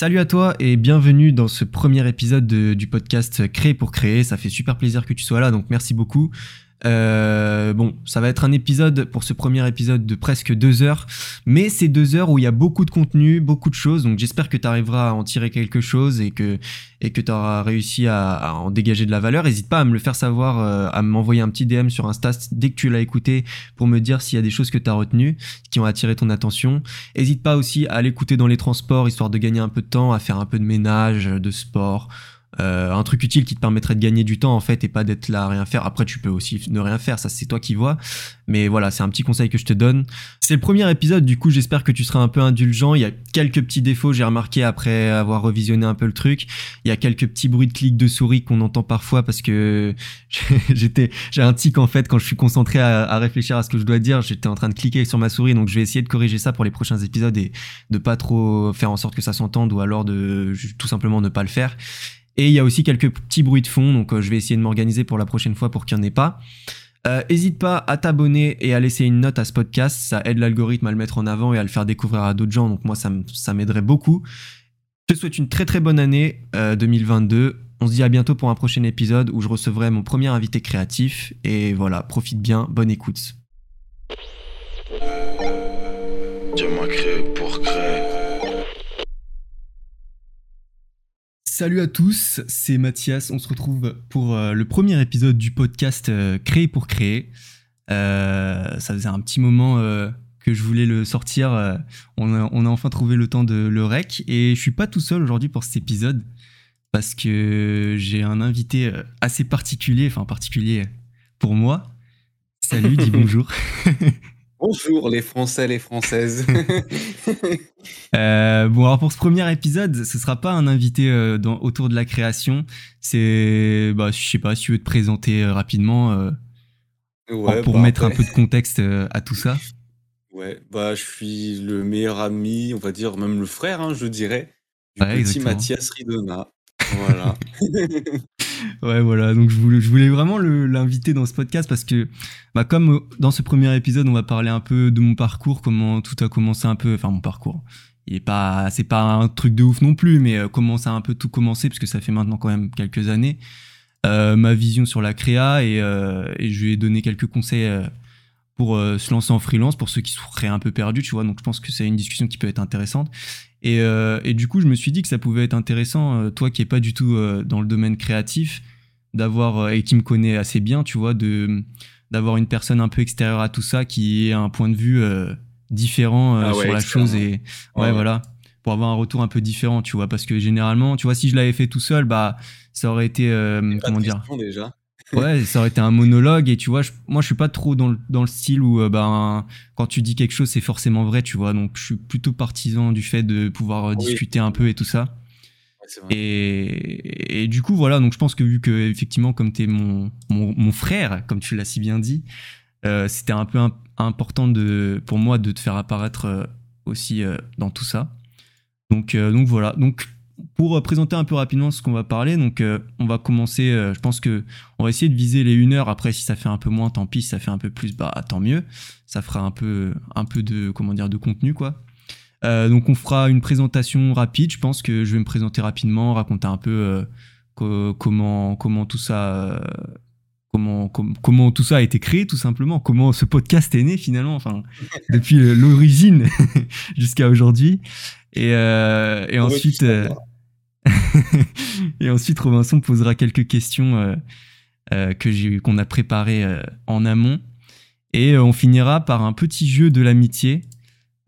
Salut à toi et bienvenue dans ce premier épisode du podcast Créer pour créer. Ça fait super plaisir que tu sois là, donc merci beaucoup. Euh, bon, ça va être un épisode pour ce premier épisode de presque deux heures, mais c'est deux heures où il y a beaucoup de contenu, beaucoup de choses, donc j'espère que tu arriveras à en tirer quelque chose et que et que tu auras réussi à, en dégager de la valeur. N'hésite pas à me le faire savoir, euh, à m'envoyer un petit DM sur Insta dès que tu l'as écouté pour me dire s'il y a des choses que tu as retenues, qui ont attiré ton attention. N'hésite pas aussi à l'écouter dans les transports, histoire de gagner un peu de temps, à faire un peu de ménage, de sport euh, un truc utile qui te permettrait de gagner du temps en fait et pas d'être là à rien faire. Après tu peux aussi ne rien faire, ça c'est toi qui vois. Mais voilà, c'est un petit conseil que je te donne. C'est le premier épisode, du coup j'espère que tu seras un peu indulgent. Il y a quelques petits défauts, j'ai remarqué après avoir revisionné un peu le truc. Il y a quelques petits bruits de clics de souris qu'on entend parfois parce que j'étais, j'ai un tic en fait quand je suis concentré à, réfléchir à ce que je dois dire. J'étais en train de cliquer sur ma souris, donc je vais essayer de corriger ça pour les prochains épisodes et de pas trop faire en sorte que ça s'entende ou alors de tout simplement ne pas le faire. Et il y a aussi quelques petits bruits de fond, donc euh, je vais essayer de m'organiser pour la prochaine fois pour qu'il n'y en ait pas. N'hésite euh, pas à t'abonner et à laisser une note à ce podcast, ça aide l'algorithme à le mettre en avant et à le faire découvrir à d'autres gens, donc moi ça m'aiderait beaucoup. Je te souhaite une très très bonne année 2022. Euh, On se dit à bientôt pour un prochain épisode où je recevrai mon premier invité créatif. Et voilà, profite bien, bonne écoute. Créé pour créer. Salut à tous, c'est Mathias. On se retrouve pour euh, le premier épisode du podcast euh, Créer pour créer. Euh, ça faisait un petit moment que je voulais le sortir. On a, on, a, enfin trouvé le temps de le rec et je suis pas tout seul aujourd'hui pour cet épisode parce que j'ai un invité assez particulier, enfin particulier pour moi. Salut, dis bonjour. Bonjour les Français, les Françaises. Euh, bon, alors pour ce premier épisode, ce sera pas un invité euh, dans, autour de la création. C'est, bah, je sais pas, si tu veux te présenter euh, rapidement pour bah, mettre un peu de contexte à tout ça. Ouais, bah, je suis le meilleur ami, on va dire même le frère, hein, je dirais, du petit Mathias Ridona. Voilà. ouais, voilà. Donc, je voulais, vraiment l'inviter dans ce podcast parce que, bah, comme euh, dans ce premier épisode, on va parler un peu de mon parcours, comment tout a commencé un peu, enfin, mon parcours. Il est pas, c'est pas un truc de ouf non plus, mais euh, comment ça a un peu tout commencé, parce que ça fait maintenant quand même quelques années. Euh, ma vision sur la créa et, et, je lui ai donné quelques conseils pour se lancer en freelance pour ceux qui seraient un peu perdus, tu vois. Donc je pense que c'est une discussion qui peut être intéressante. Euh, et, du coup, je me suis dit que ça pouvait être intéressant, euh, toi qui n'es pas du tout euh, dans le domaine créatif, d'avoir, et qui me connaît assez bien, tu vois, de, d'avoir une personne un peu extérieure à tout ça qui ait un point de vue différent ah sur la chose. Et ouais, voilà, pour avoir un retour un peu différent, tu vois, parce que généralement, tu vois, si je l'avais fait tout seul, bah, ça aurait été, comment dire. Déjà ouais, ça aurait été un monologue et tu vois, moi je suis pas trop dans le, dans le style où euh, ben quand tu dis quelque chose c'est forcément vrai, tu vois. Donc je suis plutôt partisan du fait de pouvoir euh, discuter un peu et tout ça. et, et, du coup voilà, donc je pense que vu que effectivement comme tu es mon, mon, mon, frère, comme tu l'as si bien dit, euh, c'était un peu important de pour moi de te faire apparaître aussi dans tout ça. Donc donc voilà, donc pour euh, présenter un peu rapidement ce qu'on va parler, donc euh, on va commencer. Euh, je pense que on va essayer de viser les une heure. Après, si ça fait un peu moins, tant pis. Si ça fait un peu plus, bah tant mieux. Ça fera un peu, un peu de comment dire de contenu quoi. donc on fera une présentation rapide. Je pense que je vais me présenter rapidement, raconter un peu comment comment tout ça. Comment, comment tout ça a été créé tout simplement, comment ce podcast est né finalement, enfin depuis l'origine jusqu'à aujourd'hui. Et, et ensuite, et ensuite, Robinson posera quelques questions euh, euh, que qu'on a préparées euh, en amont. Et on finira par un petit jeu de l'amitié.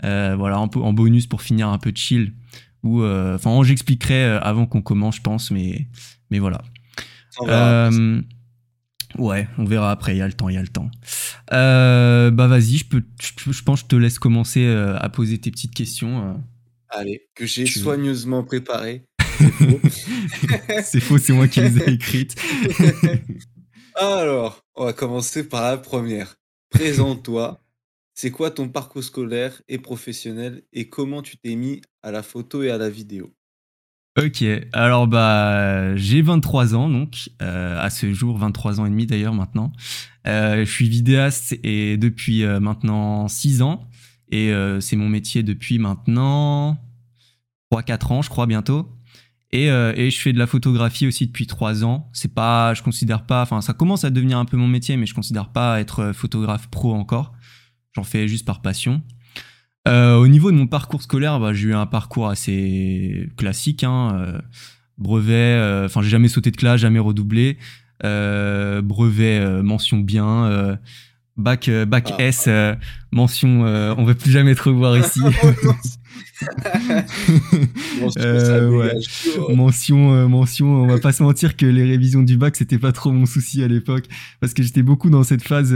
voilà, en, en, bonus pour finir un peu chill. Ou, enfin, j'expliquerai avant qu'on commence, je pense, mais, mais voilà. Ouais, on verra après, il y a le temps, il y a le temps. bah vas-y, je, peux, je, pense que je te laisse commencer à poser tes petites questions. Allez, que j'ai soigneusement préparé. C'est faux, c'est moi qui les ai écrites. Alors, on va commencer par la première. Présente-toi. C'est quoi ton parcours scolaire et professionnel et comment tu t'es mis à la photo et à la vidéo? Ok, alors bah j'ai 23 ans donc euh, à ce jour 23 ans et demi d'ailleurs maintenant. Euh, je suis vidéaste et depuis euh, maintenant 6 ans et c'est mon métier depuis maintenant 3-4 ans, je crois, bientôt. Et, et, je fais de la photographie aussi depuis 3 ans. C'est pas, je considère pas, enfin, ça commence à devenir un peu mon métier, mais je considère pas être photographe pro encore. J'en fais juste par passion. Euh, au niveau de mon parcours scolaire, bah, j'ai eu un parcours assez classique. Hein, brevet, enfin, j'ai jamais sauté de classe, jamais redoublé. brevet, mention bien bac, euh, bac ah. S, euh, mention, euh, on veut plus jamais te revoir ici. mention, mention, on va pas se mentir que les révisions du bac c'était pas trop mon souci à l'époque parce que j'étais beaucoup dans cette phase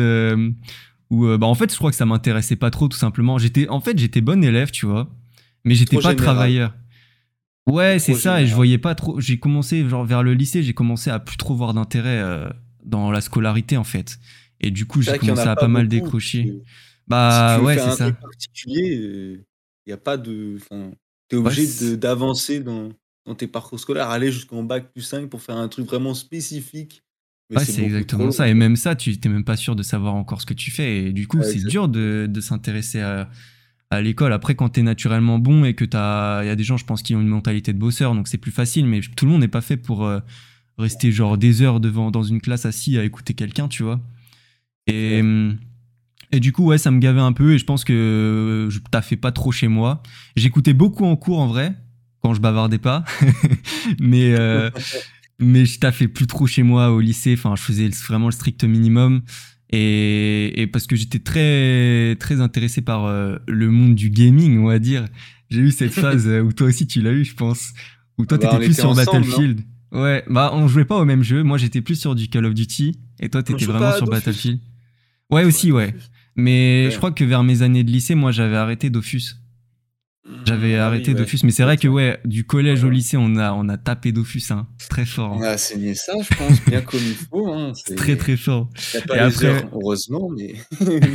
où, bah en fait, je crois que ça m'intéressait pas trop tout simplement. J'étais, en fait, j'étais bon élève, tu vois, mais j'étais pas travailleur. Ouais, c'est ça, et je voyais pas trop. J'ai commencé, genre vers le lycée, j'ai commencé à plus trop voir d'intérêt dans la scolarité en fait. Et du coup, j'ai commencé à pas, mal décrocher. Bah ouais, c'est ça. particulier, il n'y a pas de. Tu es obligé d'avancer dans, dans, tes parcours scolaires, aller jusqu'en bac plus 5 pour faire un truc vraiment spécifique. ouais, c'est exactement ça. Et même ça, tu n'es même pas sûr de savoir encore ce que tu fais. Et du coup, c'est dur de, de s'intéresser à, à l'école. Après, quand tu es naturellement bon et que tu as. Il y a des gens, je pense, qui ont une mentalité de bosseur, donc c'est plus facile, mais tout le monde n'est pas fait pour euh, rester genre des heures devant dans une classe assis à écouter quelqu'un, tu vois. Et, et du coup, ouais, ça me gavait un peu et je pense que je taffais pas trop chez moi. J'écoutais beaucoup en cours en vrai, quand je bavardais pas. mais, euh, mais je taffais plus trop chez moi au lycée. Enfin, je faisais vraiment le strict minimum. Et, et parce que j'étais très, très intéressé par euh, le monde du gaming, on va dire. J'ai eu cette phase où toi aussi tu l'as eu, je pense. Où toi, bah, t'étais plus sur Battlefield. Ouais, bah on jouait pas au même jeu. Moi, j'étais plus sur du Call of Duty. Et toi, t'étais vraiment sur Battlefield. Ouais, aussi, ouais. Mais je crois que vers mes années de lycée, moi, j'avais arrêté Dofus. J'avais ah arrêté Dofus, mais c'est vrai que ouais, du collège au lycée, on a on a tapé Dofus, hein, très fort. Hein. On a saigné ça, je pense, bien comme il faut. Hein, c'est très très fort. et après, heureusement, mais.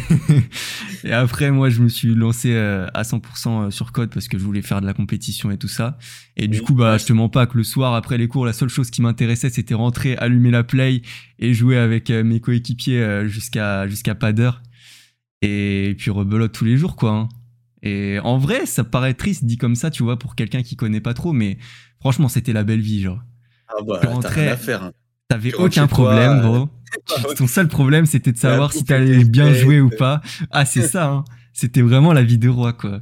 et après, moi, je me suis lancé euh, à 100% euh, sur code parce que je voulais faire de la compétition et tout ça. Et du coup, bah, je te mens pas que le soir après les cours, la seule chose qui m'intéressait, c'était rentrer, allumer la play et jouer avec euh, mes coéquipiers jusqu'à jusqu'à pas d'heure. Et puis rebelote tous les jours, quoi. Et en vrai, ça paraît triste dit comme ça, tu vois, pour quelqu'un qui connaît pas trop, mais franchement, c'était la belle vie, genre. Ah bah, t'as rien à faire. Hein. T'avais aucun problème, gros. Ton seul problème, c'était de savoir si t'allais bien jouer ou pas. Ah, c'est ça, hein. C'était vraiment la vie de roi, quoi.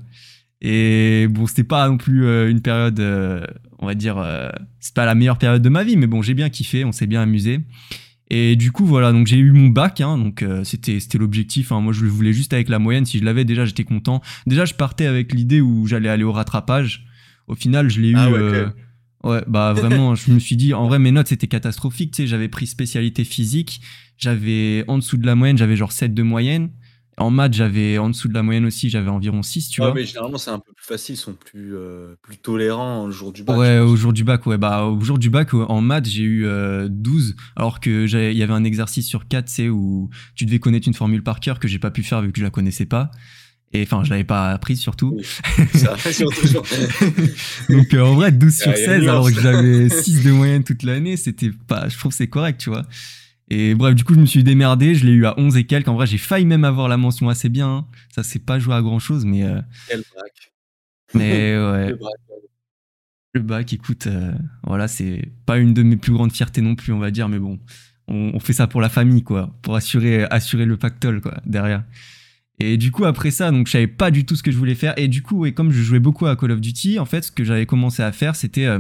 Et bon, c'était pas non plus euh, une période, euh, on va dire, euh, c'est pas la meilleure période de ma vie, mais bon, j'ai bien kiffé, on s'est bien amusé. Et du coup, voilà, donc j'ai eu mon bac, hein, donc euh, c'était c'était l'objectif. Hein. Moi, je le voulais juste avec la moyenne. Si je l'avais déjà, j'étais content. Déjà, je partais avec l'idée où j'allais aller au rattrapage. Au final, je l'ai ah eu. Ouais, euh, ouais, bah vraiment, je me suis dit, en vrai, mes notes c'était catastrophique. Tu sais, j'avais pris spécialité physique, j'avais en dessous de la moyenne, j'avais genre 7 de moyenne. En maths, j'avais en dessous de la moyenne aussi, j'avais environ 6, tu vois. mais généralement, c'est un peu plus facile, ils sont plus, euh, plus tolérants au jour du bac. Ouais, au jour du bac, ouais. Bah, au jour du bac, en maths, j'ai eu 12, euh, alors que il y avait un exercice sur 4, c'est où tu devais connaître une formule par cœur que j'ai pas pu faire vu que je la connaissais pas. Et enfin, je l'avais pas apprise surtout. ça, surtout. Donc, euh, en vrai, 12 sur 16, alors que j'avais 6 de moyenne toute l'année, c'était pas, je trouve c'est correct, tu vois. Et bref, du coup, je me suis démerdé, je l'ai eu à 11 et quelques. En vrai, j'ai failli même avoir la mention assez bien. Hein. Ça s'est pas joué à grand chose, mais. Euh, Quel bac. Mais ouais. Le bac, écoute, euh, voilà, c'est pas une de mes plus grandes fiertés non plus, on va dire, mais bon, on, fait ça pour la famille, quoi, pour assurer, assurer le pactole, quoi, derrière. Et du coup, après ça, donc je savais pas du tout ce que je voulais faire. Et du coup, et comme je jouais beaucoup à Call of Duty, en fait, ce que j'avais commencé à faire, c'était euh,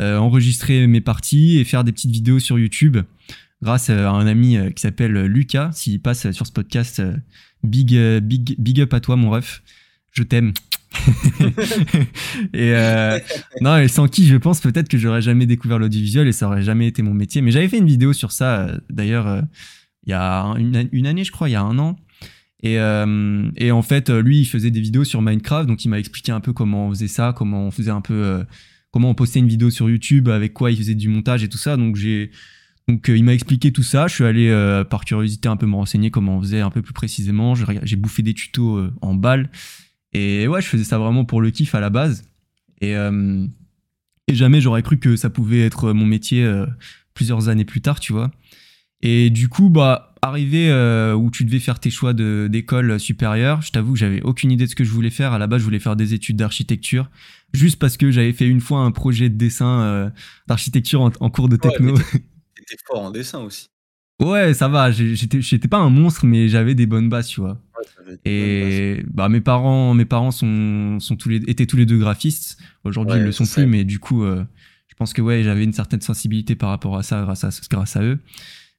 enregistrer mes parties et faire des petites vidéos sur YouTube grâce à un ami euh, qui s'appelle Lucas. S'il passe sur ce podcast, euh, big, euh, big, big up à toi, mon ref. Je t'aime. et non, et sans qui je pense peut-être que j'aurais jamais découvert l'audiovisuel et ça aurait jamais été mon métier. Mais j'avais fait une vidéo sur ça, d'ailleurs, il y a une, année, je crois, il y a un an. Et, et, en fait, lui, il faisait des vidéos sur Minecraft, donc il m'a expliqué un peu comment on faisait ça, comment on faisait un peu, comment on postait une vidéo sur YouTube, avec quoi il faisait du montage et tout ça. Donc j'ai donc euh, il m'a expliqué tout ça, je suis allé euh, par curiosité un peu me renseigner comment on faisait un peu plus précisément, j'ai bouffé des tutos euh, en balle. Et ouais je faisais ça vraiment pour le kiff à la base. Et, et jamais j'aurais cru que ça pouvait être mon métier plusieurs années plus tard tu vois. Et du coup bah arrivé où tu devais faire tes choix d'école supérieure, je t'avoue que j'avais aucune idée de ce que je voulais faire. À la base, je voulais faire des études d'architecture, juste parce que j'avais fait une fois un projet de dessin d'architecture en, cours de techno. Ouais, T'étais fort en dessin aussi. Ouais, ça va. J'étais pas un monstre, mais j'avais des bonnes bases, tu vois. et bah mes parents, mes parents sont, sont tous les, étaient tous les deux graphistes. Aujourd'hui, ils le sont plus, mais du coup, euh, je pense que ouais, j'avais une certaine sensibilité par rapport à ça grâce à, grâce à eux.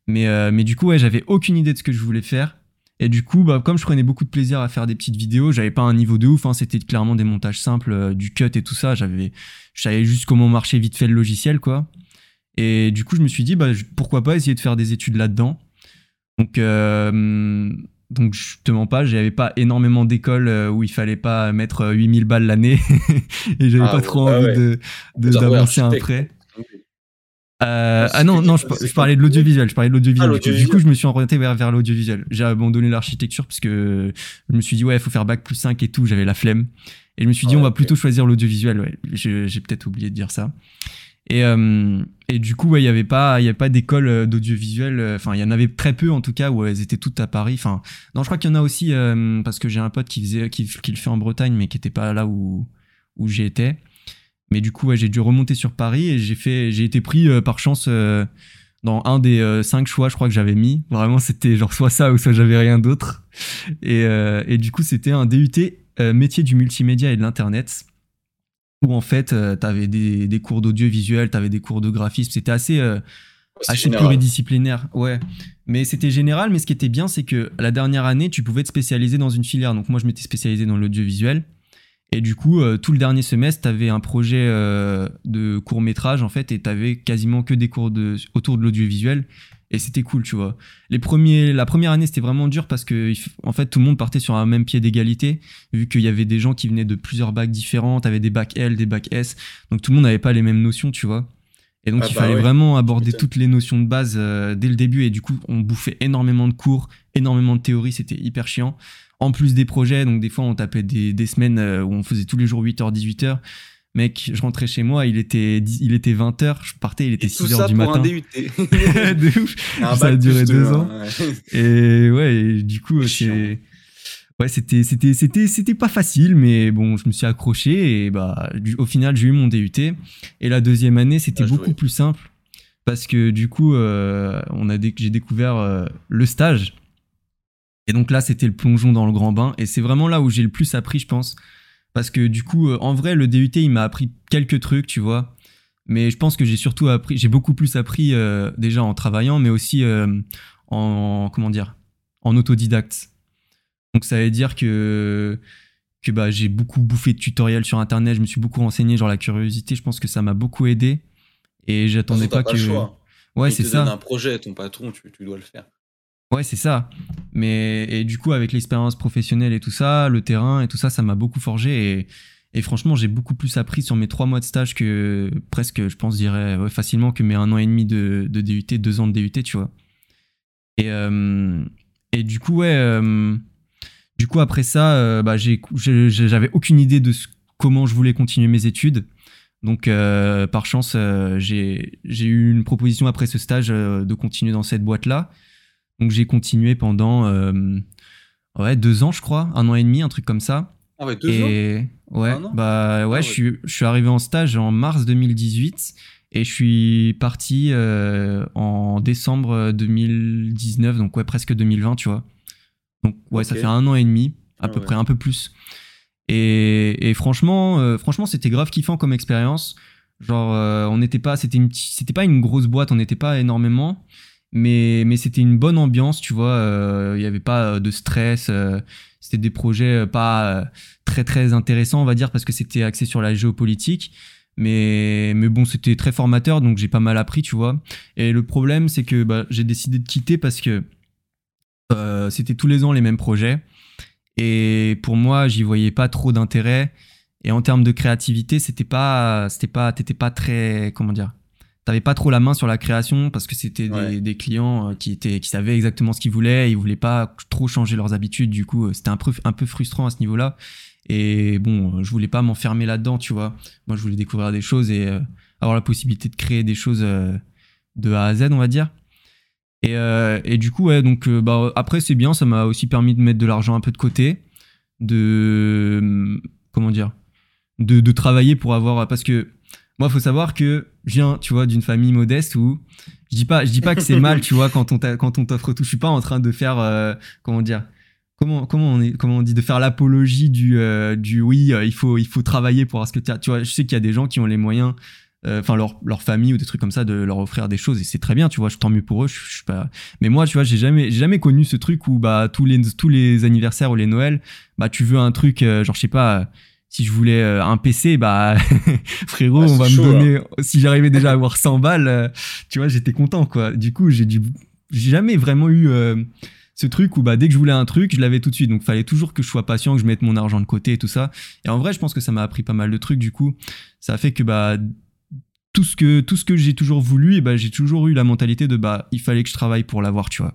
Mais, euh, mais du coup, ouais, j'avais aucune idée de ce que je voulais faire. Et du coup, bah, comme je prenais beaucoup de plaisir à faire des petites vidéos, j'avais pas un niveau de ouf. Hein, C'était clairement des montages simples, euh, du cut et tout ça. J'avais, je savais juste comment marchait vite fait le logiciel, quoi. Et du coup, je me suis dit, bah, pourquoi pas essayer de faire des études là-dedans. Donc, euh, donc, je te mens pas, j'avais pas énormément d'écoles euh, où il fallait pas mettre 8000 euh, balles l'année. et j'avais ah pas trop envie de, d'avancer un prêt. Euh, ah non, non, je, parlais de l'audiovisuel. Je parlais de l'audiovisuel. Ah, du, coup, je me suis orienté vers, vers l'audiovisuel. J'ai abandonné l'architecture parce que je me suis dit, ouais, il faut faire bac plus 5 et tout. J'avais la flemme. Et je me suis dit, on va plutôt choisir l'audiovisuel. Ouais. J'ai peut-être oublié de dire ça. Et, euh, et du coup, il n'y avait pas, pas d'école euh, d'audiovisuel. Euh, enfin, il y en avait très peu en tout cas où elles étaient toutes à Paris. Enfin, non, je crois qu'il y en a aussi parce que j'ai un pote qui faisait, qui, le fait en Bretagne, mais qui n'était pas là où où j'étais. Mais du coup, ouais, j'ai dû remonter sur Paris et j'ai fait, j'ai été pris par chance dans un des cinq choix, je crois que j'avais mis. Vraiment, c'était genre soit ça ou soit j'avais rien d'autre. Et du coup, c'était un DUT métier du multimédia et de l'internet où en fait, euh, tu avais des, des cours d'audiovisuel, tu avais des cours de graphisme. C'était assez, euh, assez pluridisciplinaire. Ouais. Mais c'était général. Mais ce qui était bien, c'est que la dernière année, tu pouvais te spécialiser dans une filière. Donc moi, je m'étais spécialisé dans l'audiovisuel. Et du coup, euh, tout le dernier semestre, tu avais un projet de court métrage, en fait, et tu avais quasiment que des cours de, autour de l'audiovisuel et c'était cool, tu vois. Les premiers, la première année, c'était vraiment dur parce que, en fait, tout le monde partait sur un même pied d'égalité, vu qu'il y avait des gens qui venaient de plusieurs bacs différents, t'avais des bacs L, des bacs S, donc tout le monde n'avait pas les mêmes notions, tu vois. Et donc, ah il bah fallait vraiment aborder toutes les notions de base euh, dès le début, et du coup, on bouffait énormément de cours, énormément de théories, c'était hyper chiant. En plus des projets, donc des fois, on tapait des, des semaines euh, où on faisait tous les jours 8h, 18h. Mec, je rentrais chez moi, il était, il était 20h, je partais, il était 6h du matin. Un DUT. de ouf. ça a duré deux ans. Et ouais, du coup, c'est. Ouais, c'était, c'était, c'était, c'était pas facile, mais bon, je me suis accroché et bah, au final, j'ai eu mon DUT. Et la deuxième année, c'était beaucoup plus simple parce que du coup, euh, on a j'ai découvert euh, le stage. Et donc là, c'était le plongeon dans le grand bain. Et c'est vraiment là où j'ai le plus appris, je pense. Parce que du coup, euh, en vrai, le DUT, il m'a appris quelques trucs, tu vois. Mais je pense que j'ai surtout appris, j'ai beaucoup plus appris euh, déjà en travaillant, mais aussi euh, en, comment dire, en autodidacte. Donc ça veut dire que que bah, j'ai beaucoup bouffé de tutoriels sur internet, je me suis beaucoup renseigné, genre la curiosité, je pense que ça m'a beaucoup aidé. Et j'attendais pas, que. Ouais, c'est ça. un projet, ton patron, tu, tu dois le faire. Ouais, c'est ça. Mais et du coup, avec l'expérience professionnelle et tout ça, le terrain et tout ça, ça m'a beaucoup forgé. Et, franchement, j'ai beaucoup plus appris sur mes trois mois de stage que presque, je pense, dirais facilement que mes un an et demi de, de DUT, deux ans de DUT, tu vois. Et, euh, et du coup, ouais. Euh, du coup, après ça, euh, bah, j'avais aucune idée de comment je voulais continuer mes études. Donc, par chance, j'ai eu une proposition après ce stage de continuer dans cette boîte-là. Donc j'ai continué pendant euh, ouais, deux ans, je crois, un an et demi, un truc comme ça. Ah ouais, deux et, ans? Ouais, bah ouais, ah Je, suis, je suis arrivé en stage en mars 2018 et je suis parti euh, en décembre 2019, donc ouais, presque 2020, tu vois. Donc ouais, ça fait un an et demi, à ah peu près, un peu plus. Et, et franchement, euh, franchement, c'était grave kiffant comme expérience. Genre, on n'était pas, c'était pas une grosse boîte, on n'était pas énormément mais, c'était une bonne ambiance, tu vois. Euh, il n'y avait pas euh, de stress. Euh, c'était des projets pas très très intéressants, on va dire, parce que c'était axé sur la géopolitique. Mais, mais bon, c'était très formateur, donc j'ai pas mal appris, tu vois. Et le problème, c'est que bah, j'ai décidé de quitter parce que c'était tous les ans les mêmes projets. Et pour moi, j'y voyais pas trop d'intérêt. Et en termes de créativité, c'était pas, c'était pas, t'étais pas très, comment dire, t'avais pas trop la main sur la création parce que c'était des, clients euh, qui étaient qui savaient exactement ce qu'ils voulaient, ils voulaient pas trop changer leurs habitudes, du coup euh, c'était un peu un peu frustrant à ce niveau-là. Et bon, euh, je voulais pas m'enfermer là-dedans, tu vois. Moi, je voulais découvrir des choses et avoir la possibilité de créer des choses de A à Z, on va dire. Et, et du coup, ouais, donc bah, après, c'est bien, ça m'a aussi permis de mettre de l'argent un peu de côté, de. Comment dire de, de travailler pour avoir. Parce que moi, faut savoir que je viens, tu vois, d'une famille modeste où je dis pas, je dis pas que c'est mal, tu vois, quand on quand on t'offre tout. Je suis pas en train de faire, euh, comment dire, comment comment on est, comment on dit, de faire l'apologie du euh, du oui, euh, il faut il faut travailler pour avoir ce que tu as. Tu vois, je sais qu'il y a des gens qui ont les moyens, enfin leur leur famille ou des trucs comme ça, de leur offrir des choses et c'est très bien, tu vois. Je tant mieux pour eux. Je, je suis pas. Mais moi, tu vois, j'ai jamais j'ai jamais connu ce truc où bah tous les tous les anniversaires ou les Noëls, bah tu veux un truc, genre je sais pas si je voulais euh, un PC, bah frérot, ah, on va me donner. Si j'arrivais déjà à avoir 100 balles, euh, tu vois, j'étais content quoi. Du coup, j'ai dû, j'ai jamais vraiment eu euh, ce truc où bah dès que je voulais un truc, je l'avais tout de suite. Donc fallait toujours que je sois patient, que je mette mon argent de côté et tout ça. Et en vrai, je pense que ça m'a appris pas mal de trucs. Du coup, ça a fait que bah tout ce que tout ce que j'ai toujours voulu, et bah j'ai toujours eu la mentalité de bah il fallait que je travaille pour l'avoir, tu vois.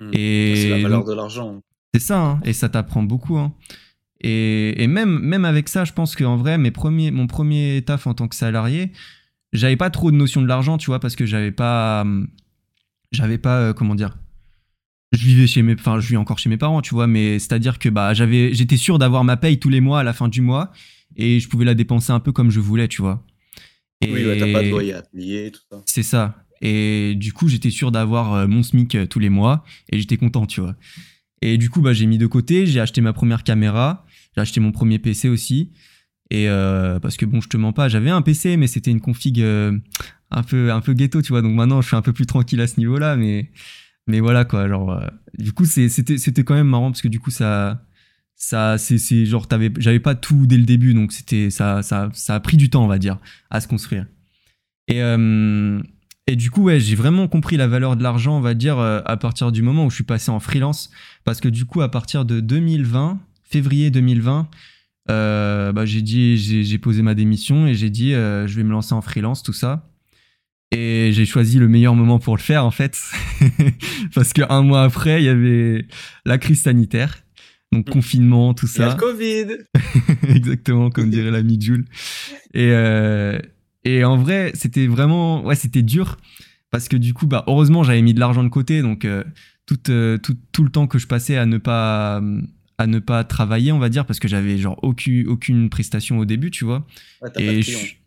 Hmm. Et c'est la valeur de l'argent. C'est ça, hein, et ça t'apprend beaucoup. Hein. Et, même, même avec ça, je pense qu'en vrai, mes premiers, mon premier taf en tant que salarié, j'avais pas trop de notion de l'argent, tu vois, parce que j'avais pas. J'avais pas. Euh, comment dire Je vivais chez mes. Enfin, je vis encore chez mes parents, tu vois, mais c'est-à-dire que bah, j'avais, j'étais sûr d'avoir ma paye tous les mois à la fin du mois et je pouvais la dépenser un peu comme je voulais, tu vois. Et oui, t'as pas de loyer à payer, tout ça. C'est ça. Et du coup, j'étais sûr d'avoir euh, mon SMIC euh, tous les mois et j'étais content, tu vois. Et du coup, bah, j'ai mis de côté, j'ai acheté ma première caméra j'ai acheté mon premier PC aussi. Et euh, parce que bon, je te mens pas, j'avais un PC, mais c'était une config euh, un peu un peu ghetto, tu vois. Donc maintenant, je suis un peu plus tranquille à ce niveau-là, mais mais voilà quoi. Genre, euh, du coup, c'était c'était quand même marrant parce que du coup, ça ça c'est genre t'avais j'avais pas tout dès le début, donc c'était ça ça ça a pris du temps, on va dire, à se construire. Et et du coup, ouais, j'ai vraiment compris la valeur de l'argent, on va dire, à partir du moment où je suis passé en freelance, parce que du coup, à partir de 2020 février 2020, euh, bah, j'ai dit, j'ai posé ma démission et j'ai dit, euh, je vais me lancer en freelance, tout ça. Et j'ai choisi le meilleur moment pour le faire, en fait, parce qu'un mois après, il y avait la crise sanitaire, donc mmh. confinement, tout ça. le Covid. Exactement, comme dirait l'ami Jules. Et euh, et en vrai, c'était vraiment, ouais, c'était dur parce que du coup, bah, heureusement, j'avais mis de l'argent de côté, donc tout, tout, tout, le temps que je passais à ne pas à ne pas travailler, on va dire, parce que j'avais genre aucune, aucune prestation au début, tu vois. et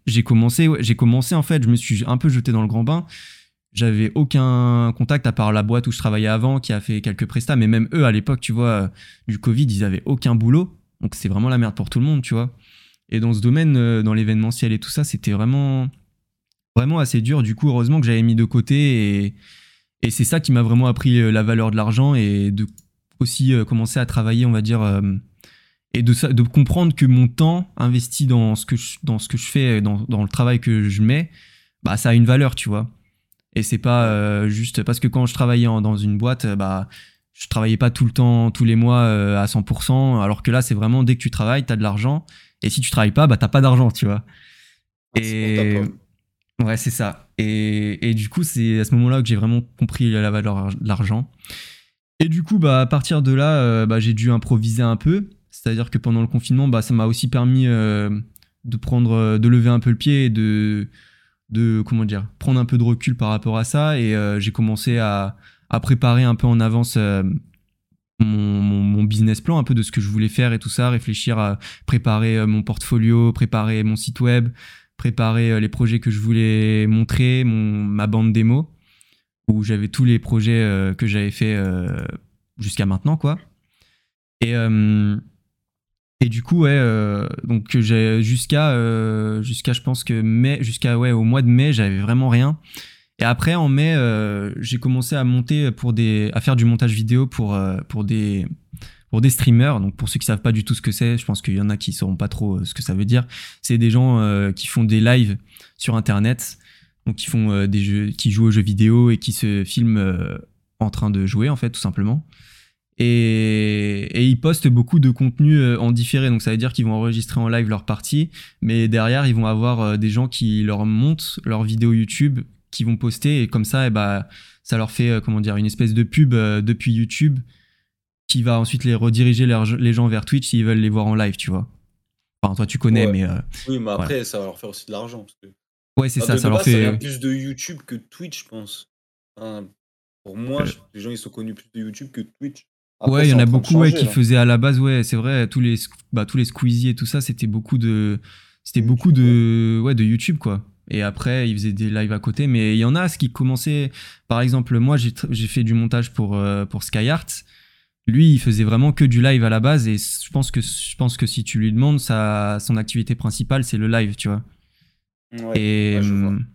j'ai commencé, j'ai commencé en fait, je me suis un peu jeté dans le grand bain. J'avais aucun contact à part la boîte où je travaillais avant, qui a fait quelques prestats, mais même eux à l'époque, tu vois, euh, du Covid, ils avaient aucun boulot. Donc c'est vraiment la merde pour tout le monde, tu vois. Et dans ce domaine, euh, dans l'événementiel et tout ça, c'était vraiment, vraiment assez dur. Du coup, heureusement que j'avais mis de côté et, et c'est ça qui m'a vraiment appris euh, la valeur de l'argent et de aussi euh, commencer à travailler, on va dire, euh, et de, de comprendre que mon temps investi dans ce que je, dans ce que je fais, dans, dans le travail que je mets, bah, ça a une valeur, tu vois. Et c'est pas euh, juste parce que quand je travaillais dans une boîte, bah, je travaillais pas tout le temps, tous les mois à 100%, alors que là, c'est vraiment dès que tu travailles, tu as de l'argent. Et si tu travailles pas, bah, t'as pas d'argent, tu vois. Ah, et ouais, c'est ça. Et, et, du coup, c'est à ce moment-là que j'ai vraiment compris la valeur de l'argent. Et du coup, bah, à partir de là, euh, bah, j'ai dû improviser un peu. C'est-à-dire que pendant le confinement, bah, ça m'a aussi permis euh, de prendre, euh, de lever un peu le pied et de, comment dire, prendre un peu de recul par rapport à ça. Et j'ai commencé à, préparer un peu en avance mon, business plan, un peu de ce que je voulais faire et tout ça, réfléchir à préparer mon portfolio, préparer mon site web, préparer les projets que je voulais montrer, mon, ma bande démo où j'avais tous les projets euh, que j'avais fait euh, jusqu'à maintenant, quoi. Et, euh, et du coup, ouais, donc jusqu'à, jusqu'à, je pense que mai, jusqu'à, ouais, au mois de mai, j'avais vraiment rien. Et après, en mai, j'ai commencé à monter pour des, à faire du montage vidéo pour, pour des, pour des streamers. Donc pour ceux qui savent pas du tout ce que c'est, je pense qu'il y en a qui sauront pas trop ce que ça veut dire. C'est des gens qui font des lives sur Internet donc qui font euh, des jeux, qui jouent aux jeux vidéo et qui se filment euh, en train de jouer en fait tout simplement. Et, et, ils postent beaucoup de contenu euh, en différé, donc ça veut dire qu'ils vont enregistrer en live leur partie, mais derrière ils vont avoir des gens qui leur montent leurs vidéos YouTube, qui vont poster, et comme ça, et eh bah, ça leur fait comment dire une espèce de pub depuis YouTube, qui va ensuite les rediriger les gens vers Twitch s'ils veulent les voir en live, tu vois. Enfin, toi tu connais, mais oui, mais après ça va leur faire aussi de l'argent. Parce que Ouais, c'est ça, ça leur fait. plus de YouTube que Twitch, je pense. Pour moi, les gens ils sont connus plus de YouTube que de Twitch. ouais, il y en a beaucoup ouais, qui faisaient à la base, ouais, c'est vrai, tous les, bah, tous les Squeezie et tout ça, c'était beaucoup de, c'était beaucoup de, ouais, de YouTube quoi. Et après, ils faisaient des lives à côté, mais il y en a ce qui commençait. Par exemple, moi, j'ai fait du montage pour euh, pour Skyart. Lui, il faisait vraiment que du live à la base, et je pense que je pense que si tu lui demandes, sa son activité principale, c'est le live, tu vois. Ouais, et hum,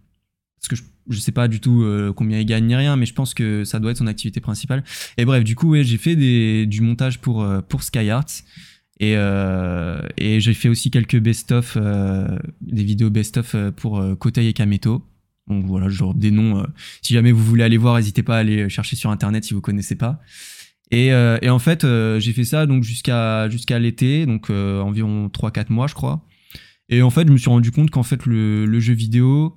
parce que je, je sais pas du tout euh, combien il gagne ni rien, mais je pense que ça doit être son activité principale. Et bref, du coup, ouais, j'ai fait des, du montage pour, euh, pour SkyArts. Et, euh, et j'ai fait aussi quelques best-of, des vidéos best-of pour Kotei et Kameto. Donc voilà, genre des noms. si jamais vous voulez aller voir, n'hésitez pas à aller chercher sur internet si vous connaissez pas. Et, et en fait, j'ai fait ça donc jusqu'à jusqu'à l'été, donc environ 3-4 mois, je crois. Et en fait, je me suis rendu compte qu'en fait, le, jeu vidéo,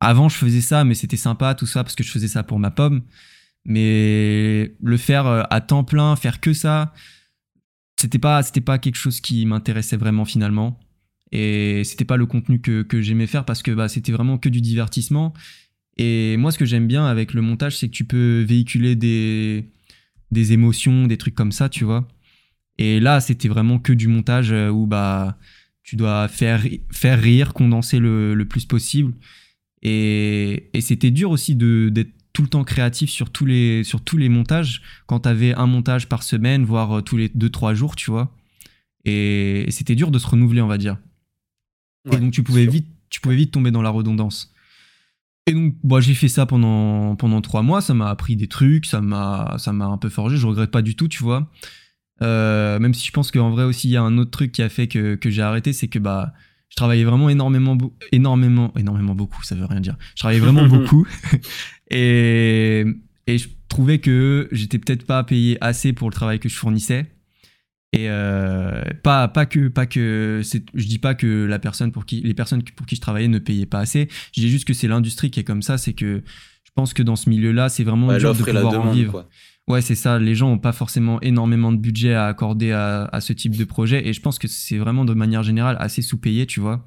avant, je faisais ça, mais c'était sympa, tout ça, parce que je faisais ça pour ma pomme. Mais le faire euh, à temps plein, faire que ça, c'était pas, c'était pas quelque chose qui m'intéressait vraiment finalement. Et c'était pas le contenu que, que j'aimais faire parce que bah, c'était vraiment que du divertissement. Et moi, ce que j'aime bien avec le montage, c'est que tu peux véhiculer des, des émotions, des trucs comme ça, tu vois. Et là, c'était vraiment que du montage euh, où bah, tu dois faire, faire rire, condenser le, le plus possible. Et, c'était dur aussi d'être tout le temps créatif sur tous les, sur tous les montages, quand tu avais un montage par semaine, voire euh, tous les 2-3 jours, tu vois. Et, c'était dur de se renouveler, on va dire. et donc tu pouvais, vite, tu pouvais vite tomber dans la redondance. Et donc, bah, j'ai fait ça pendant, pendant 3 mois, ça m'a appris des trucs, ça m'a un peu forgé, je regrette pas du tout, tu vois. Euh, même si je pense qu'en vrai aussi, il y a un autre truc qui a fait que, que j'ai arrêté, c'est que bah, je travaillais vraiment énormément, énormément, énormément beaucoup, ça veut rien dire. Je travaillais vraiment beaucoup. et, et je trouvais que j'étais peut-être pas payé assez pour le travail que je fournissais. Et euh, pas, pas que, pas que je dis pas que la personne pour qui, les personnes pour qui je travaillais ne payaient pas assez. Je dis juste que c'est l'industrie qui est comme ça. C'est que je pense que dans ce milieu-là, c'est vraiment dur de pouvoir en vivre. Quoi. Ouais, c'est ça. Les gens n'ont pas forcément énormément de budget à accorder à, ce type de projet. Et je pense que c'est vraiment de manière générale assez sous-payé, tu vois.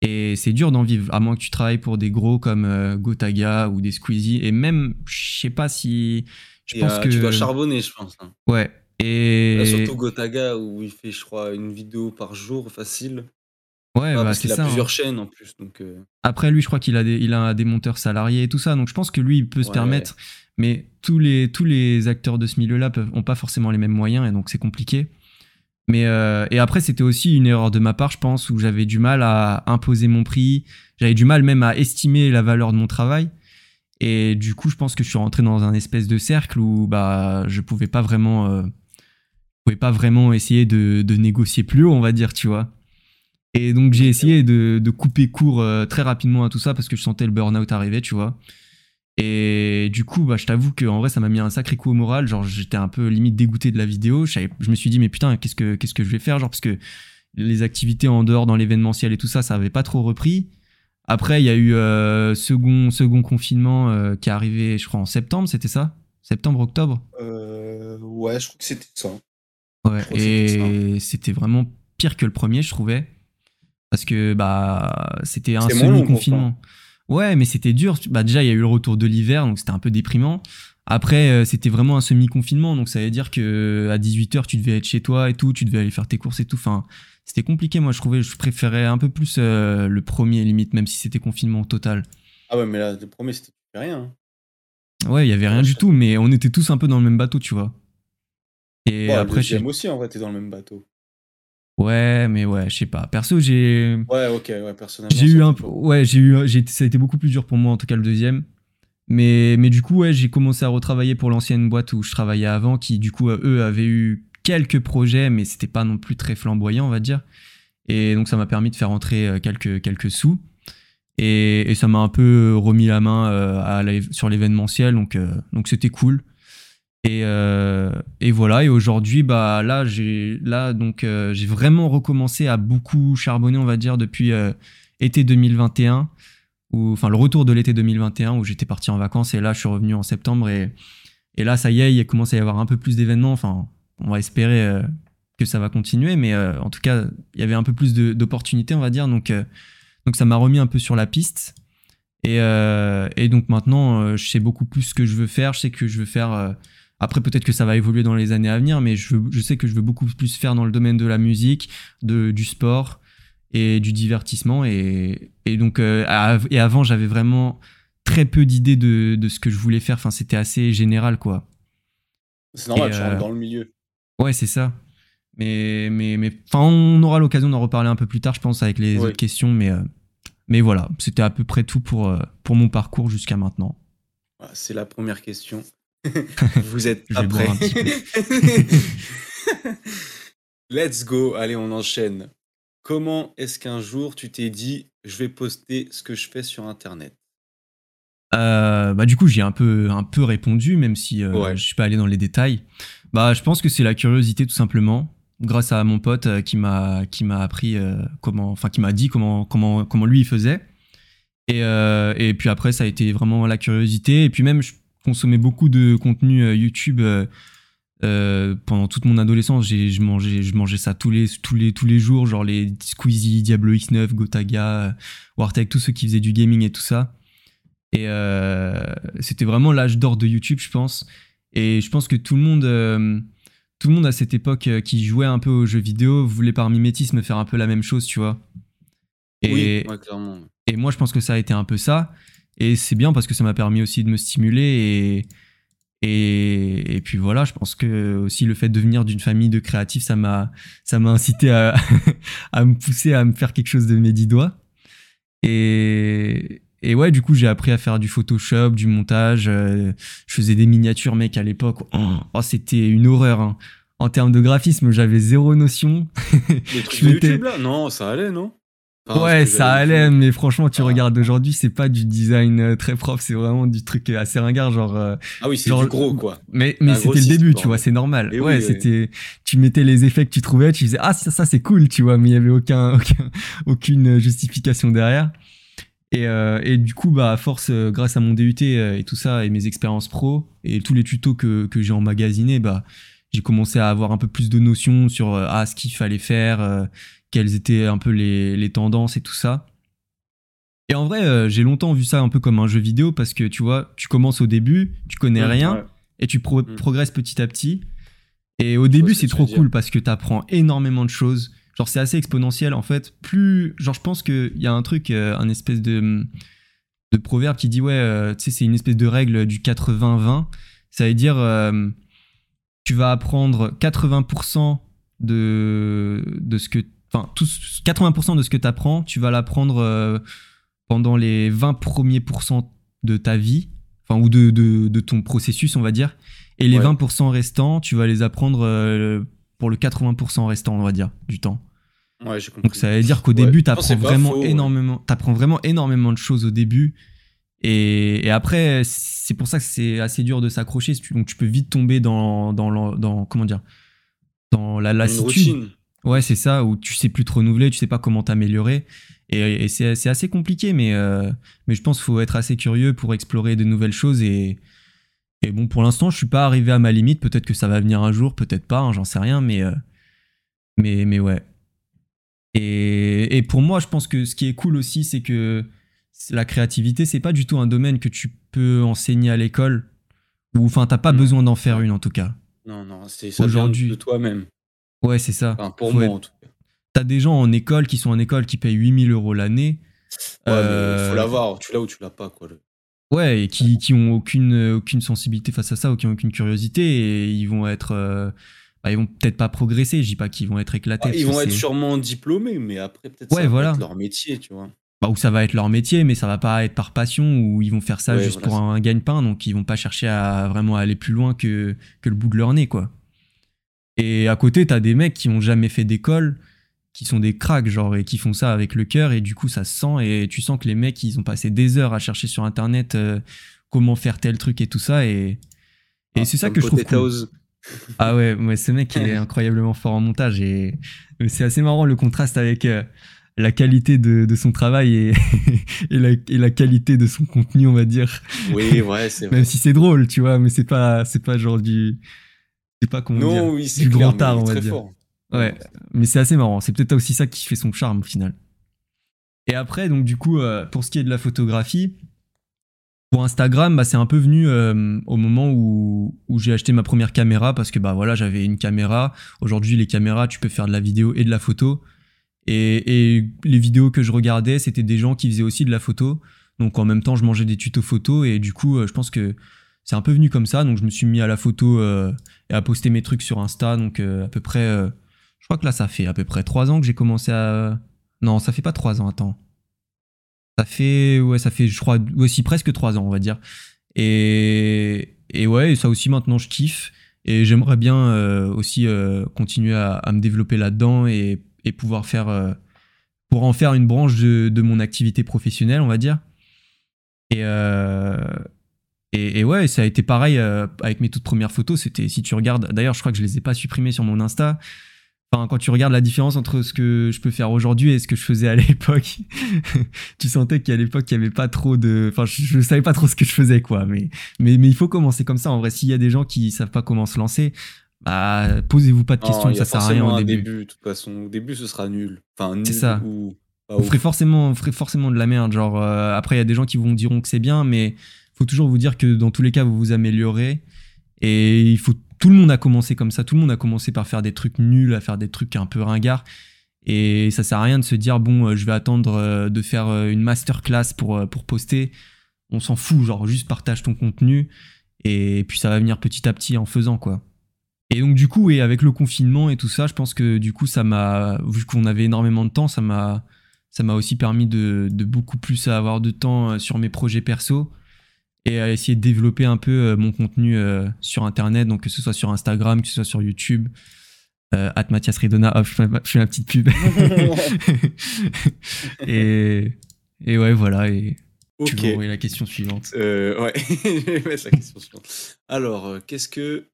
Et c'est dur d'en vivre, à moins que tu travailles pour des gros comme euh, Gotaga ou des Squeezie. Et même, je sais pas si. Je pense euh, que. Tu dois charbonner, je pense. Hein. Ouais. Et. surtout Gotaga, où il fait, je crois, une vidéo par jour facile. Ouais, bah, parce qu'il a plusieurs hein. chaînes en plus. Donc, euh. Après, lui, je crois qu'il a, des, il a des monteurs salariés et tout ça. Donc, je pense que lui, il peut se permettre. Mais tous les, tous les acteurs de ce milieu-là n'ont pas forcément les mêmes moyens et donc c'est compliqué. Mais euh, et après, c'était aussi une erreur de ma part, je pense, où j'avais du mal à imposer mon prix. J'avais du mal même à estimer la valeur de mon travail. Et du coup, je pense que je suis rentré dans un espèce de cercle où bah, je pouvais pas vraiment, euh, pouvais pas vraiment essayer de, de, négocier plus haut, on va dire, tu vois. Et donc, j'ai essayé de, de, couper court euh, très rapidement à tout ça parce que je sentais le burn-out arriver, tu vois. Et du coup, bah, je t'avoue qu'en vrai, ça m'a mis un sacré coup au moral. Genre, j'étais un peu limite dégoûté de la vidéo. Je, me suis dit, mais putain, qu'est-ce que, qu'est-ce que je vais faire? Genre, parce que les activités en dehors dans l'événementiel et tout ça, ça avait pas trop repris. Après, il y a eu euh, second, second confinement euh, qui est arrivé, je crois, en septembre, c'était ça? Septembre, octobre? Euh, Ouais, je crois que c'était ça. Ouais, et c'était vraiment pire que le premier, je trouvais. Parce que bah, c'était un semi-confinement. Ouais, mais c'était dur. Bah, déjà, il y a eu le retour de l'hiver, donc c'était un peu déprimant. Après, euh, c'était vraiment un semi-confinement, donc ça veut dire que à 18h, tu devais être chez toi et tout, tu devais aller faire tes courses et tout. Enfin, c'était compliqué, moi, je trouvais. Je préférais un peu plus euh, le premier, limite, même si c'était confinement total. Ah ouais, mais là, le premier, c'était rien. Hein. Ouais, il y avait rien du tout, mais on était tous un peu dans le même bateau, tu vois. Et après, j'aime aussi, en vrai, t'es dans le même bateau. Ouais, mais ouais, je sais pas. Perso, j'ai. Ouais, ok, ouais, personnellement. J'ai eu un peu. Ouais, j'ai eu. Ça a été beaucoup plus dur pour moi, en tout cas, le deuxième. Mais, mais du coup, ouais, j'ai commencé à retravailler pour l'ancienne boîte où je travaillais avant, qui, du coup, eux avaient eu quelques projets, mais c'était pas non plus très flamboyant, on va dire. Et donc, ça m'a permis de faire entrer euh, quelques, quelques sous. Et, et ça m'a un peu remis la main euh, à sur l'événementiel, donc euh, donc c'était cool. Et, euh, et, voilà. Et aujourd'hui, bah là, j'ai là donc euh, j'ai vraiment recommencé à beaucoup charbonner, on va dire, depuis euh, été 2021, ou enfin le retour de l'été 2021 où j'étais parti en vacances et là je suis revenu en septembre et, et là ça y est, il commence à y avoir un peu plus d'événements. Enfin, on va espérer que ça va continuer, mais en tout cas, il y avait un peu plus d'opportunités, on va dire. Donc donc ça m'a remis un peu sur la piste. Et, et donc maintenant, je sais beaucoup plus ce que je veux faire. Je sais que je veux faire. Après, peut-être que ça va évoluer dans les années à venir, mais je, je sais que je veux beaucoup plus faire dans le domaine de la musique, de, du sport et du divertissement. Et, et donc, et avant, j'avais vraiment très peu d'idées de, de, ce que je voulais faire. Enfin, c'était assez général, quoi. C'est normal, tu rentres dans le milieu. Ouais, c'est ça. Mais, mais, mais on aura l'occasion d'en reparler un peu plus tard, je pense, avec les autres questions. Mais, euh, mais voilà, c'était à peu près tout pour, euh, pour mon parcours jusqu'à maintenant. C'est la première question. Vous êtes après. Let's go. Allez, on enchaîne. Comment est-ce qu'un jour tu t'es dit je vais poster ce que je fais sur Internet? Euh, bah du coup j'ai un peu un peu répondu même si je suis pas allé dans les détails. Bah je pense que c'est la curiosité tout simplement grâce à mon pote euh, qui m'a qui m'a appris euh, comment enfin qui m'a dit comment comment comment lui il faisait et euh, et puis après ça a été vraiment la curiosité et puis même je consommais beaucoup de contenu YouTube pendant toute mon adolescence j'ai je mangeais je mangeais ça tous les tous les tous les jours genre les Squeezie Diablo X9 Gotaga Wartech tous ceux qui faisaient du gaming et tout ça et c'était vraiment l'âge d'or de YouTube je pense et je pense que tout le monde tout le monde à cette époque euh, qui jouait un peu aux jeux vidéo voulait par mimétisme faire un peu la même chose, tu vois. Et, oui, clairement. Et moi, je pense que ça a été un peu ça. Et c'est bien parce que ça m'a permis aussi de me stimuler. Et, et, et, puis voilà, je pense que aussi le fait de venir d'une famille de créatifs, ça m'a, ça m'a incité à, à me pousser à me faire quelque chose de mes dix doigts. Et, et ouais, du coup, j'ai appris à faire du Photoshop, du montage. Euh, je faisais des miniatures, mec, à l'époque. Oh, oh, c'était une horreur. Hein. En termes de graphisme, j'avais zéro notion. Les trucs de YouTube, là? Non, ça allait, non? Ouais, ça allait, mais franchement, tu ah. regardes aujourd'hui, c'est pas du design euh, très propre, c'est vraiment du truc assez ringard, genre. Euh, ah oui, c'est du gros, quoi. Mais, mais c'était le début, tu vois, c'est normal. ouais, c'était. Tu mettais les effets que tu trouvais, tu disais, ah, ça, ça c'est cool, tu vois, mais il y avait aucun, aucun, aucune justification derrière. Et, euh, et, du coup, bah, à force, euh, grâce à mon DUT euh, et tout ça, et mes expériences pro, et tous les tutos que, que j'ai emmagasinés, bah, j'ai commencé à avoir un peu plus de notions sur ah, ce qu'il fallait faire, quelles étaient un peu les, les, tendances et tout ça. Et en vrai, j'ai longtemps vu ça un peu comme un jeu vidéo parce que tu vois, tu commences au début, tu connais rien, et tu mm. progresses petit à petit. Et au début, c'est trop cool parce que tu apprends énormément de choses genre c'est assez exponentiel en fait. Plus, genre je pense qu'il y a un truc, euh, un espèce de, de proverbe qui dit ouais, euh, tu sais, c'est une espèce de règle du 80-20. Ça veut dire, euh, tu vas apprendre 80% de, de ce que, enfin, 80% de ce que tu apprends, tu vas l'apprendre pendant les 20 premiers pourcents de ta vie, enfin, ou de, de, de, ton processus, on va dire. Et les 20% restants, tu vas les apprendre pour le 80% restant, on va dire, du temps. Donc ça veut dire qu'au début, tu apprends vraiment énormément, apprends vraiment énormément de choses au début. Et, après, c'est pour ça que c'est assez dur de s'accrocher. Donc tu peux vite tomber dans, dans, dans comment dire, dans la lassitude. Ouais, c'est ça, où tu sais plus te renouveler, tu sais pas comment t'améliorer. Et, c'est assez compliqué, mais, euh, mais je pense qu'il faut être assez curieux pour explorer de nouvelles choses. Et, et bon, pour l'instant, je suis pas arrivé à ma limite. Peut-être que ça va venir un jour, peut-être pas, hein, j'en sais rien, mais, euh, mais, mais ouais. Et, pour moi, je pense que ce qui est cool aussi, c'est que la créativité, c'est pas du tout un domaine que tu peux enseigner à l'école. Ou enfin, t'as pas besoin d'en faire une en tout cas. Non, non, c'est ça Aujourd'hui, de toi-même. Ouais, c'est ça. pour moi, en tout cas. T'as des gens en école qui sont en école qui payent 8000 euros l'année. Ouais, euh... faut l'avoir. Tu l'as ou tu l'as pas, quoi. Ouais, et qui, qui ont aucune, aucune sensibilité face à ça ou qui ont aucune curiosité et ils vont être. Euh, bah, ils vont peut-être pas progresser, je dis pas qu'ils vont être éclatés. ils vont être sûrement diplômés, mais après, peut-être ouais, ça va être leur métier, tu vois. Bah, ou ça va être leur métier, mais ça va pas être par passion, ou ils vont faire ça juste pour un gagne-pain, donc ils vont pas chercher à vraiment aller plus loin que, que le bout de leur nez, quoi. Et à côté, t'as des mecs qui ont jamais fait d'école, qui sont des cracks, genre, et qui font ça avec le cœur, et du coup, ça se sent, et tu sens que les mecs, ils ont passé des heures à chercher sur Internet euh, comment faire tel truc et tout ça, et, et ah, c'est ça que je trouve cool. Ah ouais, mais ce mec est incroyablement fort en montage et c'est assez marrant le contraste avec euh, la qualité de, son travail et, et, la, qualité de son contenu, on va dire. Oui, ouais, c'est Même si c'est drôle, tu vois, mais c'est pas, c'est pas genre du, c'est pas comment non, oui, du grand art, on va dire. Fort. Ouais, mais c'est assez marrant. C'est peut-être aussi ça qui fait son charme au final. Et après, donc du coup, euh, pour ce qui est de la photographie, Pour Instagram, bah, c'est un peu venu euh, au moment où, où j'ai acheté ma première caméra parce que bah voilà, j'avais une caméra. Aujourd'hui, les caméras, tu peux faire de la vidéo et de la photo. Et, et les vidéos que je regardais, c'était des gens qui faisaient aussi de la photo. Donc en même temps, je mangeais des tutos photo et du coup, euh, je pense que c'est un peu venu comme ça. Donc je me suis mis à la photo euh, et à poster mes trucs sur Insta. Donc à peu près, je crois que là, ça fait à peu près trois ans que j'ai commencé à. Non, ça fait pas trois ans. Attends. Ça fait, ouais, ça fait, je crois, aussi presque trois ans, on va dire. Et, et ouais, ça aussi maintenant, je kiffe. Et j'aimerais bien euh, aussi euh, continuer à, me développer là-dedans et, et, pouvoir faire, euh, pour en faire une branche de, de, mon activité professionnelle, on va dire. Et, et, et, ouais, ça a été pareil avec mes toutes premières photos. C'était, si tu regardes, d'ailleurs, je crois que je les ai pas supprimées sur mon Insta. Enfin, quand tu regardes la différence entre ce que je peux faire aujourd'hui et ce que je faisais à l'époque, tu sentais qu'à l'époque, il n'y avait pas trop de. Enfin, je, ne savais pas trop ce que je faisais, quoi. Mais, mais, mais il faut commencer comme ça. En vrai, s'il y a des gens qui savent pas comment se lancer, bah, posez-vous pas de questions, ça sert à rien au début. De toute façon, au début, ce sera nul. Enfin, c'est ça. Ou... Vous ferez forcément, ferez forcément de la merde. Genre, euh, après, il y a des gens qui vous diront que c'est bien, mais faut toujours vous dire que dans tous les cas, vous vous améliorez. Et il faut tout le monde a commencé comme ça. Tout le monde a commencé par faire des trucs nuls, à faire des trucs un peu ringards. Et ça sert à rien de se dire, bon, euh, je vais attendre euh, de faire euh, une masterclass pour, pour poster. On s'en fout, genre, juste partage ton contenu. Et puis ça va venir petit à petit en faisant, quoi. Et donc, du coup, et avec le confinement et tout ça, je pense que du coup, ça m'a, vu qu'on avait énormément de temps, ça m'a, ça m'a aussi permis de, de, beaucoup plus avoir de temps sur mes projets perso et à essayer de développer un peu euh, mon contenu euh, sur internet, donc que ce soit sur Instagram, que ce soit sur YouTube. Euh, at Mathias Redona, hop, je fais, ma, petite pub. et, et ouais, voilà. Et tu peux envoyer la question suivante. Euh, ouais, la question suivante. Alors, qu'est-ce que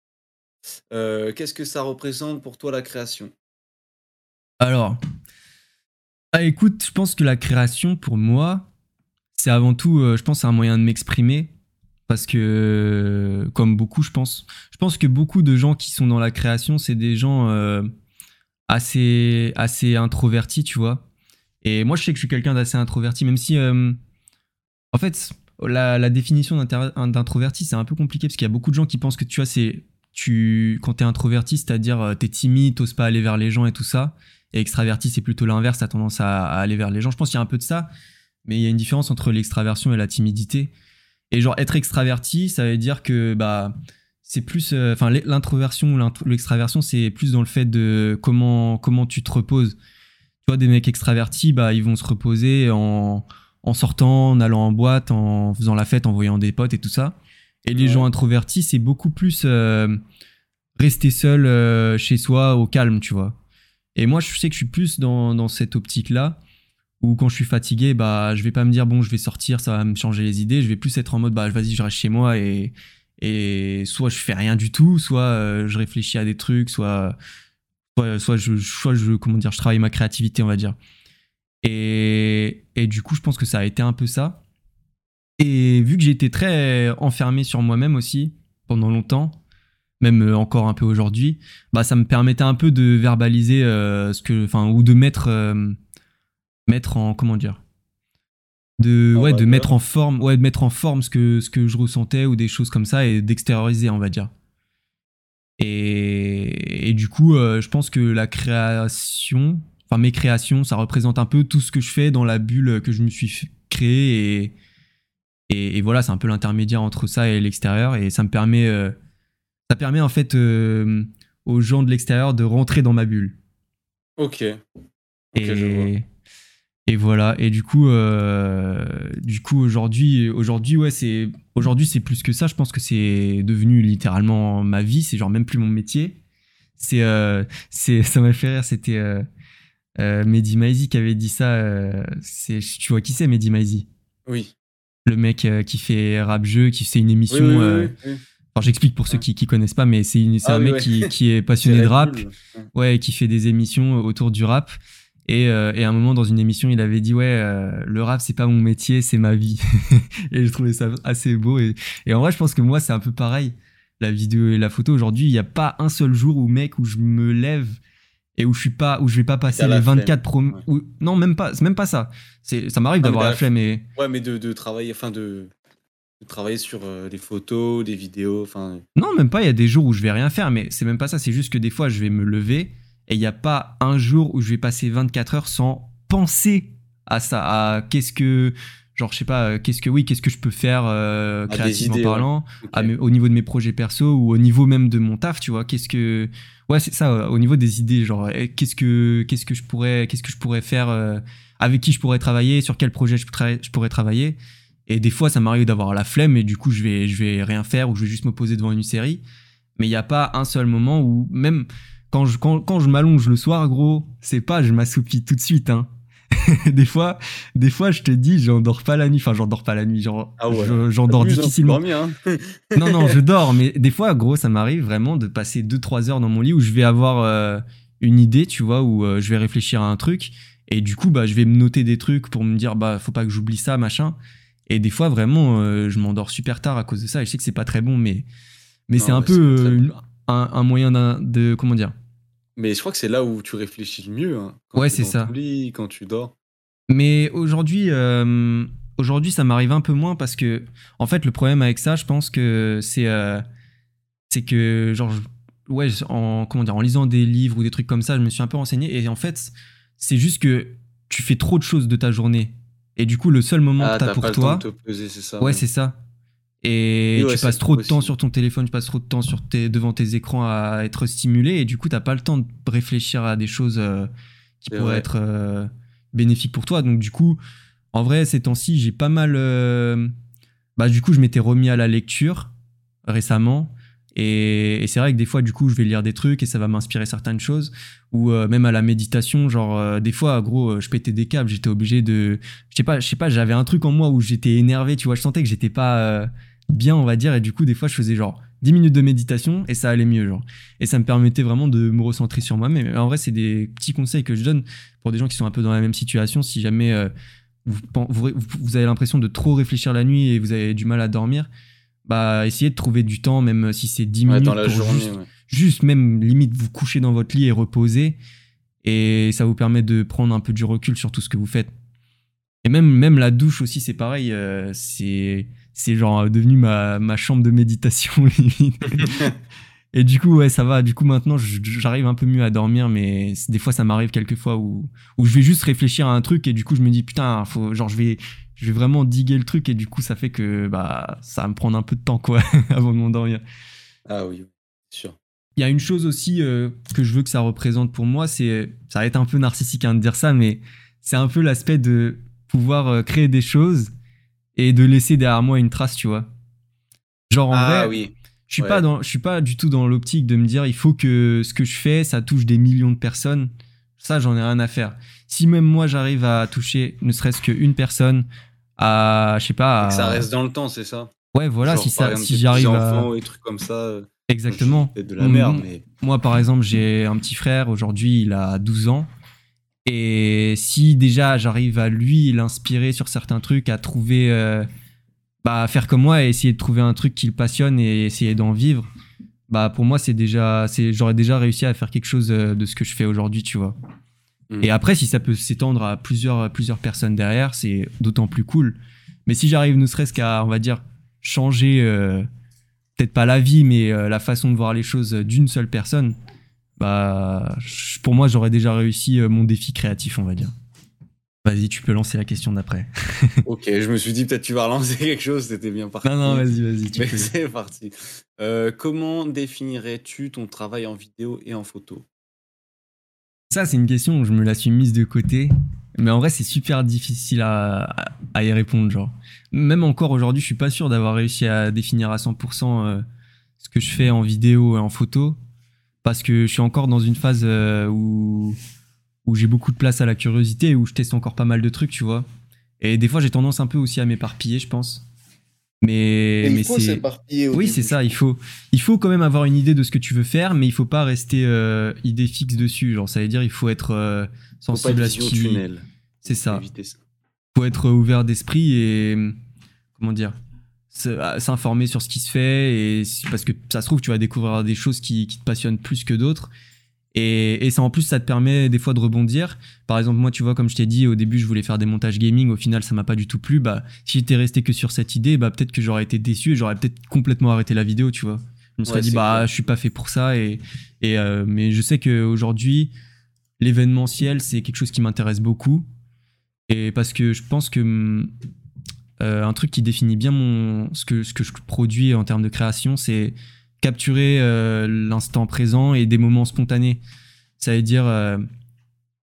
qu'est-ce que ça représente pour toi la création? Alors, ah, écoute, je pense que la création pour moi, c'est avant tout, je pense, un moyen de m'exprimer parce que, comme beaucoup, je pense, je pense que beaucoup de gens qui sont dans la création, c'est des gens euh, assez, assez introvertis, tu vois. Et moi, je sais que je suis quelqu'un d'assez introverti, même si, euh, en fait, la, définition d'introverti, c'est un peu compliqué parce qu'il y a beaucoup de gens qui pensent que, tu vois, c'est tu, quand t'es introverti, c'est-à-dire euh, t'es timide, t'oses pas aller vers les gens et tout ça. Et extraverti, c'est plutôt l'inverse, t'as tendance à, à, aller vers les gens. Je pense qu'il y a un peu de ça, mais il y a une différence entre l'extraversion et la timidité. Et genre être extraverti, ça veut dire que bah c'est plus euh, enfin l'introversion ou l'extraversion, c'est plus dans le fait de comment comment tu te reposes. Tu vois des mecs extravertis, bah ils vont se reposer en en sortant, en allant en boîte, en faisant la fête, en voyant des potes et tout ça. Et les gens introvertis, c'est beaucoup plus euh, rester seul euh, chez soi au calme, tu vois. Et moi, je sais que je suis plus dans, dans cette optique-là. Ou quand je suis fatigué, bah, je vais pas me dire, bon, je vais sortir, ça va me changer les idées. Je vais plus être en mode, bah, vas-y, je reste chez moi et, et soit je fais rien du tout, soit euh, je réfléchis à des trucs, soit, soit, je, soit je, comment dire, je travaille ma créativité, on va dire. Et, et du coup, je pense que ça a été un peu ça. Et vu que j'étais très enfermé sur moi-même aussi pendant longtemps, même euh, encore un peu aujourd'hui, bah ça me permettait un peu de verbaliser euh, ce que, enfin, ou de mettre mettre en comment dire de ouais de mettre en forme ouais de mettre en forme ce que ce que je ressentais ou des choses comme ça et d'extérioriser on va dire. Et, et du coup euh, je pense que la création enfin mes créations ça représente un peu tout ce que je fais dans la bulle que je me suis créé et et, voilà c'est un peu l'intermédiaire entre ça et l'extérieur et ça me permet euh, ça permet en fait euh, aux gens de l'extérieur de rentrer dans ma bulle. Ok, et et voilà. Et du coup, euh, du coup aujourd'hui, aujourd'hui, ouais, c'est aujourd'hui c'est plus que ça. Je pense que c'est devenu littéralement ma vie. C'est genre même plus mon métier. C'est, euh, c'est, ça m'a fait rire. C'était euh, euh, Mehdi Maizi qui avait dit ça. Euh, c'est, tu vois qui c'est Mehdi Maizi Oui. Le mec euh, qui fait rap jeu, qui fait une émission. Oui, oui, alors j'explique pour ceux qui, qui connaissent pas, mais c'est, c'est ah un mec qui, qui est passionné de rap, ouais, qui fait des émissions autour du rap. Et, euh, et, à un moment dans une émission, il avait dit ouais, euh, le rap c'est pas mon métier, c'est ma vie. et je trouvais ça assez beau. Et, et, en vrai, je pense que moi c'est un peu pareil. La vidéo et la photo aujourd'hui, il n'y a pas un seul jour où mec où je me lève et où je suis pas où je vais pas passer les 24 prom non même pas c'est même pas ça c'est ça m'arrive d'avoir la flemme et ouais mais de, de travailler enfin de travailler sur euh, des photos, des vidéos, enfin. Non, même pas. Il y a des jours où je vais rien faire, mais c'est même pas ça. C'est juste que des fois, je vais me lever et il n'y a pas un jour où je vais passer 24 heures sans penser à ça, à qu'est-ce que genre je sais pas euh, qu'est-ce que oui qu'est-ce que je peux faire euh, créativement parlant au niveau de mes projets perso ou au niveau même de mon taf tu vois qu'est-ce que ouais c'est ça au niveau des idées genre eh, qu'est-ce que qu'est-ce que je pourrais qu'est-ce que je pourrais faire euh, avec qui je pourrais travailler sur quel projet je, je pourrais travailler. Et des fois ça m'arrive d'avoir la flemme et du coup je vais je vais rien faire ou je vais juste me poser devant une série. Mais il n'y a pas un seul moment où même quand je quand, quand je m'allonge le soir gros c'est pas je m'assoupis tout de suite hein des fois, des fois, je te dis, j'endors pas la nuit. Enfin, j'endors pas la nuit. Genre, ah j'endors hein, difficilement. Hein. non, non, je dors. Mais des fois, gros, ça m'arrive vraiment de passer 2-3 heures dans mon lit où je vais avoir euh, une idée, tu vois, où euh, je vais réfléchir à un truc. Et du coup, bah, je vais me noter des trucs pour me dire, bah, faut pas que j'oublie ça, machin. Et des fois, vraiment, euh, je m'endors super tard à cause de ça. Et je sais que c'est pas très bon, mais, mais c'est un peu un, un, moyen de, comment dire, mais je crois que c'est là où tu réfléchis le mieux. Hein, ouais, c'est ça. Lit, quand tu dors. Mais aujourd'hui, euh, aujourd'hui, ça m'arrive un peu moins parce que, en fait, le problème avec ça, je pense que c'est, euh, c'est que, genre, ouais, en comment dire, en lisant des livres ou des trucs comme ça, je me suis un peu renseigné et en fait, c'est juste que tu fais trop de choses de ta journée et du coup, le seul moment ah, que tu as pour toi, ça, ouais, c'est ça. Et tu passes trop de temps sur ton téléphone, tu passes trop de temps sur tes, devant tes écrans à être stimulé et du coup, t'as pas le temps de réfléchir à des choses euh, qui pourraient être euh, bénéfiques pour toi. Donc, du coup, en vrai, ces temps-ci, j'ai pas mal. Euh, bah, du coup, je m'étais remis à la lecture récemment. Et, c'est vrai que des fois, du coup, je vais lire des trucs et ça va m'inspirer certaines choses. Ou même à la méditation, genre, des fois, gros, je pétais des câbles, j'étais obligé de. Je sais pas, je sais pas, j'avais un truc en moi où j'étais énervé, tu vois, je sentais que j'étais pas bien, on va dire. Et du coup, des fois, je faisais genre 10 minutes de méditation et ça allait mieux, genre. Et ça me permettait vraiment de me recentrer sur moi. Mais en vrai, c'est des petits conseils que je donne pour des gens qui sont un peu dans la même situation. Si jamais euh, vous, vous, avez l'impression de trop réfléchir la nuit et vous avez du mal à dormir, bah, essayez de trouver du temps, même si c'est 10 minutes. dans la journée, juste, juste, même limite, vous coucher dans votre lit et reposer. Et ça vous permet de prendre un peu du recul sur tout ce que vous faites. Et même, même la douche aussi, c'est pareil. Euh, c'est c'est genre devenu ma, ma, chambre de méditation et du coup ouais ça va. Du coup maintenant j'arrive un peu mieux à dormir mais des fois ça m'arrive quelques fois où, où je vais juste réfléchir à un truc et du coup je me dis putain faut genre je vais je vais vraiment diguer le truc et du coup ça fait que bah ça va me prendre un peu de temps quoi avant de m'endormir. Ah oui sûr. Il y a une chose aussi euh, que je veux que ça représente pour moi c'est ça va être un peu narcissique hein, de dire ça mais c'est un peu l'aspect de pouvoir euh, créer des choses et de laisser derrière moi une trace, tu vois. Genre en ah, vrai, oui. je suis pas dans, je suis pas du tout dans l'optique de me dire il faut que ce que je fais, ça touche des millions de personnes. Ça, j'en ai rien à faire. Si même moi j'arrive à toucher ne serait-ce qu'une personne, à, je sais pas, ça reste dans le temps, c'est ça. Ouais, voilà, si ça, si j'arrive à. et trucs comme ça. Euh, Exactement. De la merde, mais... Moi, par exemple, j'ai un petit frère. Aujourd'hui, il a 12 ans. Et si déjà j'arrive à lui l'inspirer sur certains trucs, à trouver, euh, bah, à faire comme moi et essayer de trouver un truc qui le passionne et essayer d'en vivre, bah, pour moi, c'est déjà, c'est, j'aurais déjà réussi à faire quelque chose euh, de ce que je fais aujourd'hui, tu vois. Mm. Et après, si ça peut s'étendre à plusieurs, plusieurs personnes derrière, c'est d'autant plus cool. Mais si j'arrive ne serait-ce qu'à, on va dire, changer, euh, peut-être pas la vie, mais la façon de voir les choses d'une seule personne, bah, pour moi, j'aurais déjà réussi euh, mon défi créatif, on va dire. Vas-y, tu peux lancer la question d'après. ok, je me suis dit peut-être tu vas relancer quelque chose, c'était bien parti. Non, non, vas-y, vas-y. C'est parti. Euh, comment définirais-tu ton travail en vidéo et en photo? Ça, c'est une question je me la suis mise de côté. Mais en vrai, c'est super difficile à, à, y répondre. Genre. Même encore aujourd'hui, je suis pas sûr d'avoir réussi à définir à 100% euh, ce que je fais en vidéo et en photo parce que je suis encore dans une phase euh, où, où j'ai beaucoup de place à la curiosité et où je teste encore pas mal de trucs, tu vois. Et des fois, j'ai tendance un peu aussi à m'éparpiller, je pense. Mais, mais il faut s'éparpiller. Oui, c'est ça. Il faut, il faut quand même avoir une idée de ce que tu veux faire, mais il faut pas rester euh, idée fixe dessus. Genre, ça veut dire il faut être euh, sensible à ce qui. C'est ça. Il faut être ouvert d'esprit et comment dire s'informer sur ce qui se fait et parce que ça se trouve tu vas découvrir des choses qui, te passionnent plus que d'autres Et, et, ça en plus, ça te permet des fois de rebondir. Par exemple, moi, tu vois, comme je t'ai dit, au début, je voulais faire des montages gaming. Au final, ça m'a pas du tout plu. Bah, si j'étais resté que sur cette idée, bah, peut-être que j'aurais été déçu et j'aurais peut-être complètement arrêté la vidéo, tu vois. Je me serais dit, bah, je suis pas fait pour ça. Et, et euh, mais je sais qu'aujourd'hui, l'événementiel, c'est quelque chose qui m'intéresse beaucoup. Et parce que je pense que euh, un truc qui définit bien mon, ce, que, ce que je produis en termes de création, c'est capturer euh, l'instant présent et des moments spontanés. Ça veut dire, euh,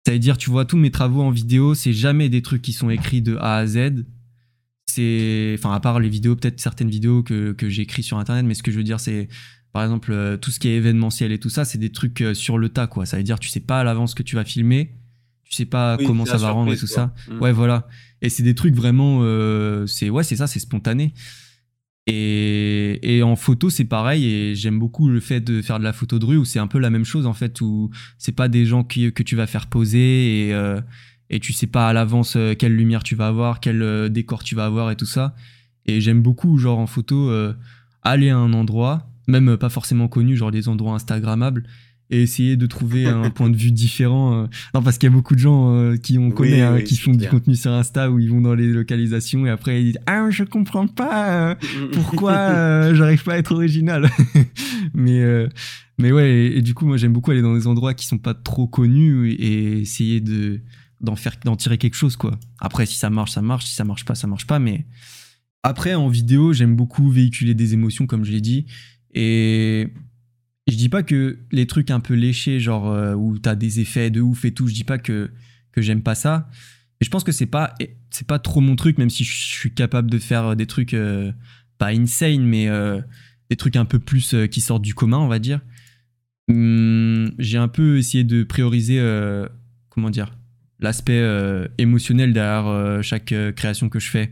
ça veut dire, tu vois, tous mes travaux en vidéo, c'est jamais des trucs qui sont écrits de A à Z. C'est, enfin, à part les vidéos, peut-être certaines vidéos que, que j'écris sur Internet, mais ce que je veux dire, c'est, par exemple, euh, tout ce qui est événementiel et tout ça, c'est des trucs sur le tas, quoi. Ça veut dire, tu sais pas à l'avance que tu vas filmer, tu sais pas comment ça va rendre et tout ça. Mm. Ouais, voilà. Et c'est des trucs vraiment, c'est, ouais, c'est ça, c'est spontané. Et, en photo, c'est pareil. Et j'aime beaucoup le fait de faire de la photo de rue où c'est un peu la même chose en fait, où c'est pas des gens que tu vas faire poser et, euh, et tu sais pas à l'avance euh, quelle lumière tu vas avoir, quel euh, décor tu vas avoir et tout ça. Et j'aime beaucoup, genre en photo, aller à un endroit, même pas forcément connu, genre des endroits Instagrammables, et essayer de trouver un point de vue différent. Euh. Non, parce qu'il y a beaucoup de gens euh, qui on connaît, hein, qui font du contenu sur Insta où ils vont dans les localisations et après ils disent ah je comprends pas euh, pourquoi j'arrive pas à être original. mais mais ouais et, du coup moi j'aime beaucoup aller dans des endroits qui sont pas trop connus et essayer de d'en faire d'en tirer quelque chose quoi. Après si ça marche ça marche, si ça marche pas ça marche pas mais après en vidéo j'aime beaucoup véhiculer des émotions comme je l'ai dit et je dis pas que les trucs un peu léchés, genre euh, où t'as des effets de ouf et tout, je dis pas que, que j'aime pas ça. Mais je pense que c'est pas, c'est pas trop mon truc, même si je suis capable de faire des trucs euh, pas insane, mais euh, des trucs un peu plus qui sortent du commun, on va dire. Hum, j'ai un peu essayé de prioriser, comment dire, l'aspect émotionnel derrière chaque création que je fais.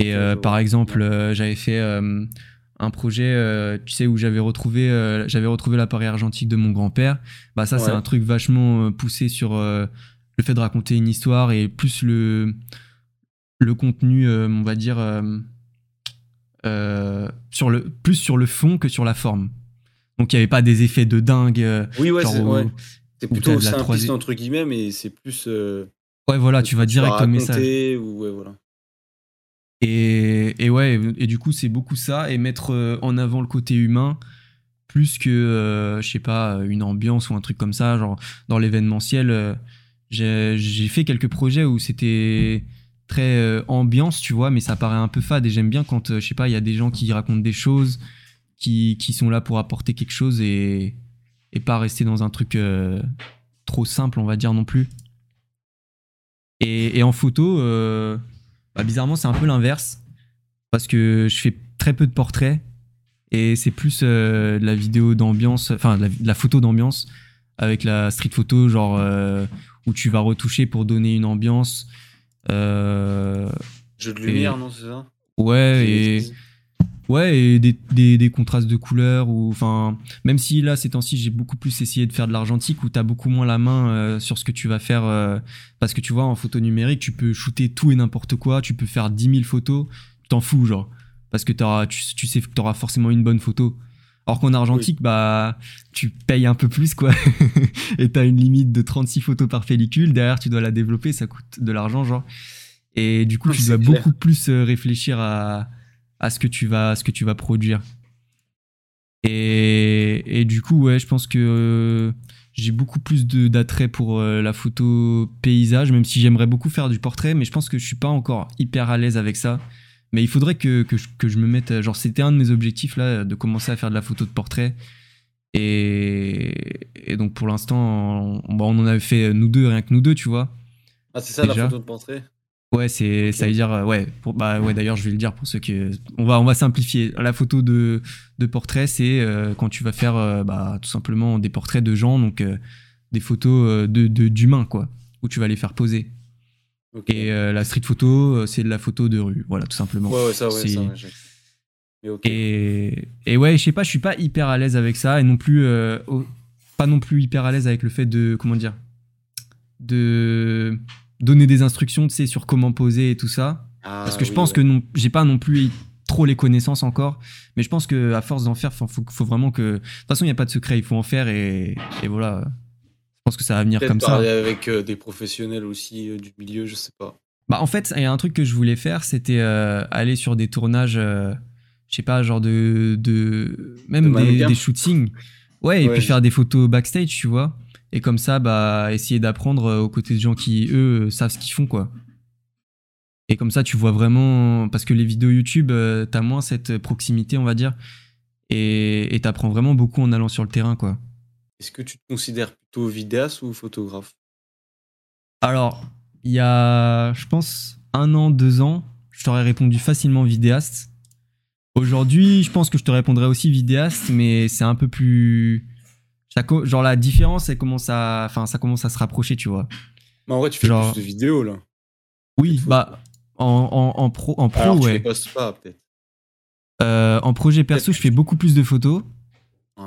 Et par exemple, j'avais fait un projet, euh, tu sais, où j'avais retrouvé, euh, j'avais retrouvé l'appareil argentique de mon grand-père. Bah ça, c'est un truc vachement euh, poussé sur le fait de raconter une histoire et plus le le contenu, on va dire, sur le plus sur le fond que sur la forme. Donc il y avait pas des effets de dingue. oui, ouais, c'est plutôt simpliste entre guillemets, mais c'est plus. ouais, voilà, tu vas direct au message. Ou, ouais, voilà. Et, ouais, et du coup, c'est beaucoup ça, et mettre euh, en avant le côté humain, plus que, euh, je sais pas, une ambiance ou un truc comme ça. Genre, dans l'événementiel, euh, j'ai fait quelques projets où c'était très ambiance, tu vois, mais ça paraît un peu fade, et j'aime bien quand, je sais pas, il y a des gens qui racontent des choses, qui, sont là pour apporter quelque chose, et, pas rester dans un truc trop simple, on va dire non plus. Et en photo, bah, bizarrement, c'est un peu l'inverse. Parce que je fais très peu de portraits. Et c'est plus euh, la vidéo d'ambiance, enfin la, la, photo d'ambiance avec la street photo, genre euh, où tu vas retoucher pour donner une ambiance. Euh, Jeu de lumière, non, c'est ça? Ouais, et Ouais, et des, des, des, contrastes de couleurs, ou enfin, même si là, ces temps-ci, j'ai beaucoup plus essayé de faire de l'argentique, où t'as beaucoup moins la main euh, sur ce que tu vas faire, euh, parce que tu vois, en photo numérique, tu peux shooter tout et n'importe quoi, tu peux faire 10 000 photos, tu t'en fous, genre, parce que auras, tu, tu sais que t'auras forcément une bonne photo. Alors qu'en argentique, bah, tu payes un peu plus, quoi. et t'as une limite de 36 photos par pellicule. Derrière, tu dois la développer, ça coûte de l'argent, genre. Et du coup, tu dois beaucoup plus euh, réfléchir à, à ce que tu vas, ce que tu vas produire. Et, et, du coup, ouais, je pense que euh, j'ai beaucoup plus d'attrait pour euh, la photo paysage, même si j'aimerais beaucoup faire du portrait, mais je pense que je suis pas encore hyper à l'aise avec ça. Mais il faudrait que, que, je, que je me mette. Genre, c'était un de mes objectifs là, de commencer à faire de la photo de portrait. Et, et donc, pour l'instant, on, on, en avait fait nous deux, rien que nous deux, tu vois. Ah, c'est ça la photo de portrait? Ouais, c'est ça veut dire euh, ouais, pour, bah ouais d'ailleurs, je vais le dire pour ceux qui on va on va simplifier. La photo de de portrait, c'est euh, quand tu vas faire euh, bah tout simplement des portraits de gens donc des photos de d'humains quoi, où tu vas les faire poser. Et la street photo, c'est de la photo de rue, voilà, tout simplement. Ouais, ouais ça ouais, ça, et, et ouais, je sais pas, je suis pas hyper à l'aise avec ça et non plus pas non plus hyper à l'aise avec le fait de comment dire de donner des instructions, tu sais, sur comment poser et tout ça. Ah parce que je pense que non, j'ai pas non plus trop les connaissances encore. Mais je pense que à force d'en faire, faut, faut, vraiment que. De toute façon, il n'y a pas de secret, il faut en faire et, et voilà. Je pense que ça va venir comme ça. avec euh, des professionnels aussi euh, du milieu, je sais pas. Bah en fait, il y a un truc que je voulais faire, c'était euh, aller sur des tournages, je sais pas, genre de, de même des, des, shootings. Ouais, et puis faire des photos backstage, tu vois. Et comme ça, bah essayer d'apprendre aux côtés de gens qui eux savent ce qu'ils font, quoi. Et comme ça, tu vois vraiment. Parce que les vidéos YouTube, euh, t'as moins cette proximité, on va dire. Et t'apprends vraiment beaucoup en allant sur le terrain, quoi. Est-ce que tu te considères plutôt vidéaste ou photographe? Alors, il y a, je pense, un an, deux ans, je t'aurais répondu facilement vidéaste. Aujourd'hui, je pense que je te répondrais aussi vidéaste, mais c'est un peu plus. Genre, la différence, elle commence à... Enfin, ça commence à se rapprocher, tu vois. Mais en vrai, tu fais plus de vidéos, là. Oui, bah, en, en, pro, en pro ouais. pas, peut-être. Euh, en projet perso, je fais beaucoup plus de photos.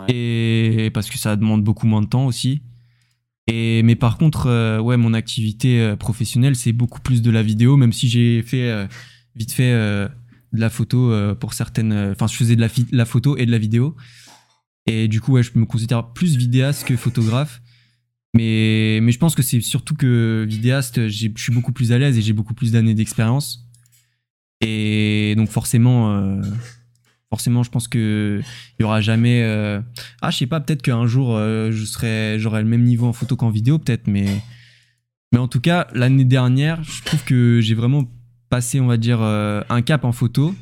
Et parce que ça demande beaucoup moins de temps aussi. Et mais par contre, euh, ouais, mon activité euh, professionnelle, c'est beaucoup plus de la vidéo, même si j'ai fait vite fait de la photo pour certaines. Enfin, je faisais de la, la, photo et de la vidéo. Et du coup, ouais, je me considère plus vidéaste que photographe. Mais, mais je pense que c'est surtout que vidéaste, je suis beaucoup plus à l'aise et j'ai beaucoup plus d'années d'expérience. Et donc forcément, euh, forcément, je pense que il y aura jamais. Euh, ah, je sais pas, peut-être qu'un jour euh, j'aurai le même niveau en photo qu'en vidéo, peut-être, mais mais en tout cas, l'année dernière, je trouve que j'ai vraiment passé, on va dire, un cap en photo,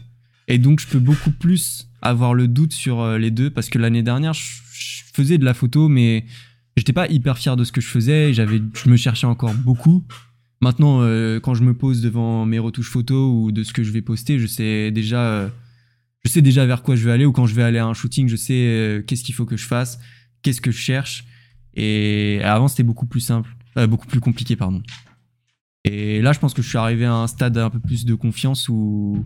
et donc je peux beaucoup plus avoir le doute sur les deux parce que l'année dernière, je faisais de la photo, mais j'étais pas hyper fier de ce que je faisais, j'avais, je me cherchais encore beaucoup. Maintenant, euh, quand je me pose devant mes retouches photos ou de ce que je vais poster, je sais déjà, euh, je sais déjà vers quoi je vais aller ou quand je vais aller à un shooting, je sais euh, qu'est-ce qu'il faut que je fasse, qu'est-ce que je cherche. Et avant, c'était beaucoup plus simple, beaucoup plus compliqué, pardon. Et là, je pense que je suis arrivé à un stade un peu plus de confiance où,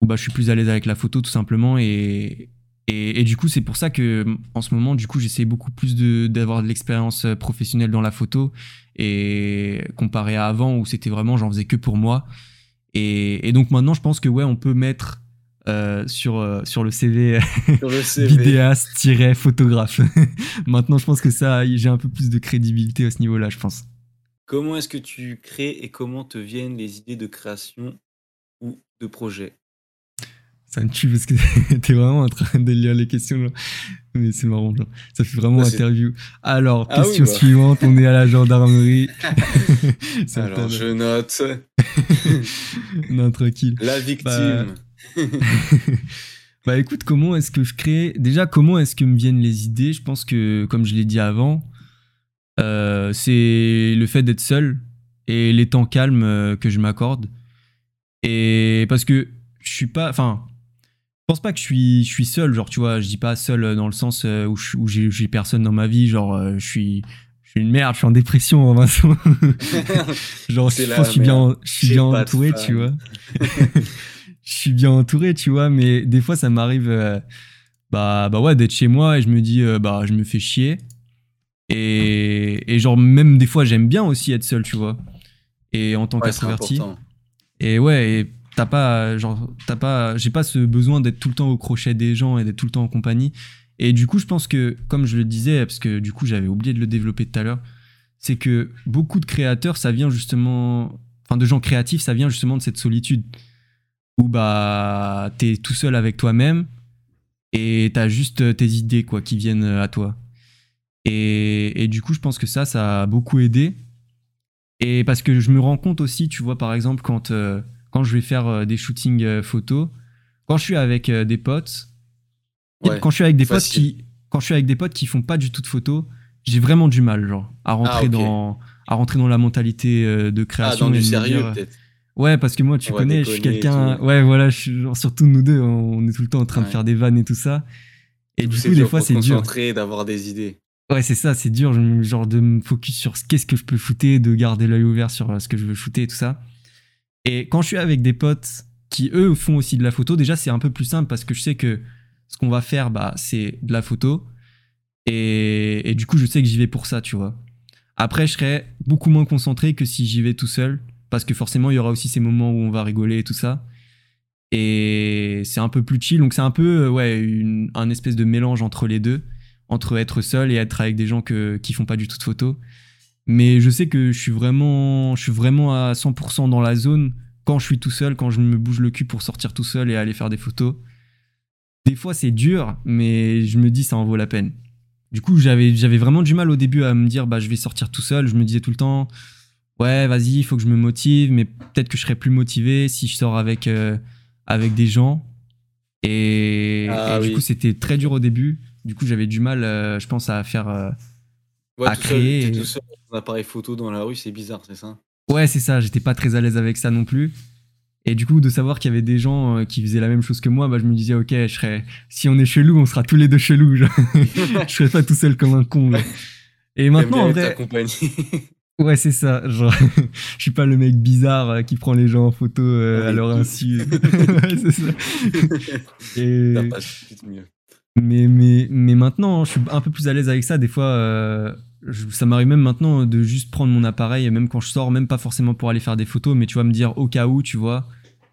où bah, je suis plus à l'aise avec la photo tout simplement et, et, du coup, c'est pour ça que en ce moment, du coup, j'essaie beaucoup plus d'avoir de, l'expérience euh, professionnelle dans la photo et comparé à avant où c'était vraiment j'en faisais que pour moi. Et, donc maintenant, je pense que ouais, on peut mettre euh, sur, euh, sur le CV, CV. vidéaste-photographe. maintenant, je pense que ça, j'ai un peu plus de crédibilité à ce niveau-là, je pense. Comment est-ce que tu crées et comment te viennent les idées de création ou de projet? Ça me tue parce que t'es vraiment en train de lire les questions. Mais c'est marrant. Ça fait vraiment interview. Alors, ah question bah. suivante. On est à la gendarmerie. Alors, je note. non, tranquille. La victime. Bah... bah écoute, comment est-ce que je crée Déjà, comment est-ce que me viennent les idées? Je pense que, comme je l'ai dit avant, euh, c'est le fait d'être seul et les temps calmes euh, que je m'accorde. Et parce que je suis pas. Enfin, pense pas que je suis, je suis seul, genre, tu vois, je dis pas seul dans le sens euh, où, où j'ai personne dans ma vie, genre, euh, je suis, je suis une merde, je suis en dépression, Vincent. genre, je pense je suis bien, je suis bien entouré, tu vois. je suis bien entouré, tu vois, mais des fois, ça m'arrive, euh, bah, bah ouais, d'être chez moi et je me dis, bah, je me fais chier. Et, et genre, même des fois, j'aime bien aussi être seul, tu vois. Et en tant qu'introverti. Et ouais, et t'as pas genre t'as pas j'ai pas ce besoin d'être tout le temps au crochet des gens et d'être tout le temps en compagnie. Et du coup je pense que comme je le disais parce que du coup j'avais oublié de le développer tout à l'heure c'est que beaucoup de créateurs ça vient justement enfin de gens créatifs ça vient justement de cette solitude où bah t'es tout seul avec toi-même et t'as juste tes idées quoi qui viennent à toi. Et, et du coup je pense que ça ça a beaucoup aidé. Et parce que je me rends compte aussi tu vois par exemple quand euh, quand je vais faire euh, des shootings euh, photos, quand je suis avec euh, des potes, quand je suis avec des potes qui, quand je suis avec des potes qui font pas du tout de photos, j'ai vraiment du mal, genre, à rentrer ah, dans, à rentrer dans la mentalité de création. Ah, dans du sérieux, peut-être. Ouais, parce que moi, tu connais, je suis quelqu'un. Ouais, voilà, je suis, genre, surtout nous deux, on est tout le temps en train de faire des vannes et tout ça. Et du coup, des fois, c'est dur. d'avoir des idées. Ouais, c'est ça, c'est dur, genre de me focus sur qu'est-ce que je peux shooter, de garder l'œil ouvert sur ce que je veux shooter et tout ça. Et quand je suis avec des potes qui eux font aussi de la photo, déjà c'est un peu plus simple parce que je sais que ce qu'on va faire, bah, c'est de la photo. Et, du coup, je sais que j'y vais pour ça, tu vois. Après, je serais beaucoup moins concentré que si j'y vais tout seul. Parce que forcément, il y aura aussi ces moments où on va rigoler et tout ça. Et c'est un peu plus chill. Donc c'est un peu ouais, un espèce de mélange entre les deux. Entre être seul et être avec des gens que, qui font pas du tout de photos. Mais je sais que je suis vraiment, je suis vraiment à 100% dans la zone quand je suis tout seul, quand je me bouge le cul pour sortir tout seul et aller faire des photos. Des fois c'est dur, mais je me dis ça en vaut la peine. Du coup, j'avais, j'avais vraiment du mal au début à me dire bah je vais sortir tout seul. Je me disais tout le temps ouais vas-y, il faut que je me motive, mais peut-être que je serais plus motivé si je sors avec euh, avec des gens. Et, ah du coup c'était très dur au début. Du coup j'avais du mal, euh, je pense à faire euh, à créer. tout seul, un appareil photo dans la rue, c'est bizarre, c'est ça? Ouais, c'est ça. J'étais pas très à l'aise avec ça non plus. Et du coup, de savoir qu'il y avait des gens euh, qui faisaient la même chose que moi, bah, je me disais, ok, je serais, si on est chelou, on sera tous les deux chelous. je serais pas tout seul comme un con. Et maintenant, en vrai. ouais, c'est ça. Genre, je suis pas le mec bizarre euh, qui prend les gens en photo euh, à leur insu. ouais, c'est ça. Et... Mais, mais, mais maintenant, je suis un peu plus à l'aise avec ça. Des fois, ça m'arrive même maintenant de juste prendre mon appareil, même quand je sors, même pas forcément pour aller faire des photos, mais tu vas me dire au cas où, tu vois,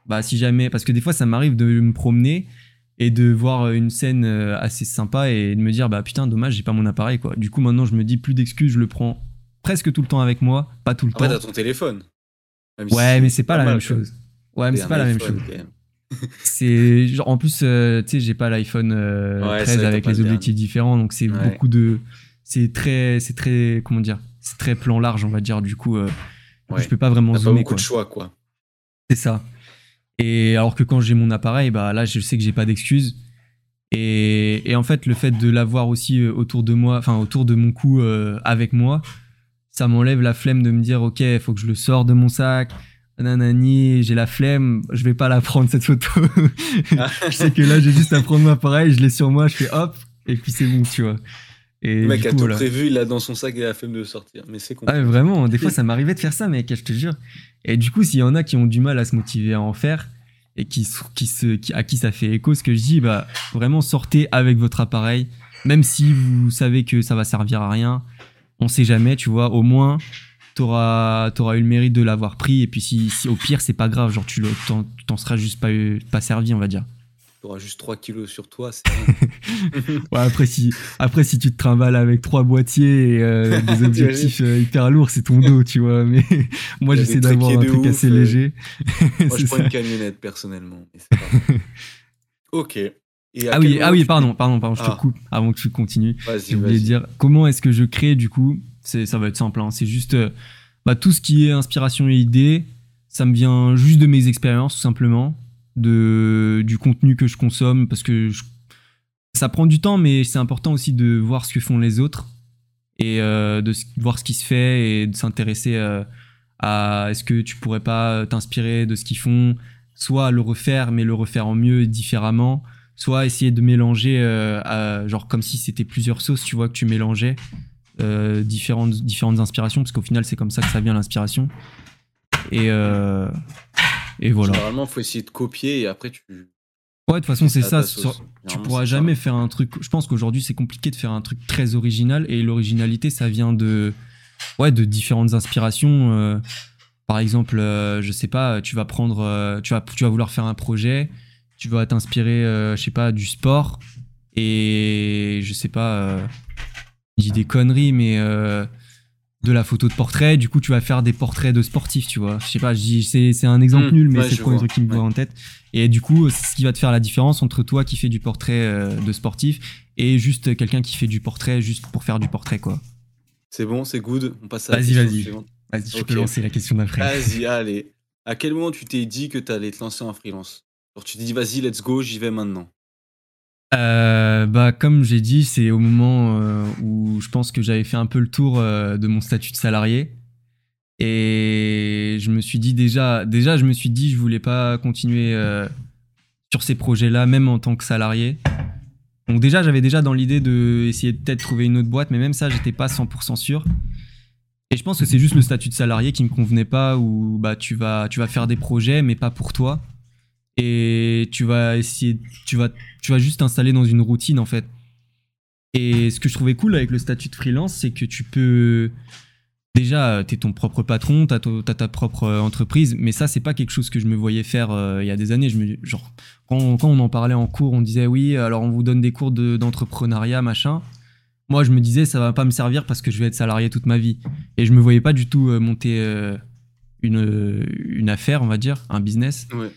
bah si jamais, parce que des fois ça m'arrive de me promener et de voir une scène euh, assez sympa et de me dire bah putain dommage j'ai pas mon appareil quoi. Du coup maintenant je me dis plus d'excuses, je le prends presque tout le temps avec moi, pas tout le Après, temps. t'as ton téléphone. ouais mais c'est pas, la même chose. Ouais mais c'est pas la même chose. c'est en plus euh, tu sais j'ai pas l'iPhone 13 euh, avec les objectifs différents donc c'est beaucoup de c'est très, c'est très, comment dire, c'est très plan large, on va dire. Du coup, euh, je peux pas vraiment zoomer. Pas beaucoup de choix, quoi. C'est ça. Et alors que quand j'ai mon appareil, bah là, je sais que j'ai pas d'excuses. Et, et, en fait, le fait de l'avoir aussi euh, autour de moi, enfin autour de mon cou euh, avec moi, ça m'enlève la flemme de me dire, ok, il faut que je le sors de mon sac. Nanani, j'ai la flemme, je vais pas la prendre cette photo. je sais que là, j'ai juste à prendre mon appareil, je l'ai sur moi, je fais hop, et puis c'est bon, tu vois. Et le mec a tout prévu, il a dans son sac et la flemme de sortir. Mais c'est ah, vraiment, des fois ça m'arrivait de faire ça, mec, je te jure. Et du coup, s'il y en a qui ont du mal à se motiver à en faire et qui, qui se, qui, à qui ça fait écho, ce que je dis, bah vraiment sortez avec votre appareil, même si vous savez que ça va servir à rien. On sait jamais, tu vois. Au moins, t'auras auras eu le mérite de l'avoir pris. Et puis si, si au pire, c'est pas grave, genre tu t'en seras juste pas, pas servi, on va dire auras juste 3 kilos sur toi. ouais, après, si, après, si tu te trimbales avec trois boîtiers et euh, des objectifs euh, hyper lourds, c'est ton dos, tu vois. Mais moi, j'essaie d'avoir un truc assez euh, léger. moi, je prends une camionnette, personnellement. ok. ah oui, ah oui, pardon, pardon, pardon, je te ah. coupe avant que tu continues. Je voulais dire comment est-ce que je crée du coup. Ça va être simple. Hein, c'est juste bah, tout ce qui est inspiration et idée. Ça me vient juste de mes expériences, tout simplement de, du contenu que je consomme parce que ça prend du temps, mais c'est important aussi de voir ce que font les autres et euh, de voir ce qui se fait et de s'intéresser euh, à est-ce que tu pourrais pas t'inspirer de ce qu'ils font, soit le refaire, mais le refaire en mieux, différemment, soit essayer de mélanger, euh, genre comme si c'était plusieurs sauces, tu vois, que tu mélangeais différentes, différentes inspirations, parce qu'au final, c'est comme ça que ça vient l'inspiration. Et, et voilà. Généralement, il faut essayer de copier et après tu. Ouais, de toute façon, c'est ça. tu pourras jamais faire un truc. Je pense qu'aujourd'hui, c'est compliqué de faire un truc très original et l'originalité, ça vient de, ouais, de différentes inspirations. Euh. par exemple, euh, je sais pas, tu vas prendre, euh, tu vas, tu vas vouloir faire un projet, tu vas t'inspirer, je sais pas, du sport et je sais pas, je dis des conneries, mais de la photo de portrait, du coup tu vas faire des portraits de sportifs, tu vois. Je sais pas, c'est un exemple mmh, nul, mais c'est le premier truc qui me vient en tête. Et du coup, c'est ce qui va te faire la différence entre toi qui fais du portrait euh, de sportif et juste quelqu'un qui fait du portrait juste pour faire du portrait, quoi. C'est bon, c'est good. On passe à Vas-y, vas-y. Vas-y, tu peux lancer la question d'après. Vas-y, allez. À quel moment tu t'es dit que tu allais te lancer en freelance? Alors tu t'es dit, vas-y, let's go, j'y vais maintenant. Euh, bah, comme j'ai dit, c'est au moment euh, où je pense que j'avais fait un peu le tour euh, de mon statut de salarié. Et je me suis dit déjà, déjà, je me suis dit, je voulais pas continuer sur ces projets-là, même en tant que salarié. Donc déjà, j'avais déjà dans l'idée de essayer de peut-être trouver une autre boîte, mais même ça, j'étais pas 100% sûr. Et je pense que c'est juste le statut de salarié qui me convenait pas, où bah tu vas faire des projets, mais pas pour toi et tu vas essayer, tu vas, tu vas juste t'installer dans une routine en fait. Et ce que je trouvais cool avec le statut de freelance, c'est que tu peux, déjà, tu es ton propre patron, tu as, ta propre entreprise, mais ça, c'est pas quelque chose que je me voyais faire il y a des années. Je me, genre, quand, on en parlait en cours, on disait oui, alors on vous donne des cours d'entrepreneuriat, machin. Moi, je me disais, ça va pas me servir parce que je vais être salarié toute ma vie. Et je me voyais pas du tout monter une, une affaire, on va dire, un business. Ouais.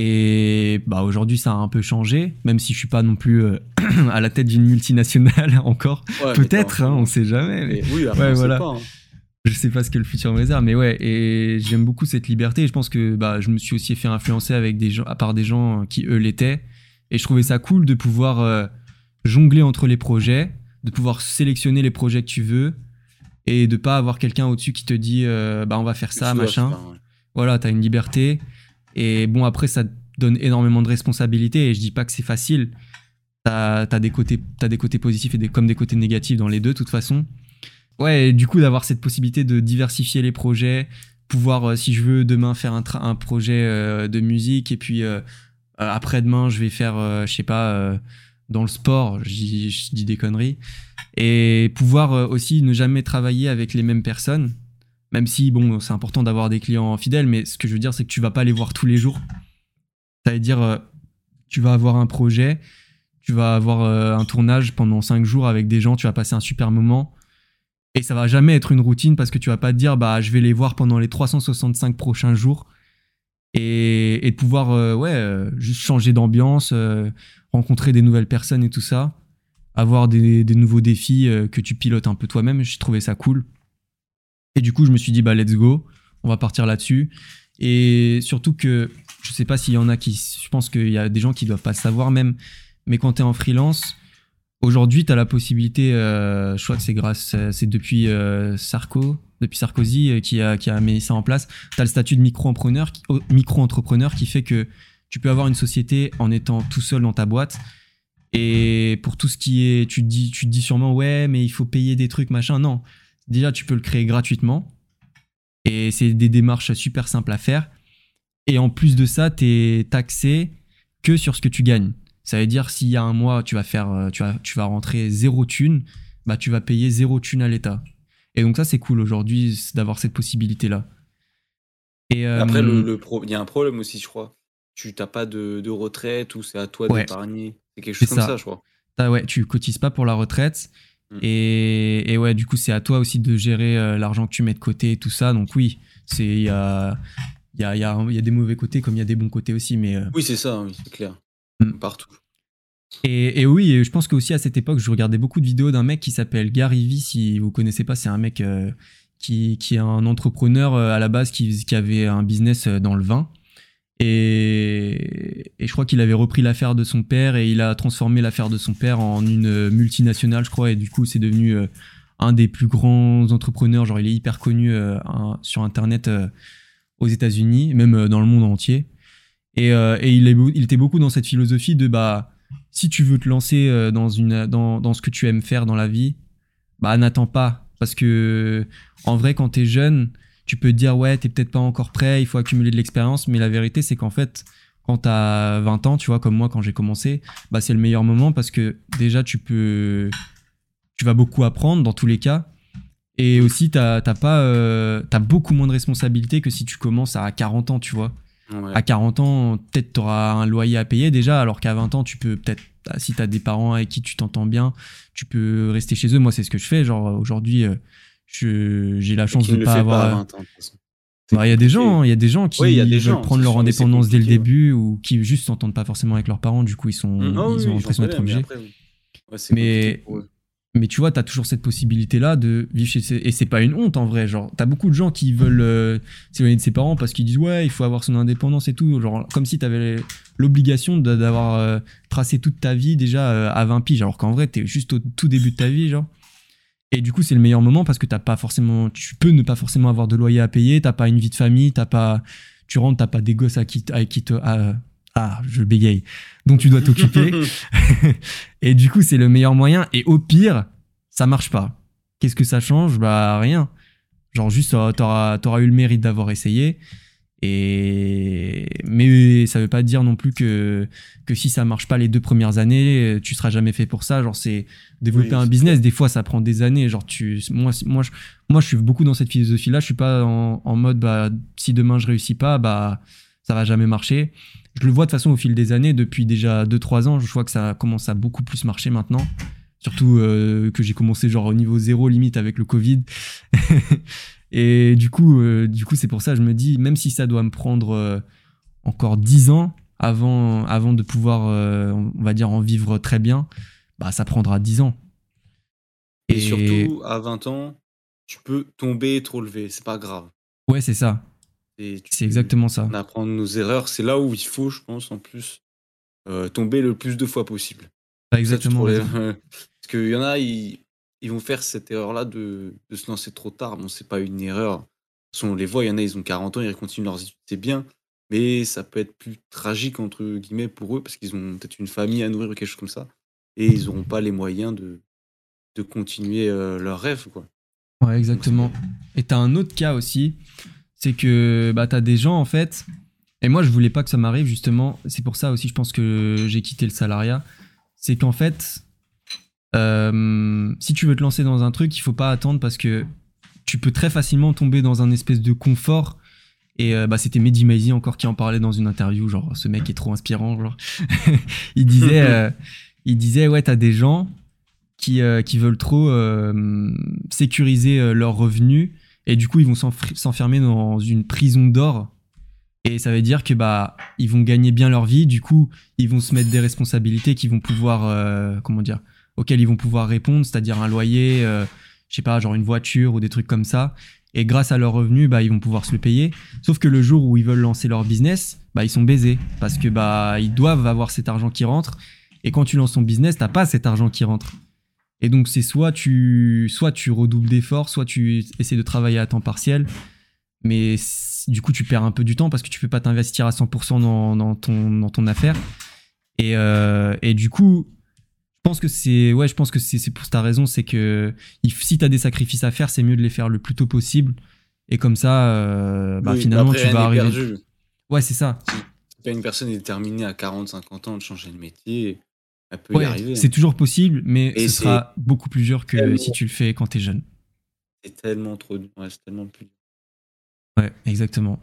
Et bah aujourd'hui, ça a un peu changé, même si je suis pas non plus euh, à la tête d'une multinationale encore. Peut-être, hein, on sait jamais. Mais... Oui, après, voilà. Sait pas, hein. Je sais pas ce que le futur me réserve, mais ouais. Et j'aime beaucoup cette liberté. Et je pense que bah, je me suis aussi fait influencer avec des gens, à part des gens qui eux l'étaient. Et je trouvais ça cool de pouvoir euh, jongler entre les projets, de pouvoir sélectionner les projets que tu veux et de pas avoir quelqu'un au-dessus qui te dit euh, bah on va faire ça, machin. Voilà, tu as une liberté. Et bon, après, ça donne énormément de responsabilités et je dis pas que c'est facile. T'as as des, côtés, positifs et des, comme des côtés négatifs dans les deux, de toute façon. Ouais, du coup, d'avoir cette possibilité de diversifier les projets, pouvoir, euh, si je veux, demain faire un, projet euh, de musique et puis euh, après-demain, je vais faire, je sais pas, dans le sport, je dis, des conneries. Et pouvoir aussi ne jamais travailler avec les mêmes personnes même si, bon, c'est important d'avoir des clients fidèles, mais ce que je veux dire, c'est que tu vas pas les voir tous les jours. Ça veut dire, euh, tu vas avoir un projet, tu vas avoir euh, un tournage pendant 5 jours avec des gens, tu vas passer un super moment. Et ça va jamais être une routine parce que tu vas pas te dire, bah, je vais les voir pendant les 365 prochains jours. Et, de pouvoir, euh, ouais, juste changer d'ambiance, rencontrer des nouvelles personnes et tout ça. Avoir des, des nouveaux défis que tu pilotes un peu toi-même. J'ai trouvé ça cool. Et du coup, je me suis dit, bah, let's go, on va partir là-dessus. Et surtout que, je sais pas s'il y en a qui, je pense qu'il y a des gens qui doivent pas savoir même, mais quand tu es en freelance, aujourd'hui, tu as la possibilité, euh, je crois que c'est grâce, c'est depuis euh, Sarko, depuis Sarkozy euh, qui, a, qui a mis ça en place, tu as le statut de micro-entrepreneur micro -entrepreneur qui fait que tu peux avoir une société en étant tout seul dans ta boîte. Et pour tout ce qui est, tu dis, tu te dis sûrement, ouais, mais il faut payer des trucs, machin. Non, Déjà, tu peux le créer gratuitement. Et c'est des démarches super simples à faire. Et en plus de ça, tu es taxé que sur ce que tu gagnes. Ça veut dire s'il y a un mois, tu vas faire, euh, tu vas, tu vas rentrer zéro thune, bah tu vas payer zéro thune à l'État. Et donc ça, c'est cool aujourd'hui d'avoir cette possibilité-là. Et Après, le, euh, il y a un problème aussi, je crois. Tu n'as pas de, retraite ou c'est à toi d'épargner. C'est quelque chose comme ça, je crois. ouais, tu cotises pas pour la retraite. Mm. Et, ouais, du coup, c'est à toi aussi de gérer euh, l'argent que tu mets de côté et tout ça. Donc oui, c'est il y a, y, a, y, a, y a des mauvais côtés comme il y a des bons côtés aussi. Mais, euh, Oui, c'est ça, oui, c'est clair. Mm. Partout. Et, et, oui, je pense qu'aussi à cette époque, je regardais beaucoup de vidéos d'un mec qui s'appelle Gary Vee. Si vous connaissez pas, c'est un mec euh, qui, qui, est un entrepreneur à la base qui, qui avait un business dans le vin. Et, je crois qu'il avait repris l'affaire de son père et il a transformé l'affaire de son père en une multinationale, je crois. Et du coup, c'est devenu euh, un des plus grands entrepreneurs. Genre, il est hyper connu euh, sur Internet euh, aux États-Unis, même dans le monde entier. Et, il, il, était beaucoup dans cette philosophie de bah, si tu veux te lancer dans, dans, ce que tu aimes faire dans la vie, bah, n'attends pas. Parce que en vrai, quand tu es jeune, tu peux te dire ouais t'es peut-être pas encore prêt il faut accumuler de l'expérience. Mais la vérité c'est qu'en fait quand t'as 20 ans tu vois comme moi quand j'ai commencé bah c'est le meilleur moment parce que déjà tu peux tu vas beaucoup apprendre dans tous les cas. Et aussi t'as pas euh, as beaucoup moins de responsabilités que si tu commences à 40 ans tu vois. À 40 ans peut-être t'auras un loyer à payer déjà alors qu'à 20 ans tu peux peut-être bah, si t'as des parents avec qui tu t'entends bien tu peux rester chez eux. Moi c'est ce que je fais. Genre aujourd'hui euh, j'ai la chance de ne pas avoir. Bah, il y a des gens, il y a des gens qui veulent prendre leur indépendance dès le début ou qui juste s'entendent pas forcément avec leurs parents, du coup ils sont, mmh. ah ils ont l'impression d'être obligés. Mais, mais, tu vois, tu as toujours cette possibilité-là de vivre chez Et c'est pas une honte en vrai. Genre, tu as beaucoup de gens qui veulent euh, s'éloigner de ses parents parce qu'ils disent ouais, il faut avoir son indépendance et tout. Genre, comme si tu avais l'obligation d'avoir euh, tracé toute ta vie déjà euh, à 20 piges. Alors qu'en vrai, tu es juste au tout début de ta vie, genre. Et du coup, c'est le meilleur moment parce que t'as pas forcément, tu peux ne pas forcément avoir de loyer à payer, t'as pas une vie de famille, t'as pas, tu rentres, t'as pas des gosses à qui, à qui te, ah, je bégaye, dont tu dois t'occuper. et du coup, c'est le meilleur moyen. Et au pire, ça marche pas. Qu'est-ce que ça change? Bah rien. Genre juste, t'auras, t'auras eu le mérite d'avoir essayé. Et mais ça veut pas dire non plus que que si ça marche pas les deux premières années, tu seras jamais fait pour ça. Genre c'est développer un business. Des fois ça prend des années. Genre tu moi moi je moi je suis beaucoup dans cette philosophie là. Je suis pas en, en mode bah si demain je réussis pas bah ça va jamais marcher. Je le vois de façon au fil des années. Depuis déjà 2-3 ans, je vois que ça commence à beaucoup plus marcher maintenant. Surtout euh, que j'ai commencé genre au niveau zéro limite avec le Covid. Et du coup, euh, du coup, c'est pour ça que je me dis, même si ça doit me prendre euh, encore 10 ans avant, avant de pouvoir, euh, on va dire, en vivre très bien, bah ça prendra 10 ans. Et, surtout, à 20 ans, tu peux tomber et te relever, c'est pas grave. Ouais, c'est ça. C'est exactement ça. Apprendre nos erreurs, c'est là où il faut, je pense, en plus, tomber le plus de fois possible. exactement. parce qu'il y en a, ils, ils vont faire cette erreur-là de, se lancer trop tard. Bon, c'est pas une erreur. On les voit, il y en a, ils ont 40 ans, ils continuent leurs études, c'est bien. Mais ça peut être plus tragique, entre guillemets, pour eux, parce qu'ils ont peut-être une famille à nourrir ou quelque chose comme ça. Et ils n'auront pas les moyens de, de continuer euh, leur rêve, quoi. Ouais, exactement. Et tu as un autre cas aussi, c'est que bah, tu as des gens, en fait, et moi, je voulais pas que ça m'arrive, justement. C'est pour ça aussi, je pense que j'ai quitté le salariat. C'est qu'en fait, euh, si tu veux te lancer dans un truc, il faut pas attendre parce que tu peux très facilement tomber dans un espèce de confort. Et euh, bah, c'était Mehdi Maizi encore qui en parlait dans une interview, genre ce mec est trop inspirant, genre. il disait, euh, il disait ouais t'as des gens qui, qui veulent trop sécuriser leurs revenus et du coup ils vont s'enfermer dans une prison d'or et ça veut dire que bah ils vont gagner bien leur vie, du coup ils vont se mettre des responsabilités qui vont pouvoir comment dire auxquels ils vont pouvoir répondre, c'est-à-dire un loyer, euh, je sais pas, genre une voiture ou des trucs comme ça. Et grâce à leurs revenus, bah, ils vont pouvoir se le payer. Sauf que le jour où ils veulent lancer leur business, bah, ils sont baisés parce que bah, ils doivent avoir cet argent qui rentre. Et quand tu lances ton business, t'as pas cet argent qui rentre. Et donc c'est soit tu, soit tu redoubles d'efforts, soit tu essaies de travailler à temps partiel. Mais du coup, tu perds un peu du temps parce que tu peux pas t'investir à 100% dans, ton, dans ton affaire. Et, euh, et du coup, je pense que c'est ouais, je pense que c'est pour ta raison, c'est que si tu as des sacrifices à faire, c'est mieux de les faire le plus tôt possible. Et comme ça, euh, bah, finalement, tu vas arriver. Ouais, c'est ça. Si une personne est déterminée à 40, 50 ans de changer de métier, elle peut y arriver. C'est toujours possible, mais ce sera beaucoup plus dur que si tu le fais quand tu es jeune. C'est tellement trop. Ouais, c'est tellement plus. Ouais, exactement.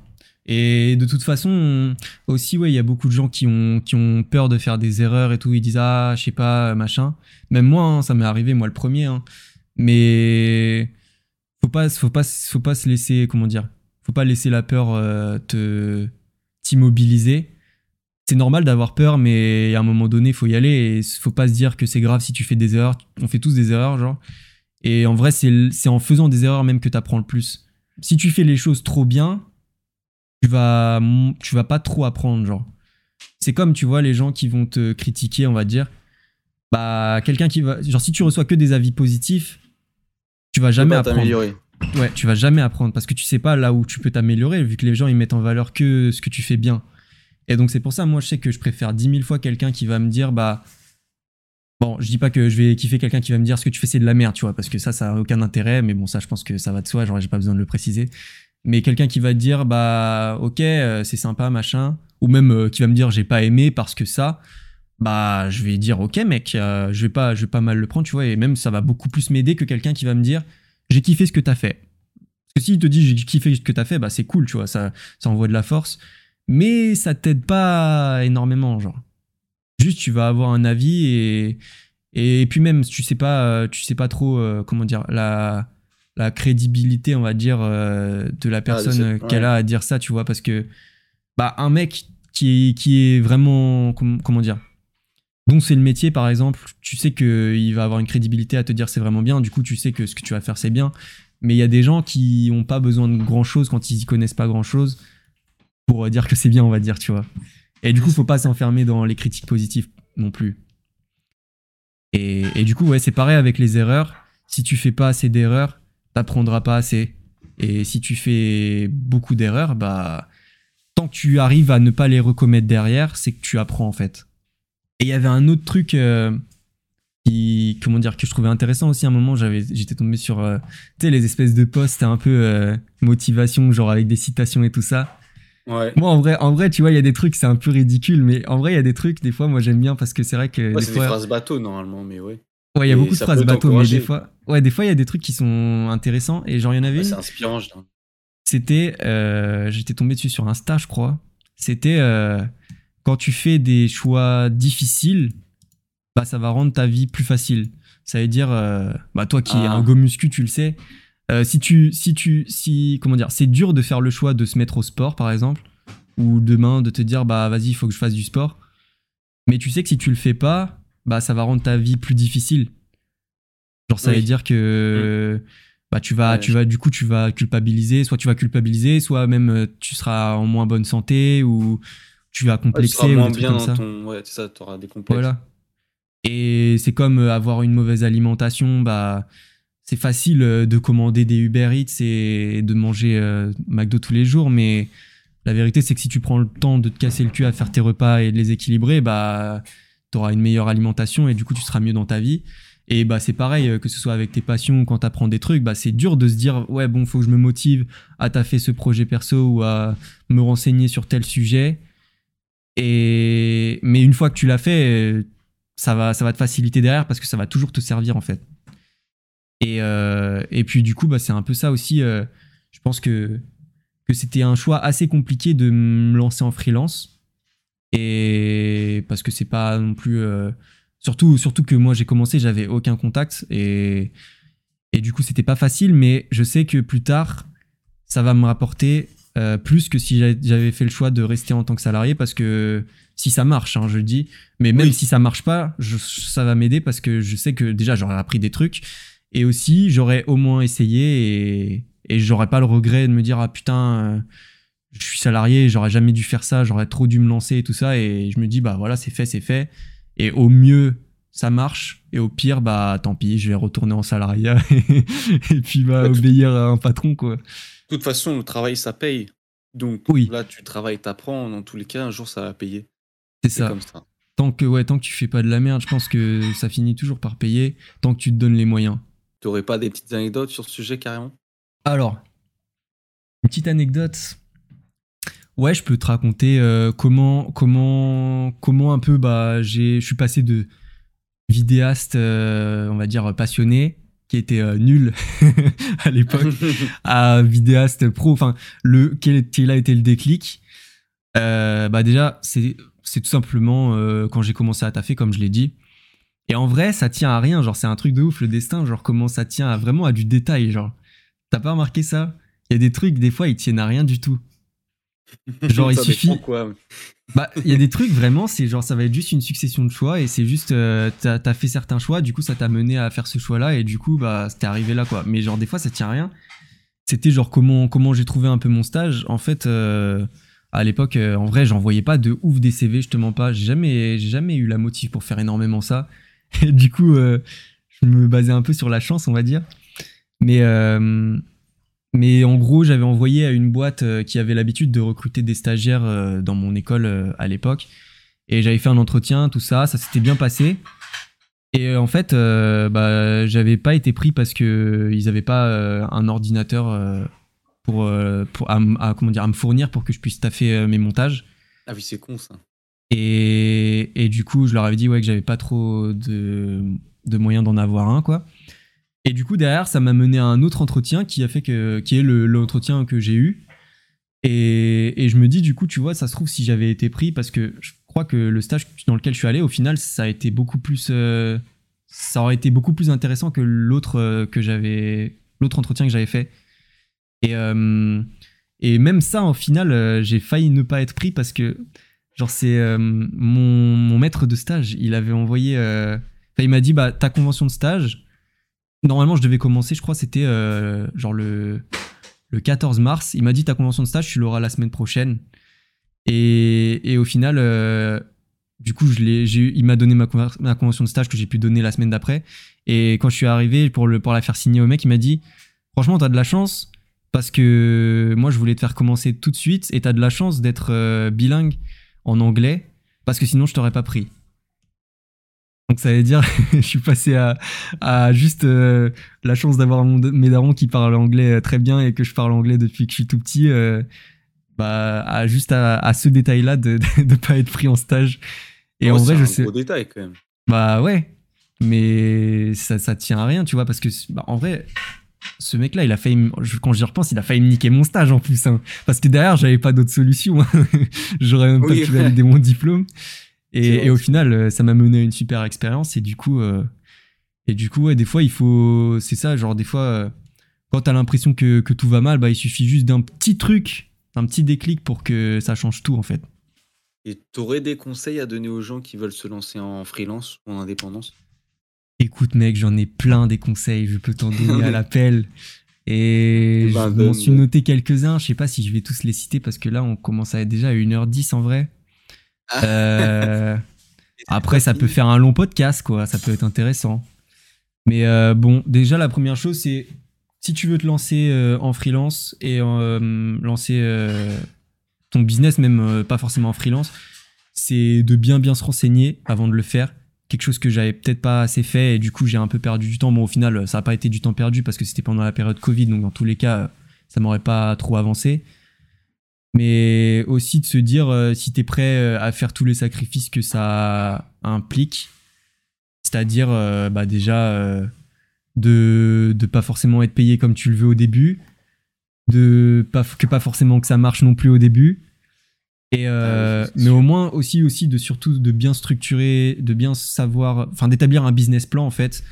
Et de toute façon, aussi, ouais, il y a beaucoup de gens qui ont, qui ont peur de faire des erreurs et tout. Ils disent, ah, je sais pas, machin. Même moi, hein, ça m'est arrivé, moi le premier. Hein. Mais faut pas, faut pas, faut pas se laisser, comment dire, faut pas laisser la peur euh, te t'immobiliser. C'est normal d'avoir peur, mais à un moment donné, faut y aller. Et faut pas se dire que c'est grave si tu fais des erreurs. On fait tous des erreurs, genre. Et en vrai, c'est en faisant des erreurs même que tu apprends le plus. Si tu fais les choses trop bien, tu vas, tu vas pas trop apprendre, genre. C'est comme, tu vois, les gens qui vont te critiquer, on va dire. Bah, quelqu'un qui va. Genre, si tu reçois que des avis positifs, tu vas jamais apprendre. Ouais, tu vas jamais apprendre parce que tu sais pas là où tu peux t'améliorer, vu que les gens ils mettent en valeur que ce que tu fais bien. Et donc, c'est pour ça, moi, je sais que je préfère 10 000 fois quelqu'un qui va me dire, bah. Bon, je dis pas que je vais kiffer quelqu'un qui va me dire ce que tu fais c'est de la merde, tu vois, parce que ça, ça a aucun intérêt, mais bon, ça, je pense que ça va de soi, genre, j'ai pas besoin de le préciser mais quelqu'un qui va te dire bah ok euh, c'est sympa machin. Ou même euh, qui va me dire j'ai pas aimé parce que ça. Bah je vais dire ok mec euh, je vais pas je vais pas mal le prendre tu vois. Et même ça va beaucoup plus m'aider que quelqu'un qui va me dire j'ai kiffé ce que t'as fait. Parce que s'il te dit j'ai kiffé ce que t'as fait bah c'est cool tu vois. Ça ça envoie de la force. Mais ça t'aide pas énormément genre. Juste tu vas avoir un avis et et puis même tu sais pas tu sais pas trop comment dire la la crédibilité, on va dire, euh, de la ah, personne qu'elle a à dire ça, tu vois, parce que bah, un mec qui est, qui est vraiment, comment dire, dont c'est le métier, par exemple, tu sais qu'il va avoir une crédibilité à te dire c'est vraiment bien, du coup, tu sais que ce que tu vas faire, c'est bien. Mais il y a des gens qui n'ont pas besoin de grand chose quand ils y connaissent pas grand chose pour dire que c'est bien, on va dire, tu vois. Et du coup, faut pas s'enfermer dans les critiques positives non plus. Et, et du coup, ouais, c'est pareil avec les erreurs. Si tu fais pas assez d'erreurs, t'apprendras pas assez. Et si tu fais beaucoup d'erreurs, bah, tant que tu arrives à ne pas les recommettre derrière, c'est que tu apprends en fait. Et il y avait un autre truc euh, qui, comment dire, que je trouvais intéressant aussi. À un moment, j'avais, j'étais tombé sur, euh, tu sais, les espèces de posts un peu euh, motivation, genre avec des citations et tout ça. Ouais. Moi, en vrai, en vrai, tu vois, il y a des trucs, c'est un peu ridicule, mais en vrai, il y a des trucs, des fois, moi, j'aime bien parce que c'est vrai que. Ouais, des c'est fois... des phrases bateau normalement, mais ouais. Ouais, il y a Et beaucoup de phrases bateau, mais des fois, ouais, des fois, il y a des trucs qui sont intéressants. Et genre, il y en avait Ouais, c'est inspirant, je c'était, euh, j'étais tombé dessus sur Insta, je crois. C'était euh, quand tu fais des choix difficiles, bah, ça va rendre ta vie plus facile. Ça veut dire, euh, bah, toi qui es Ah. un go muscu, tu le sais. si tu, si tu, si, comment dire, c'est dur de faire le choix de se mettre au sport, par exemple, ou demain de te dire, bah, vas-y, il faut que je fasse du sport. Mais tu sais que si tu le fais pas, bah, ça va rendre ta vie plus difficile. Genre, ça Oui. veut dire que, bah, tu vas, Ouais, tu je- vas, du coup, tu vas culpabiliser. Soit tu vas culpabiliser, soit même euh, tu seras en moins bonne santé ou tu vas Ouais, tu complexer seras ou moins trucs bien comme dans ça. ton. Ouais, ça, t'auras des complexes. Voilà. Et c'est comme euh, avoir une mauvaise alimentation, bah c'est facile euh, de commander des Uber Eats et de manger euh, McDo tous les jours, mais la vérité c'est que si tu prends le temps de te casser le cul à faire tes repas et de les équilibrer, bah t'auras une meilleure alimentation et du coup tu seras mieux dans ta vie. Et bah c'est pareil euh, que ce soit avec tes passions ou quand t'apprends des trucs, bah c'est dur de se dire ouais bon faut que je me motive à taffer ce projet perso ou à me renseigner sur tel sujet. Et mais une fois que tu l'as fait, euh, ça va, ça va te faciliter derrière parce que ça va toujours te servir en fait. Et, euh, et puis du coup, bah, c'est un peu ça aussi. je pense que, que c'était un choix assez compliqué de me lancer en freelance. Et parce que c'est pas non plus. euh, surtout, surtout que moi j'ai commencé, j'avais aucun contact. Et, et du coup, c'était pas facile, mais je sais que plus tard, ça va me rapporter euh, plus que si j'avais- fait le choix de rester en tant que salarié parce que si ça marche, hein, je le dis, mais même Oui. si ça marche pas, je- ça va m'aider parce que je sais que déjà j'aurais appris des trucs et aussi j'aurais au moins essayé et, et j'aurais pas le regret de me dire ah putain euh, je suis salarié, j'aurais jamais dû faire ça, j'aurais trop dû me lancer et tout ça et je me dis bah voilà c'est fait c'est fait et au mieux ça marche et au pire bah tant pis je vais retourner en salariat et puis bah Ouais, obéir à un patron quoi. De toute façon, le travail, ça paye. Donc Oui. là, tu travailles, t'apprends. Dans tous les cas, un jour, ça va payer. C'est C'est ça. comme ça. Tant que, ouais, tant que tu fais pas de la merde, je pense que ça finit toujours par payer, tant que tu te donnes les moyens. T'aurais pas des petites anecdotes sur ce sujet carrément? Alors, une petite anecdote. Ouais, je peux te raconter euh, comment, comment, comment un peu, bah, je suis passé de vidéaste, euh, on va dire passionné, qui était euh, nul à l'époque, à vidéaste pro. Enfin, le quel, quel a été le déclic? Bah déjà, c'est c'est tout simplement quand j'ai commencé à taffer, comme je l'ai dit. Et en vrai, ça tient à rien. Genre, c'est un truc de ouf le destin. Genre, comment ça tient à, vraiment à du détail. Genre, t'as pas remarqué ça? Il y a des trucs, des fois, ils tiennent à rien du tout. Genre, il suffit. quoi. Bah, il y a des trucs vraiment, c'est genre, ça va être juste une succession de choix et c'est juste, euh, t'as as fait certains choix, du coup, ça t'a mené à faire ce choix-là et du coup, bah, c'était arrivé là, quoi. Mais genre, des fois, ça tient à rien. C'était genre comment, comment j'ai trouvé un peu mon stage. En fait, euh, à l'époque, euh, en vrai, j'envoyais pas de ouf des CV, je te mens pas. J'ai jamais, jamais eu la motive pour faire énormément ça. Et du coup, je me basais un peu sur la chance, on va dire. Mais, mais en gros, j'avais envoyé à une boîte euh, qui avait l'habitude de recruter des stagiaires euh, dans mon école euh, à l'époque. Et j'avais fait un entretien, tout ça, ça s'était bien passé. Et en fait, euh, bah, j'avais pas été pris parce que ils avaient pas euh, un ordinateur euh, pour, pour à, comment dire, à me fournir pour que je puisse taffer mes montages. Ah oui, c'est con ça. Et, et du coup, je leur avais dit ouais, que j'avais pas trop de, de moyens d'en avoir un, quoi. Et du coup, derrière, ça m'a mené à un autre entretien qui a fait que, qui est le- l'entretien que j'ai eu. Et, je me dis, du coup, tu vois, ça se trouve si j'avais été pris, parce que je crois que le stage dans lequel je suis allé, au final, ça a été beaucoup plus, euh, ça aurait été beaucoup plus intéressant que l'autre euh, que j'avais, l'autre entretien que j'avais fait. Et, euh, même ça, au final, j'ai failli ne pas être pris parce que Genre, c'est mon, mon maître de stage, il avait envoyé. il m'a dit, bah, ta convention de stage, normalement, je devais commencer, je crois, c'était euh, genre le, le 14 mars. Il m'a dit, ta convention de stage, tu l'auras la semaine prochaine. Et, au final, euh, du coup, il m'a donné ma, convention de stage que j'ai pu donner la semaine d'après. Et quand je suis arrivé pour la faire signer au mec, il m'a dit, franchement, t'as de la chance. Parce que moi, je voulais te faire commencer tout de suite et t'as de la chance d'être euh, bilingue en anglais parce que sinon je t'aurais pas pris. Donc ça veut dire je suis passé à, à juste euh, la chance d'avoir mes darons qui parlent anglais euh, très bien et que je parle anglais depuis que je suis tout petit. euh, bah, à, juste à, ce détail-là de ne pas être pris en stage. Et en vrai, je sais. C'est un gros détail quand même. Bah ouais, mais ça, ça tient à rien, tu vois, parce que bah, en vrai, ce mec-là, il a failli, quand j'y repense, il a failli me niquer mon stage en plus, hein. parce que derrière, j'avais pas d'autre solution. Hein. J'aurais même pas pu valider mon diplôme. Et, au final, euh, ça m'a mené à une super expérience. Et du coup, euh, et du coup, ouais, des fois, il faut, c'est ça, genre des fois, euh, quand t'as l'impression que, que, tout va mal, bah, il suffit juste d'un petit truc, d'un petit déclic pour que ça change tout en fait. Et t'aurais des conseils à donner aux gens qui veulent se lancer en freelance ou en indépendance? Écoute, mec, j'en ai plein des conseils, je peux t'en donner à l'appel. Et bah, je m'en suis noté quelques-uns. Je sais pas si je vais tous les citer parce que là, on commence à être déjà à 1h10 en vrai. Euh, après, ça peut faire un long podcast, quoi. Ça peut être intéressant. Mais euh, bon, déjà, la première chose, c'est si tu veux te lancer euh, en freelance et lancer ton business, même pas forcément en freelance, c'est de bien bien se renseigner avant de le faire quelque chose que j'avais peut-être pas assez fait et du coup j'ai un peu perdu du temps. Bon au final ça n'a pas été du temps perdu parce que c'était pendant la période Covid donc dans tous les cas ça m'aurait pas trop avancé. Mais aussi de se dire euh, si tu es prêt euh, à faire tous les sacrifices que ça implique. C'est-à-dire euh, bah déjà de ne pas forcément être payé comme tu le veux au début, de pas, que pas forcément que ça marche non plus au début, et euh, mais au moins aussi aussi de surtout de bien structurer, de bien savoir, enfin d'établir un business plan en fait.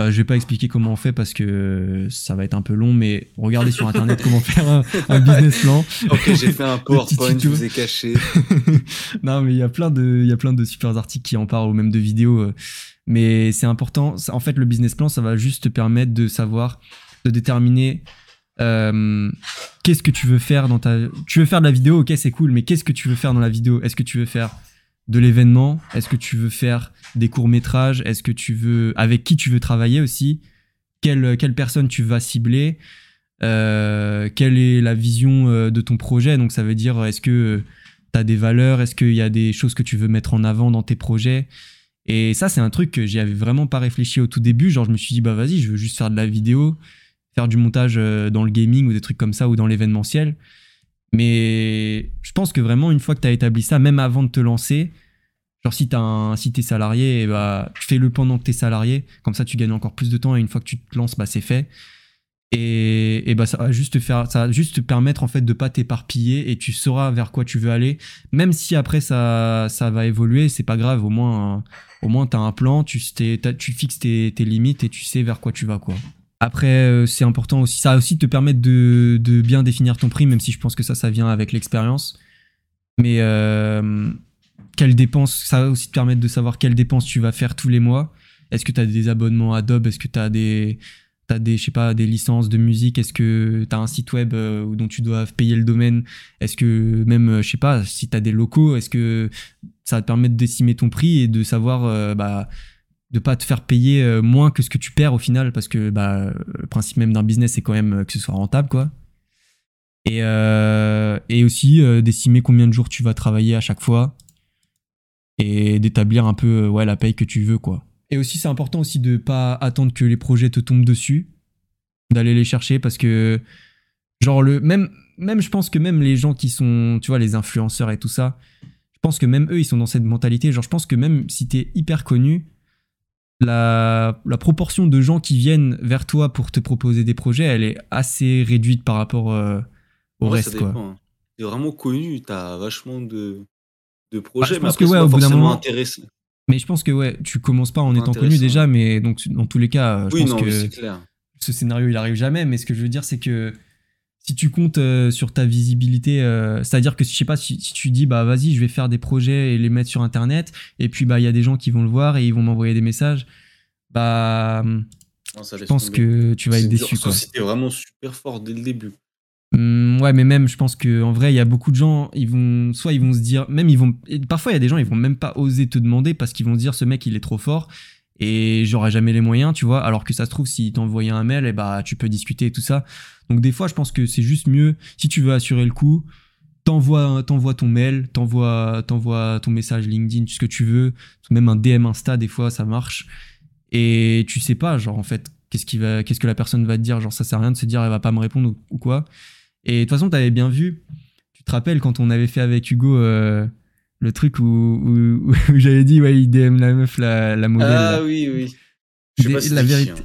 Euh, je vais pas expliquer comment on fait parce que ça va être un peu long, mais regardez sur internet comment faire un, business plan. ok, j'ai fait un PowerPoint, je vous ai caché. non, mais il y a plein de, il y a plein de super articles qui en parlent ou même de vidéos. Euh. Mais c'est important. En fait, le business plan, ça va juste te permettre de savoir, de déterminer euh, qu'est-ce que tu veux faire dans ta. Tu veux faire de la vidéo, ok, c'est cool, mais qu'est-ce que tu veux faire dans la vidéo? Est-ce que tu veux faire de l'événement? Est-ce que tu veux faire des courts-métrages? Est-ce que tu veux. Avec qui tu veux travailler aussi? Quelle, quelle personne tu vas cibler? Euh, Quelle est la vision euh, de ton projet? Donc, ça veut dire, est-ce que tu as des valeurs? Est-ce qu'il y a des choses que tu veux mettre en avant dans tes projets? Et ça, c'est un truc que j'y avais vraiment pas réfléchi au tout début. Genre, je me suis dit, bah vas-y, je veux juste faire de la vidéo faire du montage euh, dans le gaming ou des trucs comme ça ou dans l'événementiel. Mais je pense que vraiment, une fois que tu as établi ça, même avant de te lancer, genre si, as un, si t'es salarié, bah, fais-le pendant que t'es salarié, comme ça tu gagnes encore plus de temps et une fois que tu te lances, bah, c'est fait. Et, bah ça va juste te faire ça va juste te permettre en fait pas t'éparpiller et tu sauras vers quoi tu veux aller. Même si après ça ça va évoluer c'est pas grave. Au moins au moins t'as un plan tu fixes tes, tes limites et tu sais vers quoi tu vas quoi après, euh, c'est important aussi. Ça va aussi te permettre de, bien définir ton prix, même si je pense que ça, ça vient avec l'expérience. Mais euh, quelles dépenses, ça va aussi te permettre de savoir quelles dépenses tu vas faire tous les mois. Est-ce que tu as des abonnements Adobe? Est-ce que tu as des, as des, je sais pas, des licences de musique? Est-ce que tu as un site web euh, dont tu dois payer le domaine? Est-ce que même, je sais pas, si tu as des locaux, est-ce que ça va te permettre d'estimer ton prix et de savoir, bah, de pas te faire payer euh, moins que ce que tu perds au final parce que bah, le principe même d'un business c'est quand même euh, que ce soit rentable quoi. Et, euh, aussi d'estimer combien de jours tu vas travailler à chaque fois et d'établir un peu ouais la paye que tu veux quoi. Et aussi c'est important aussi de pas attendre que les projets te tombent dessus d'aller les chercher parce que genre le même même je pense que même les gens qui sont tu vois les influenceurs et tout ça je pense que même eux ils sont dans cette mentalité. Genre je pense que même si t'es hyper connu la, proportion de gens qui viennent vers toi pour te proposer des projets, elle est assez réduite par rapport euh, au reste. Quoi. Hein. T'es vraiment connu, t'as vachement de, de projets, bah, je pense que ouais, au bout d'un moment, intéressant. Mais je pense que ouais, tu commences pas en étant connu déjà, mais donc dans tous les cas, je pense que ce scénario il arrive jamais. Mais ce que je veux dire, c'est que si tu comptes euh, sur ta visibilité, euh, c'est-à-dire que je sais pas si, tu dis bah vas-y, je vais faire des projets et les mettre sur internet, et puis bah il y a des gens qui vont le voir et ils vont m'envoyer des messages, bah je pense que tu vas être déçu. Quoi. C'était vraiment super fort dès le début. Mmh, ouais, mais même je pense que en vrai il y a beaucoup de gens, ils vont soit ils vont se dire, même ils vont, parfois il y a des gens ils vont même pas oser te demander parce qu'ils vont se dire ce mec il est trop fort et j'aurai jamais les moyens, tu vois. Alors que ça se trouve, si t'envoyais un mail, et eh bah, tu peux discuter et tout ça. Donc, des fois, je pense que c'est juste mieux, si tu veux assurer le coup, t'envoies, t'envoies ton mail, t'envoies, t'envoies ton message LinkedIn, ce que tu veux. Même un DM Insta, des fois, ça marche. Et tu sais pas, genre, en fait, qu'est-ce que la personne va te dire? Genre, ça sert à rien de se dire, elle va pas me répondre ou, quoi. Et de toute façon, t'avais bien vu, tu te rappelles quand on avait fait avec Hugo euh, le truc où, où, où j'avais dit, ouais, IDM la meuf, la, la modèle. Ah là. oui, oui. Je sais pas si la vérité-.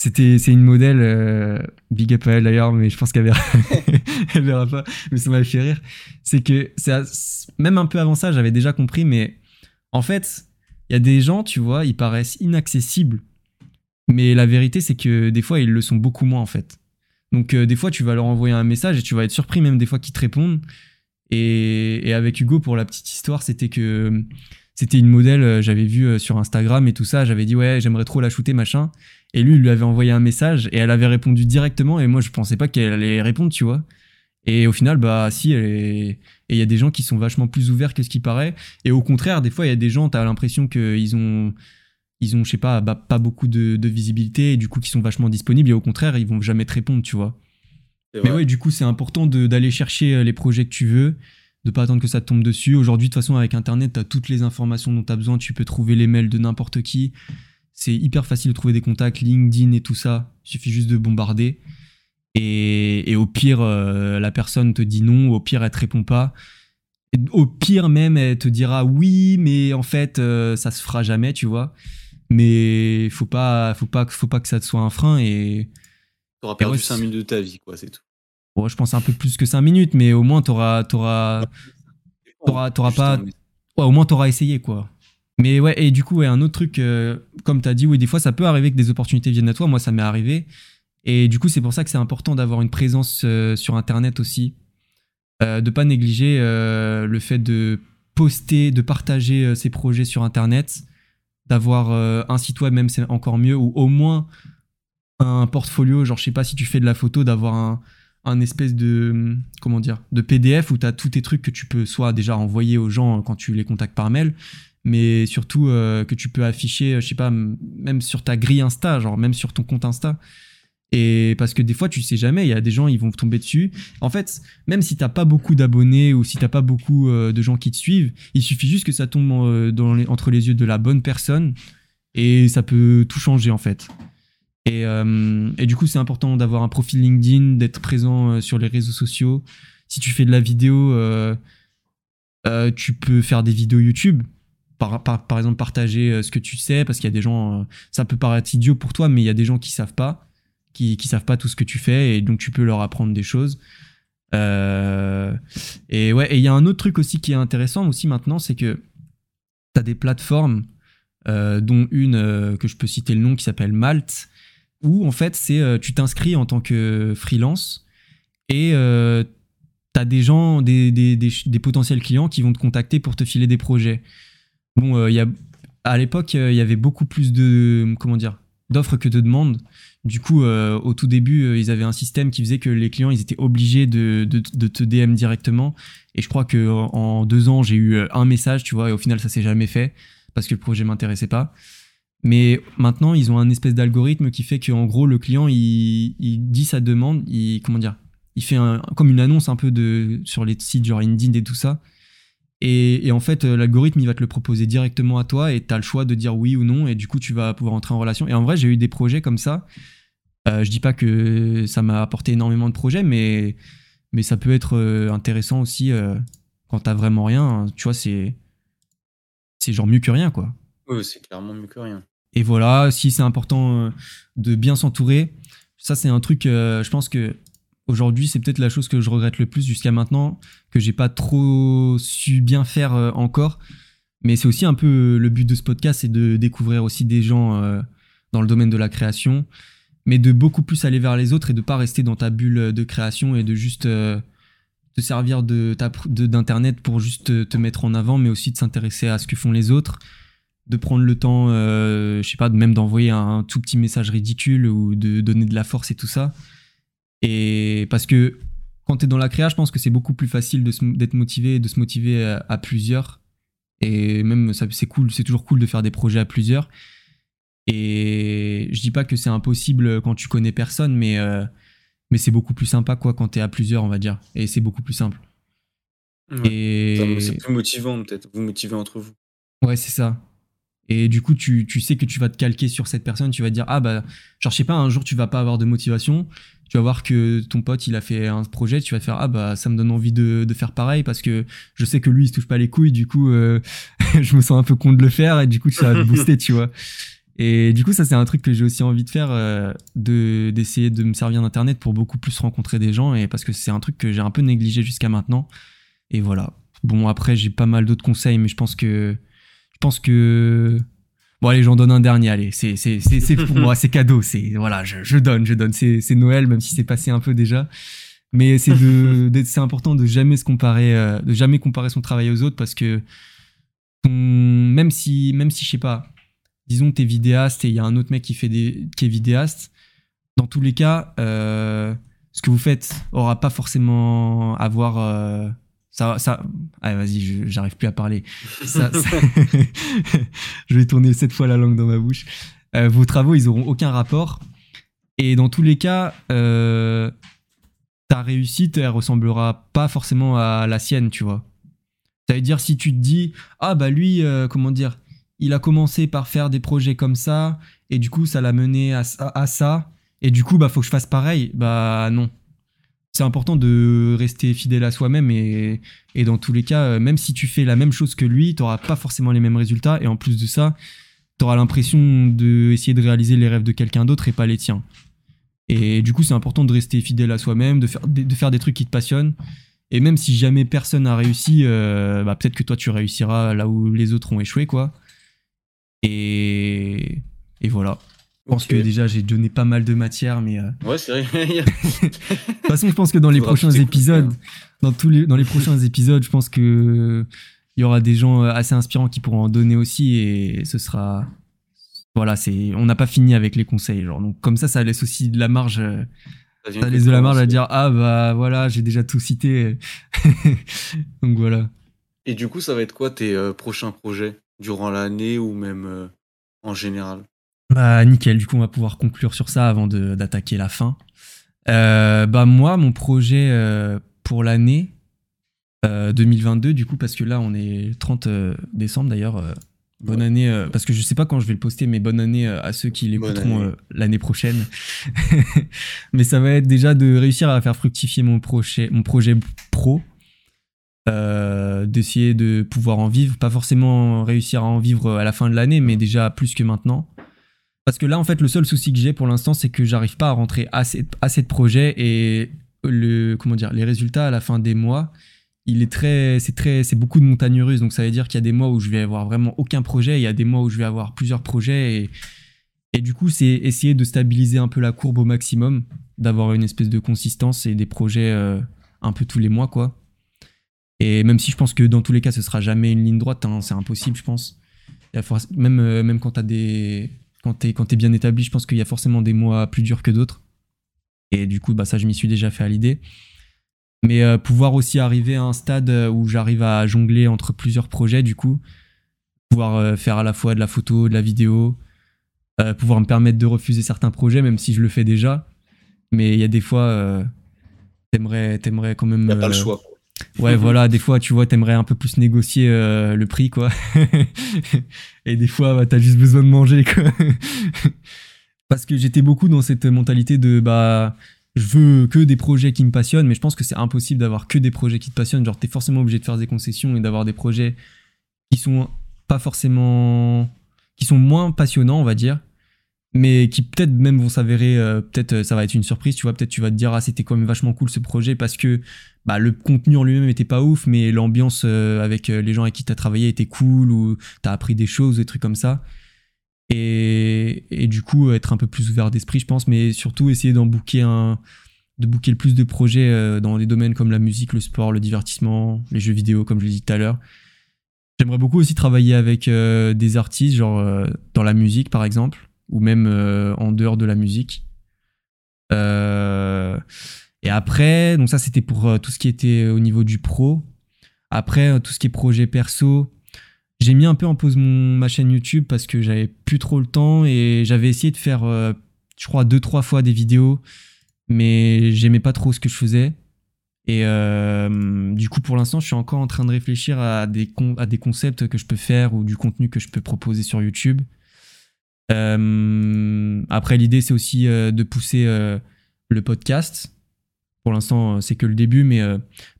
C'était, c'est une modèle, euh, big up à elle d'ailleurs, mais je pense qu'elle verra, elle verra pas, mais ça m'a fait rire. C'est que, même un peu avant ça, j'avais déjà compris, mais en fait, il y a des gens, tu vois, ils paraissent inaccessibles, mais la vérité, c'est que des fois, ils le sont beaucoup moins, en fait. Donc, euh, des fois, tu vas leur envoyer un message et tu vas être surpris, même des fois, qu'ils te répondent. Et, avec Hugo, pour la petite histoire, c'était que c'était une modèle, euh, j'avais vu euh, sur Instagram et tout ça, j'avais dit, ouais, j'aimerais trop la shooter, machin. Et lui, il lui avait envoyé un message et elle avait répondu directement. Et moi, je pensais pas qu'elle allait répondre, tu vois. Et au final, bah, si, elle est... et il y a des gens qui sont vachement plus ouverts que ce qui paraît. Et au contraire, des fois, il y a des gens, t'as l'impression qu'ils ont, ils ont, je sais pas, bah, pas beaucoup de, de visibilité et du coup, qui sont vachement disponibles. Et au contraire, ils vont jamais te répondre, tu vois. Mais ouais, du coup, c'est important d'aller chercher euh, les projets que tu veux, de pas attendre que ça te tombe dessus. Aujourd'hui, de toute façon, avec Internet, tu as toutes les informations dont tu as besoin. Tu peux trouver les mails de n'importe qui. C'est hyper facile de trouver des contacts, LinkedIn et tout ça. Il suffit juste de bombarder. Et, et au pire, euh, la personne te dit non, au pire, elle te répond pas. Et au pire, même, elle te dira oui, mais en fait, euh, ça se fera jamais, tu vois. Mais faut pas, faut pas, faut pas que ça te soit un frein. Et, T'auras perdu ouais, 5 c'est- minutes de ta vie, quoi, c'est tout. Bon, je pense un peu plus que 5 minutes, mais au moins t'auras, t'auras, T'auras- t'auras pas- ouais, au moins t'auras essayé quoi. Mais ouais, et du coup, ouais, un autre truc, euh, comme t'as dit, oui, des fois ça peut arriver que des opportunités viennent à toi. Moi, ça m'est arrivé. Et du coup, c'est pour ça que c'est important d'avoir une présence euh, sur Internet aussi. Euh, de pas négliger euh, le fait de poster, de partager euh, ses projets sur Internet, d'avoir un site web, même c'est encore mieux, ou au moins un portfolio. Genre, je sais pas si tu fais de la photo, d'avoir un, espèce de comment dire de PDF où tu as tous tes trucs que tu peux soit déjà envoyer aux gens quand tu les contactes par mail mais surtout euh, que tu peux afficher euh, je sais pas même sur ta grille Insta genre même sur ton compte Insta et parce que des fois tu sais jamais il y a des gens ils vont tomber dessus en fait même si t'as pas beaucoup d'abonnés ou si t'as pas beaucoup euh, de gens qui te suivent il suffit juste que ça tombe entre les yeux de la bonne personne et ça peut tout changer en fait et, euh, et du coup, c'est important d'avoir un profil LinkedIn, d'être présent euh, sur les réseaux sociaux. Si tu fais de la vidéo, euh, tu peux faire des vidéos YouTube. Par, par, par exemple, partager ce que tu sais, parce qu'il y a des gens, ça peut paraître idiot pour toi, mais il y a des gens qui savent pas, qui, qui savent pas tout ce que tu fais, et donc tu peux leur apprendre des choses. Et ouais, et il y a un autre truc aussi qui est intéressant aussi maintenant, c'est que tu as des plateformes, dont une que je peux citer le nom qui s'appelle Malte, où en fait c'est euh, tu t'inscris en tant que freelance et euh, tu as des gens, des, des, potentiels clients qui vont te contacter pour te filer des projets. Bon, euh, y a, à l'époque, euh, il y avait beaucoup plus de comment dire d'offres que de demandes. Du coup, euh, au tout début, ils avaient un système qui faisait que les clients, ils étaient obligés de, de, de te DM directement. Et je crois que en deux ans, j'ai eu un message, tu vois, et au final, ça s'est jamais fait parce que le projet m'intéressait pas. Mais maintenant, ils ont un espèce d'algorithme qui fait qu'en gros, le client, il, dit sa demande, il, comment dire, il fait comme une annonce un peu de, sur les sites genre Indeed et tout ça. Et, en fait, euh, l'algorithme, il va te le proposer directement à toi et tu as le choix de dire oui ou non. Et du coup, tu vas pouvoir entrer en relation. Et en vrai, j'ai eu des projets comme ça. Euh, je dis pas que ça m'a apporté énormément de projets, mais, mais ça peut être euh, intéressant aussi euh, quand t'as vraiment rien. Tu vois, c'est, c'est genre mieux que rien, quoi. Ouais, c'est clairement mieux que rien. Et voilà, si c'est important euh, de bien s'entourer, ça c'est un truc, euh, je pense que aujourd'hui c'est peut-être la chose que je regrette le plus jusqu'à maintenant, que j'ai pas trop su bien faire euh, encore. Mais c'est aussi un peu le but de ce podcast, c'est de découvrir aussi des gens dans le domaine de la création, mais de beaucoup plus aller vers les autres et de pas rester dans ta bulle de création et de juste te servir de d'internet pour juste te, te mettre en avant, mais aussi de s'intéresser à ce que font les autres de prendre le temps, euh, je sais pas, de même d'envoyer un, tout petit message ridicule ou de donner de la force et tout ça. Et parce que quand tu es dans la créa, je pense que c'est beaucoup plus facile d'être motivé, de se motiver à, à plusieurs. Et même, c'est cool, c'est toujours cool de faire des projets à plusieurs. Et je dis pas que c'est impossible quand tu connais personne, mais, euh, mais c'est beaucoup plus sympa quoi quand tu es à plusieurs, on va dire. Et c'est beaucoup plus simple. Ouais. Et C'est plus motivant, peut-être. Vous motivez entre vous. Ouais, c'est ça. Et du coup, tu, tu sais que tu vas te calquer sur cette personne, tu vas te dire, ah bah, genre, je sais pas, un jour, tu vas pas avoir de motivation, tu vas voir que ton pote, il a fait un projet, tu vas te faire, ah bah, ça me donne envie de, de faire pareil parce que je sais que lui, il se touche pas les couilles, du coup, euh, je me sens un peu con de le faire et du coup, ça va te booster, tu vois. Et du coup, ça, c'est un truc que j'ai aussi envie de faire, euh, de, d'essayer de me servir d'Internet pour beaucoup plus rencontrer des gens et parce que c'est un truc que j'ai un peu négligé jusqu'à maintenant. Et voilà. Bon, après, j'ai pas mal d'autres conseils, mais je pense que, pense que, Bon, allez, j'en donne un dernier. Allez, c'est c'est c'est pour moi, c'est cadeau. C'est voilà, je, je donne, je donne. C'est c'est Noël, même si c'est passé un peu déjà. Mais c'est de, c'est important de jamais se comparer, euh, de jamais comparer son travail aux autres parce que même si même si je sais pas, disons que t'es vidéaste et il y a un autre mec qui fait des qui est vidéaste, dans tous les cas, euh, ce que vous faites aura pas forcément à voir euh, ça, ça, ah, vas-y, j'arrive plus à parler. Ça, je vais tourner cette fois la langue dans ma bouche. Euh, vos travaux, ils auront aucun rapport. Et dans tous les cas, euh, ta réussite, elle ressemblera pas forcément à la sienne, tu vois. Ça veut dire si tu te dis, ah bah lui, euh, comment dire, il a commencé par faire des projets comme ça, et du coup ça l'a mené à, à, ça, et du coup bah faut que je fasse pareil. Bah non, c'est important de rester fidèle à soi-même et, dans tous les cas, euh, même si tu fais la même chose que lui, tu n'auras pas forcément les mêmes résultats et en plus de ça, tu auras l'impression d'essayer de réaliser les rêves de quelqu'un d'autre et pas les tiens. Et du coup, c'est important de rester fidèle à soi-même, de faire, de faire des trucs qui te passionnent. Et même si jamais personne n'a réussi, euh, bah, peut-être que toi tu réussiras là où les autres ont échoué, quoi. Et, et voilà. Je pense que déjà j'ai donné pas mal de matière, mais. Euh, ouais, c'est vrai. de toute façon, je pense que dans les prochains épisodes, dans tous les, dans les prochains épisodes, je pense que il y aura des gens euh, assez inspirants qui pourront en donner aussi, et ce sera. Voilà, c'est, on n'a pas fini avec les conseils, genre. Donc comme ça, ça laisse aussi de la marge. Euh, ça, laisse de la marge à dire ah bah voilà, j'ai déjà tout cité. donc voilà. Et du coup, ça va être quoi tes prochains projets durant l'année ou même en général? Bah nickel, du coup on va pouvoir conclure sur ça avant d'attaquer la fin. Euh, bah moi mon projet euh, pour l'année 2022 euh, du coup parce que là on est 30 décembre d'ailleurs. bonne année parce que je sais pas quand je vais le poster mais bonne année à ceux qui l'écouteront l'année prochaine. mais ça va être déjà de réussir à faire fructifier mon projet mon projet pro. d'essayer de pouvoir en vivre, pas forcément réussir à en vivre à la fin de l'année, mais déjà plus que maintenant. Parce que là, en fait, le seul souci que j'ai pour l'instant, c'est que j'arrive pas à rentrer assez, de projets et le, comment dire, les résultats à la fin des mois, il est très, c'est très, c'est beaucoup de montagnes russes. Donc ça veut dire qu'il y a des mois où je vais avoir vraiment aucun projet, il y a des mois où je vais avoir plusieurs projets et, du coup, c'est essayer de stabiliser un peu la courbe au maximum, d'avoir une espèce de consistance et des projets euh, un peu tous les mois, quoi. Et même si je pense que dans tous les cas, ce sera jamais une ligne droite, hein, c'est impossible, je pense. même, euh, même quand tu as des, quand t'es quand es bien établi, je pense qu'il y a forcément des mois plus durs que d'autres. Et du coup, bah ça, je m'y suis déjà fait à l'idée. Mais euh, pouvoir aussi arriver à un stade euh, où j'arrive à jongler entre plusieurs projets, du coup, pouvoir euh, faire à la fois de la photo, de la vidéo, pouvoir me permettre de refuser certains projets, même si je le fais déjà. Mais il y a des fois, t'aimerais, t'aimerais quand même. a pas le choix. Ouais, voilà, des fois, tu vois, t'aimerais un peu plus négocier euh, le prix, quoi. et des fois, bah, t'as juste besoin de manger, quoi. Parce que j'étais beaucoup dans cette mentalité de, bah, je veux que des projets qui me passionnent, mais je pense que c'est impossible d'avoir que des projets qui te passionnent. Genre, t'es forcément obligé de faire des concessions et d'avoir des projets qui sont pas forcément. qui sont moins passionnants, on va dire mais qui peut-être même vont s'avérer, euh, peut-être euh, ça va être une surprise, tu vois, peut-être tu vas te dire ah c'était quand même vachement cool ce projet parce que bah, le contenu en lui-même était pas ouf, mais l'ambiance euh, avec les gens avec qui tu as travaillé était cool ou tu as appris des choses, des trucs comme ça. Et, et, du coup être un peu plus ouvert d'esprit je pense, mais surtout essayer d'en booker un de booker le plus de projets dans des domaines comme la musique, le sport, le divertissement, les jeux vidéo comme je l'ai dit tout à l'heure. J'aimerais beaucoup aussi travailler avec des artistes, genre dans la musique par exemple ou même euh, en dehors de la musique. Euh, et après, donc ça c'était pour euh, tout ce qui était au niveau du pro. Après, tout ce qui est projet perso, j'ai mis un peu en pause mon, ma chaîne YouTube parce que j'avais plus trop le temps et j'avais essayé de faire, je crois, deux, trois fois des vidéos, mais j'aimais pas trop ce que je faisais. Et du coup, pour l'instant, je suis encore en train de réfléchir à des, à des concepts que je peux faire ou du contenu que je peux proposer sur YouTube. Euh, après, l'idée, c'est aussi euh, de pousser le podcast. Pour l'instant, c'est que le début, mais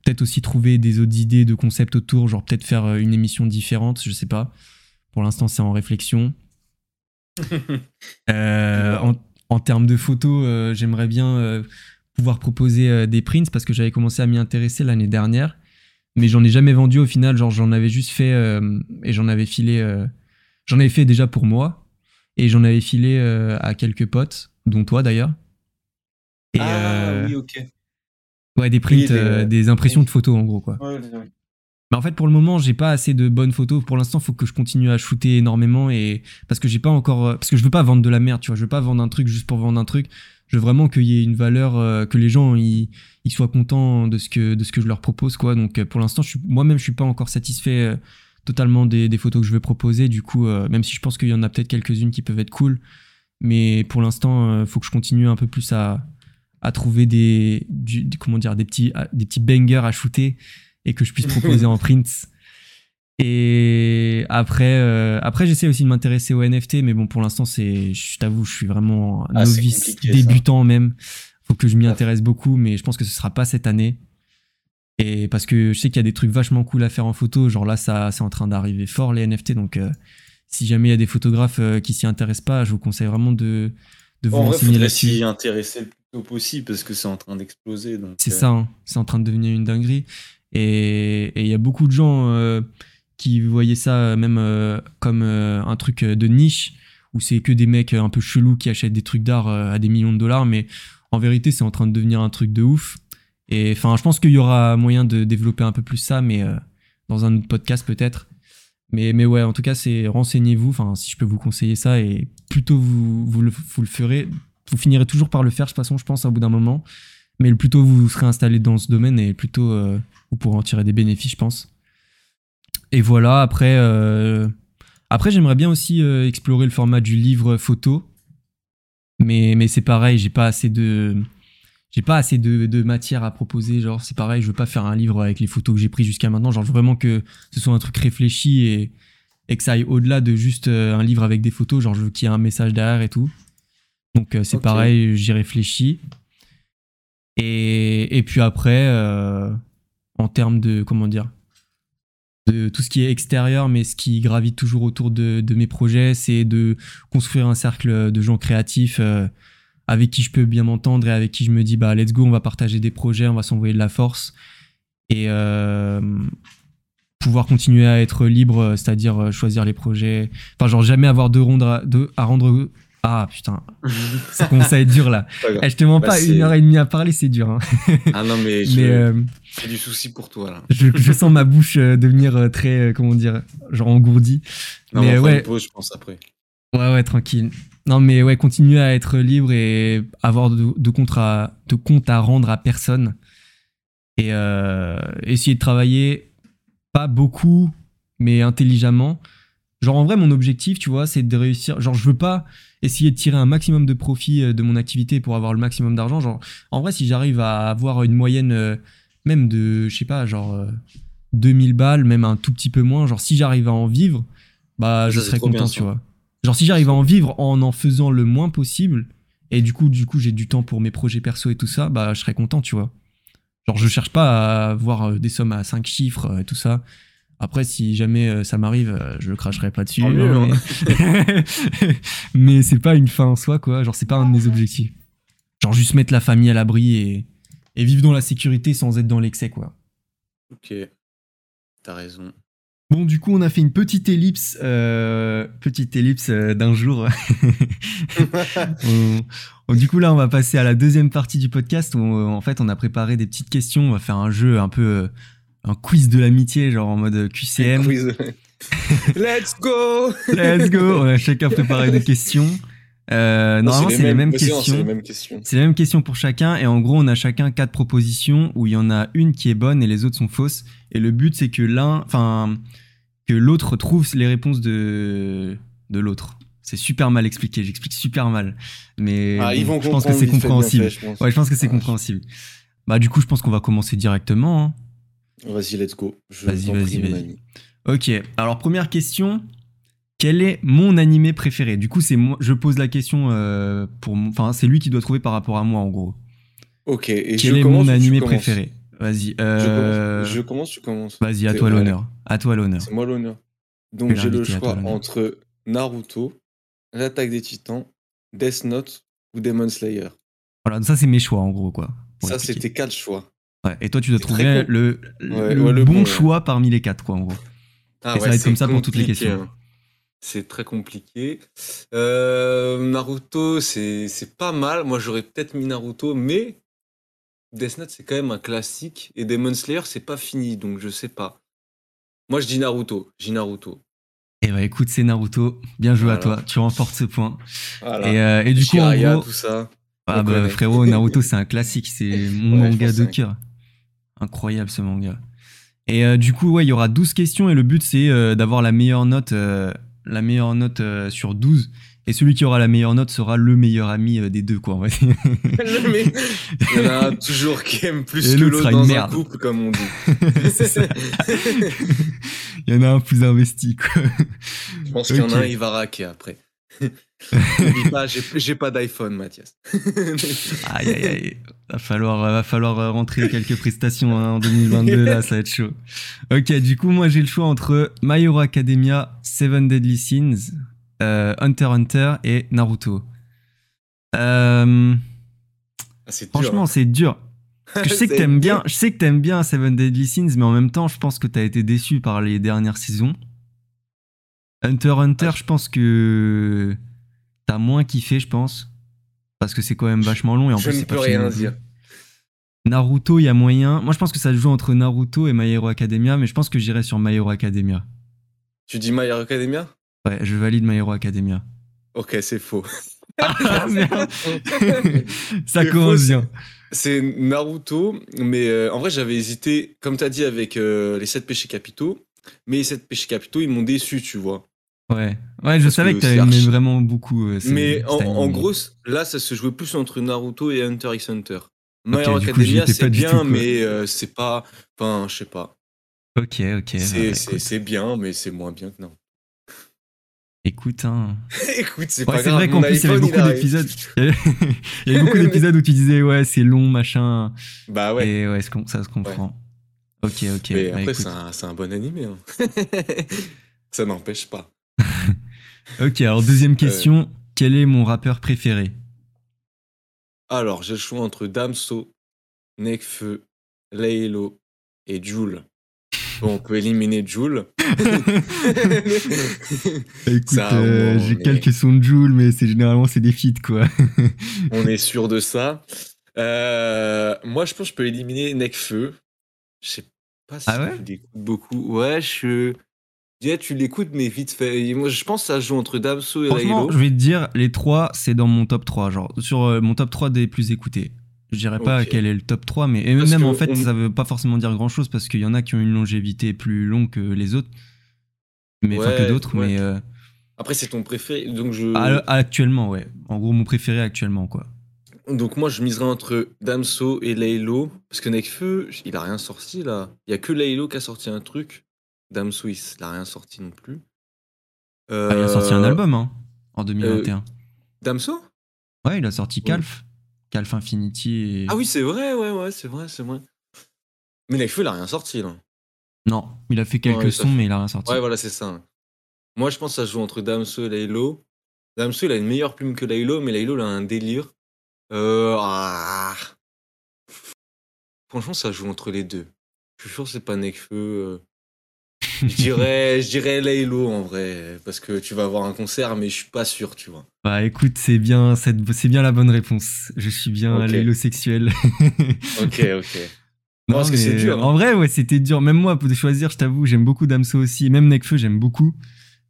peut-être aussi trouver des autres idées de concepts autour, genre peut-être faire une émission différente, je sais pas. Pour l'instant, c'est en réflexion. en, en, termes de photos, j'aimerais bien pouvoir proposer euh, des prints parce que j'avais commencé à m'y intéresser l'année dernière. Mais j'en ai jamais vendu au final. Genre, j'en avais juste fait euh, et j'en avais filé. Euh, j'en avais fait déjà pour moi et j'en avais filé à quelques potes, dont toi d'ailleurs. ah oui, ok. Ouais, des prints, des, impressions de photos en gros, quoi. Ouais, mais en fait, pour le moment, j'ai pas assez de bonnes photos. Pour l'instant, il faut que je continue à shooter énormément et parce que j'ai pas encore, parce que je veux pas vendre de la merde, tu vois. Je veux pas vendre un truc juste pour vendre un truc je veux vraiment qu'il y ait une valeur, euh, que les gens ils, soient contents de ce que de ce que je leur propose quoi. Donc euh, pour l'instant, moi-même je suis pas encore satisfait euh, totalement des, photos que je veux proposer. Du coup, même si je pense qu'il y en a peut-être quelques-unes qui peuvent être cool, mais pour l'instant, il faut que je continue un peu plus à, à trouver des, comment dire des petits des petits bangers à shooter et que je puisse proposer en prints. Et après, euh, après j'essaie aussi de m'intéresser aux NFT, mais bon, pour l'instant, c'est, je t'avoue, je suis vraiment ah, novice, débutant même. Faut que je m'y intéresse beaucoup, mais je pense que ce sera pas cette année. Et parce que je sais qu'il y a des trucs vachement cool à faire en photo, genre là, ça, c'est en train d'arriver fort les NFT, donc euh, si jamais il y a des photographes euh, qui s'y intéressent pas, je vous conseille vraiment de, de vous en renseigner là-dessus. s'y intéresser le plus tôt possible parce que c'est en train d'exploser. C'est ça, hein. c'est en train de devenir une dinguerie. Et il y a beaucoup de gens qui voyaient ça euh, même euh, comme euh, un truc de niche, où c'est que des mecs un peu chelous qui achètent des trucs d'art à des millions de dollars, mais en vérité, c'est en train de devenir un truc de ouf. Et enfin, je pense qu'il y aura moyen de développer un peu plus ça, mais dans un autre podcast peut-être. Mais, mais ouais, en tout cas, c'est renseignez-vous, enfin, si je peux vous conseiller ça, et plutôt vous, vous, le, ferez, vous finirez toujours par le faire, de toute façon, je pense, au bout d'un moment. Mais le plus tôt vous serez installé dans ce domaine, et plus tôt vous pourrez en tirer des bénéfices, je pense. Et voilà, après, euh, après j'aimerais bien aussi euh, explorer le format du livre photo. Mais, mais c'est pareil, j'ai pas assez de. J'ai pas assez de, matière à proposer. Genre, c'est pareil, je veux pas faire un livre avec les photos que j'ai prises jusqu'à maintenant. Genre, je veux vraiment que ce soit un truc réfléchi et, et que ça aille au-delà de juste euh, un livre avec des photos. Genre, je veux qu'il y ait un message derrière et tout. Donc, c'est pareil, j'y réfléchis. Et, et puis après, en termes de. Comment dire de tout ce qui est extérieur, mais ce qui gravite toujours autour de, mes projets, c'est de construire un cercle de gens créatifs euh, avec qui je peux bien m'entendre et avec qui je me dis, bah, let's go, on va partager des projets, on va s'envoyer de la force. Et euh, pouvoir continuer à être libre, c'est-à-dire euh, choisir les projets. Enfin, genre, jamais avoir de, rendre de à rendre ah putain, ça commence à être dur là. Eh, je te mens bah, pas, une heure et demie à parler, c'est dur. Hein. Ah non, mais, j'ai euh, du souci pour toi là. Je, sens ma bouche devenir très, comment dire, genre engourdie. Non, mais ouais. Pause, je pense après. Ouais, ouais, tranquille. Non, mais ouais, continuer à être libre et avoir de, de, compte, à, de compte à rendre à personne. Et essayer de travailler, pas beaucoup, mais intelligemment. Genre en vrai, mon objectif, tu vois, c'est de réussir. Genre, je veux pas essayer de tirer un maximum de profit euh, de mon activité pour avoir le maximum d'argent. Genre, en vrai, si j'arrive à avoir une moyenne euh, même de, je sais pas, genre 2000 euh, balles, même un tout petit peu moins, genre si j'arrive à en vivre, bah je serais content, tu vois. Genre si j'arrive à en vivre en en faisant le moins possible, et du coup, du coup, j'ai du temps pour mes projets perso et tout ça, bah je serais content, tu vois. Genre je cherche pas à avoir des sommes à 5 chiffres et tout ça. Après, si jamais euh, ça m'arrive, euh, je cracherai pas dessus. Hein, mais, mais c'est pas une fin en soi, quoi. Genre, c'est pas un de mes objectifs. Genre, juste mettre la famille à l'abri et, et vivre dans la sécurité sans être dans l'excès, quoi. Ok. T'as raison. Bon, du coup, on a fait une petite ellipse, euh, petite ellipse d'un jour. du coup, là, on va passer à la deuxième partie du podcast où, en fait, on a préparé des petites questions. On va faire un jeu un peu un quiz de l'amitié, genre en mode QCM. Let's go Let's go On a chacun préparé des questions. Euh, normalement, c'est les, mêmes questions. C'est les mêmes questions. C'est les mêmes questions pour chacun. Et en gros, on a chacun quatre propositions où il y en a une qui est bonne et les autres sont fausses. Et le but, c'est que l'un, enfin, que l'autre trouve les réponses de, de l'autre. C'est super mal expliqué. J'explique super mal. Mais ah, je pense que c'est compréhensible. ouais, je pense que c'est compréhensible. Bah, du coup, je pense qu'on va commencer directement. hein. Vas-y, let's go. Vas-y, vas-y, vas-y. Ok, alors première question. Quel est mon animé préféré? Du coup, c'est moi, je pose la question euh, pour, mon- enfin, c'est lui qui doit trouver par rapport à moi en gros. Ok, et Quel je est mon animé préféré? Vas-y. Je euh, commence, je commence, tu commences. Vas-y, à toi l'honneur. À toi l'honneur. C'est moi l'honneur. Donc j'ai le choix entre Naruto, l'attaque des titans, Death Note ou Demon Slayer. Voilà, ça c'est mes choix en gros quoi. Ça, c'était quatre choix. Ouais, et toi, tu dois trouver le, Ouais, le ouais, le bon choix parmi les quatre quoi en gros. Ah Et ça va être comme ça pour toutes les questions. hein. C'est très compliqué. Euh, Naruto, c'est pas mal. Moi, j'aurais peut-être mis Naruto, mais Death Note, c'est quand même un classique. Et Demon Slayer, c'est pas fini, donc je sais pas. Moi, je dis Naruto. Je dis Naruto. Et bah écoute, c'est Naruto. Bien joué à toi. Tu remportes ce point. Voilà. Et, euh, et du coup, en gros, tout ça. ah bah, frérot, Naruto, c'est un classique. C'est mon Ouais, manga de cœur. Incroyable ce manga. Et euh, du coup, ouais, il y aura 12 questions et le but c'est euh, d'avoir la meilleure note, la meilleure note euh, sur 12. Et celui qui aura la meilleure note sera le meilleur ami euh, des deux, quoi. Il y en a un toujours qui aime plus Et que l'autre dans un merde. couple, comme on dit. Ça. il y en a un plus investi, quoi. Je pense qu'il y en a un, il va raquer après. N'oublie pas, j'ai j'ai pas d'iPhone, Mathias. Aïe, aïe, aïe. Va falloir, va falloir euh, rentrer quelques prestations hein, en 2022, là, ça va être chaud. Ok, du coup, moi, j'ai le choix entre My Hero Academia, Seven Deadly Sins, euh, Hunter x Hunter et Naruto. Euh, Ah, c'est dur. franchement, c'est dur. Parce que je sais que t'aimes bien, je sais que t'aimes bien Seven Deadly Sins, mais en même temps, je pense que t'as été déçu par les dernières saisons. Hunter x Hunter, Ah, je pense que t'as moins kiffé, je pense. Parce que c'est quand même vachement long et en Je plus, ne c'est peux rien dire. Naruto, il y a moyen. Moi, je pense que ça se joue entre Naruto et My Hero Academia, mais je pense que j'irai sur My Hero Academia. Tu dis My Hero Academia? Ouais, je valide My Hero Academia. Ok, c'est faux. Ah, merde. ça commence bien. C'est Naruto, mais euh, en vrai, j'avais hésité, comme tu as dit, avec euh, les 7 péchés capitaux. Mais les 7 péchés capitaux, ils m'ont déçu, tu vois. Ouais, ouais, je Parce savais que que c'est aimé vraiment beaucoup. euh, mais en, gros, là, ça se jouait plus entre Naruto et Hunter x Hunter. My Ok, Hero du coup, j'y Academia, c'est bien, tout, mais euh, c'est pas. Enfin, je sais pas. Ok, ok. C'est bah, c'est- c'est bien, mais c'est moins bien que non. écoute, hein. Écoute, c'est Ouais, pas c'est grave. vrai qu'en plus, il y avait beaucoup d'épisodes. Il y avait- beaucoup d'épisodes où tu disais, ouais, c'est long, machin. Bah ouais. Et ouais, ça se comprend. Ok, ok. mais bah, après, c'est un, c'est un bon animé. hein. ça n'empêche pas. Ok, alors deuxième question. Quel est mon rappeur préféré? Alors, j'ai le choix entre Damso, Nekfeu, Laylo et Joule. Bon, on peut éliminer Joule. Écoute, Ça, euh, j'ai quelques sons de Joule, mais c'est généralement c'est des feats quoi. on est sûr de ça. Euh, moi, je pense que je peux éliminer Nekfeu. Je sais pas si Ah ouais? tu l'écoutes beaucoup. Ouais, je. Dirais, tu l'écoutes, mais vite fait. Et moi, je pense que ça joue entre Damso et Laylo. je vais te dire, les trois, c'est dans mon top 3, genre sur euh, mon top 3 des plus écoutés. Je dirais pas quel est le top 3, mais et Parce même en fait, on- ça veut pas forcément dire grand chose parce qu'il y en a qui ont une longévité plus longue que les autres. Mais enfin que d'autres, ouais. mais euh, Après, c'est ton préféré. Donc, je... à- actuellement, ouais. En gros, mon préféré actuellement, quoi. donc moi, je miserais entre Damso et Laylo. Parce que Nekfeu, il a rien sorti là. Il y a que Laylo qui a sorti un truc. Damso, il il a rien sorti non plus. Ah, il a sorti un Euh, album, hein, en 2021. Damso? Ouais, il a sorti Calf. Calf Infinity et... Ah oui, c'est vrai, ouais, ouais, c'est vrai, c'est vrai. Mais Nekfeu, il a rien sorti là. Non, il a fait quelques Ouais, sons, fait- mais il a rien sorti. Ouais, voilà, c'est ça. Moi, je pense que ça joue entre Damso et Laylo. Damso, il a une meilleure plume que Laylo, mais Laylo, il a un délire. Euh, ah. Franchement, ça joue entre les deux. Je suis sûr que c'est pas Nekfeu. Je dirais, je dirais Laylo en vrai, parce que tu vas avoir un concert, mais je suis pas sûr, tu vois. Bah écoute, c'est bien, cette- c'est bien la bonne réponse. Je suis bien Ok. l'hélosexuel. Ok, ok. Non, parce que c'est dur, hein. En vrai, ouais, c'était dur. Même moi, pour choisir, je t'avoue, j'aime beaucoup Damso aussi. Même Nekfeu, j'aime beaucoup.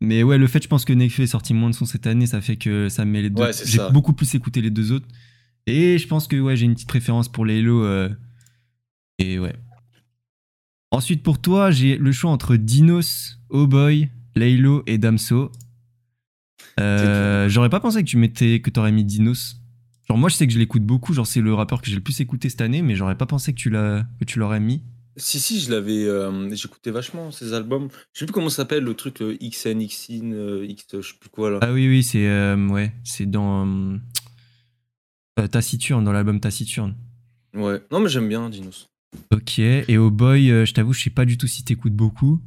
Mais ouais, le fait, je pense que Nekfeu est sorti moins de sons cette année, ça fait que ça me met les deux. Ouais, j'ai beaucoup plus écouté les deux autres. Et je pense que ouais, j'ai une petite préférence pour les Hello. euh, Et ouais. Ensuite, pour toi, j'ai le choix entre Dinos, Oh Boy, Laylo et Damso. Euh, J'aurais pas pensé que tu mettais que t'aurais mis Dinos. Genre, moi, je sais que je l'écoute beaucoup. Genre, c'est le rappeur que j'ai le plus écouté cette année, mais j'aurais pas pensé que tu l'as, que tu l'aurais mis. Si, si, je l'avais. euh, J'écoutais vachement ces albums. Je sais plus comment ça s'appelle le truc, le XN, XIN, euh, X, je sais plus quoi là. Ah oui, oui, c'est euh, ouais, c'est dans euh, euh, Taciturne, dans l'album Taciturne. Ouais. Non, mais j'aime bien Dinos. Ok. Et au boy, euh, je t'avoue, je sais pas du tout si t'écoutes beaucoup,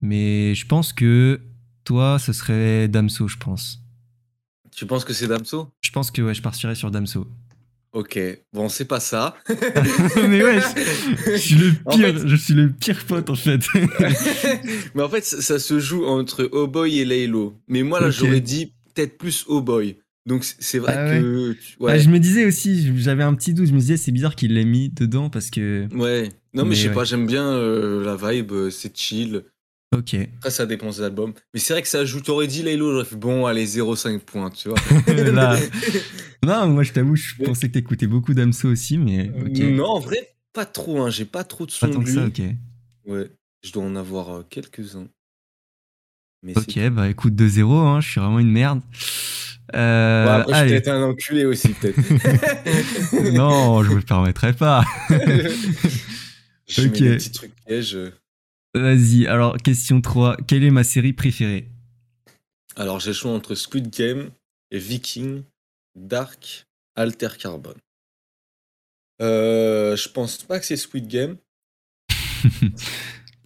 mais je pense que toi, ce serait Damso, je pense. Tu penses que c'est Damso? Je pense que ouais, je partirais sur Damso. Ok. Bon, c'est pas ça. mais ouais, je, je suis le En pire, fait- je suis le pire pote en fait. mais en fait, ça, ça se joue entre Oh Boy et Laylo. Mais moi, là, j'aurais dit peut-être plus Oh Boy. Donc, c'est- vrai Ah ouais. que. Ah, Ouais. je me disais aussi, j'avais un petit doute, je me disais c'est bizarre qu'il l'ait mis dedans parce que. Ouais. Non, mais, Mais je sais ouais. pas, j'aime bien euh, la vibe, euh, c'est chill. Ok. Après, ça dépend des albums. Mais c'est vrai que ça joue. T'aurais dit Laylo, j'aurais fait bon, allez, 0,5 points, tu vois. Là. Non, moi je t'avoue, je pensais que t'écoutais beaucoup Damso aussi, mais. Non, en vrai, pas trop. Hein. J'ai pas trop de Pas sons tant que lui. ça, ok. Ouais, je dois en avoir euh, quelques-uns. Mais Ok, bah écoute 2-0, hein, je suis vraiment une merde. Euh, Ouais, après, je suis allez. peut-être un enculé aussi, peut-être. non, je me permettrai pas. je Ok. mets des petits trucs pièges. Vas-y, alors question 3. Quelle est ma série préférée? Alors, j'ai le choix entre Squid Game et Viking, Dark, Alter Carbone. Euh, je pense pas que c'est Squid Game.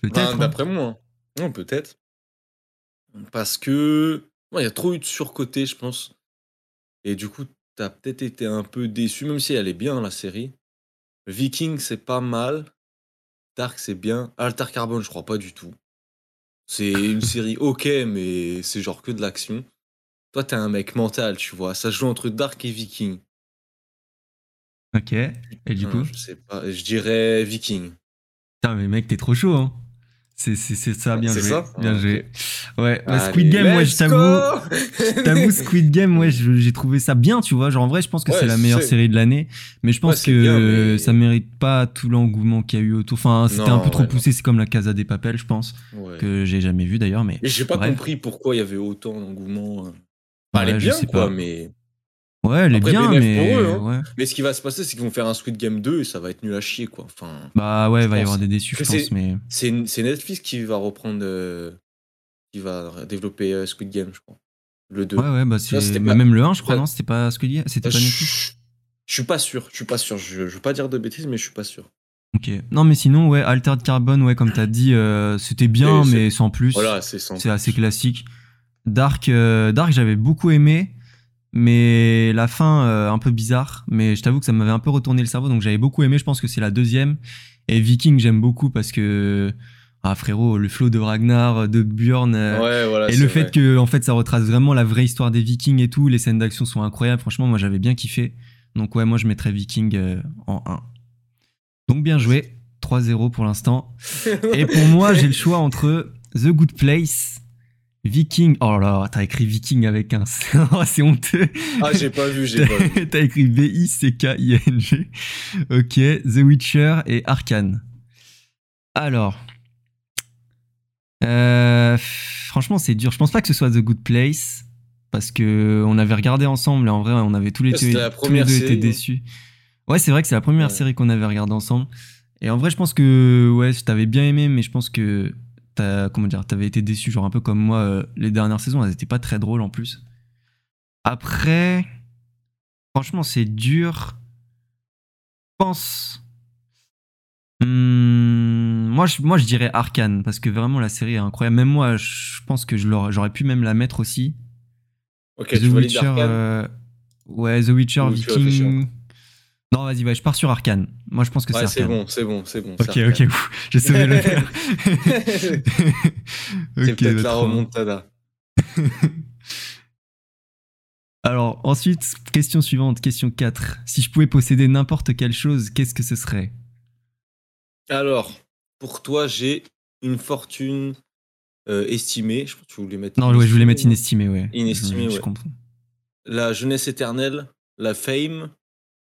Peut-être. Hein. D'après moi. Non, peut-être. Parce que. Ouais, Il y a trop eu de surcoté, je pense. Et du coup, t'as peut-être été un peu déçu, même si elle est bien, la série. Viking, c'est pas mal. Dark, c'est bien. Alter Carbone, je crois pas du tout. C'est une série ok, mais c'est genre que de l'action. Toi, t'es un mec mental, tu vois. Ça se joue entre Dark et Viking. Ok. Et du Hein, coup? Je sais pas. Je dirais Viking. Putain, mais mec, t'es trop chaud, hein. C'est c'est- c'est ça, bien C'est joué. ça Bien joué. Ouais, bah, Allez, Squid Game, moi, je t'avoue. t'avoue, Squid Game, ouais, j'ai trouvé ça bien, tu vois. Genre, en vrai, je pense que Ouais, c'est la meilleure série de l'année. Mais je pense Ouais, que bien, mais- ça mérite pas tout l'engouement qu'il y a eu autour. Enfin, c'était un peu trop ouais, poussé. C'est comme la Casa des Papels, je pense. Ouais. Que j'ai jamais vu d'ailleurs, mais. J'ai pas Bref. compris pourquoi il y avait autant d'engouement. Enfin, elle Ouais, est je bien, sais quoi, pas. mais... Ouais, elle est Après, bien, mais. eux, hein. ouais. mais ce qui va se passer, c'est qu'ils vont faire un Squid Game 2 et ça va être nul à chier, quoi. Enfin, Bah ouais, il va y avoir des déçus, je pense, mais. c'est Netflix qui va reprendre, euh, qui va développer euh, Squid Game, je crois. Le 2. Ouais, ouais, bah c'est. bah, pas- même le 1, je crois, Ouais. non C'était pas Squid Game C'était pas Netflix Je suis pas sûr, je suis pas sûr. Je, je veux pas dire de bêtises, mais je suis pas sûr. Ok. Non, mais sinon, ouais, Altered Carbone, ouais, comme t'as dit, euh, c'était bien, mais sans plus. Voilà, c'est sans. C'est assez classique. Dark, euh, Dark j'avais beaucoup aimé, mais la fin, euh, un peu bizarre. Mais je t'avoue que ça m'avait un peu retourné le cerveau, donc j'avais beaucoup aimé. Je pense que c'est la deuxième. Et Viking, j'aime beaucoup parce que. Ah, frérot, le flow de Ragnar, de Björn. euh, Ouais, voilà. et le vrai. fait que en fait ça retrace vraiment la vraie histoire des Vikings et tout, les scènes d'action sont incroyables. Franchement, moi j'avais bien kiffé. Donc ouais, moi je mettrais Viking euh, en 1. Donc bien joué, 3-0 pour l'instant. Et pour moi, j'ai le choix entre The Good Place, Viking. Oh là là, t'as écrit Viking avec un. Oh, c'est honteux. Ah, j'ai pas vu, j'ai pas vu. T'as écrit V-I-C-K-I-N-G. Ok, The Witcher et Arkane. Alors. Euh, franchement, c'est dur. Je pense pas que ce soit The Good Place. Parce que on avait regardé ensemble et en vrai, on avait tous les, c'était la tous les deux été déçus. Ouais, c'est vrai que c'est la première Ouais. série qu'on avait regardée ensemble. Et en vrai, je pense que ouais, je t'avais bien aimé, mais je pense que t'as comment dire, t'avais été déçu, genre un peu comme moi. euh, les dernières saisons, elles étaient pas très drôles en plus. Après, franchement, c'est dur. Je pense. Hmm, moi, je, moi, je dirais Arkane parce que vraiment la série est incroyable. Même moi, je pense que je j'aurais pu même la mettre aussi. Ok, The tu Witcher. Euh, Ouais, The Witcher, Ou Viking. Non, vas-y, ouais, je pars sur Arkane. Moi, je pense que Ouais, c'est c'est bon, c'est bon, c'est bon. Ok, c'est ok, ouf, j'ai sauvé l'honneur. C'est Ok, peut-être bah, la remontada. Alors, ensuite, question suivante, question 4. Si je pouvais posséder n'importe quelle chose, qu'est-ce que ce serait? Alors, pour toi, j'ai une fortune euh, estimée. Je pense que tu voulais mettre. Non, ouais, je voulais mettre inestimée, inestimé, ouais. Inestimé, je, je ouais. comprends. La jeunesse éternelle, la fame,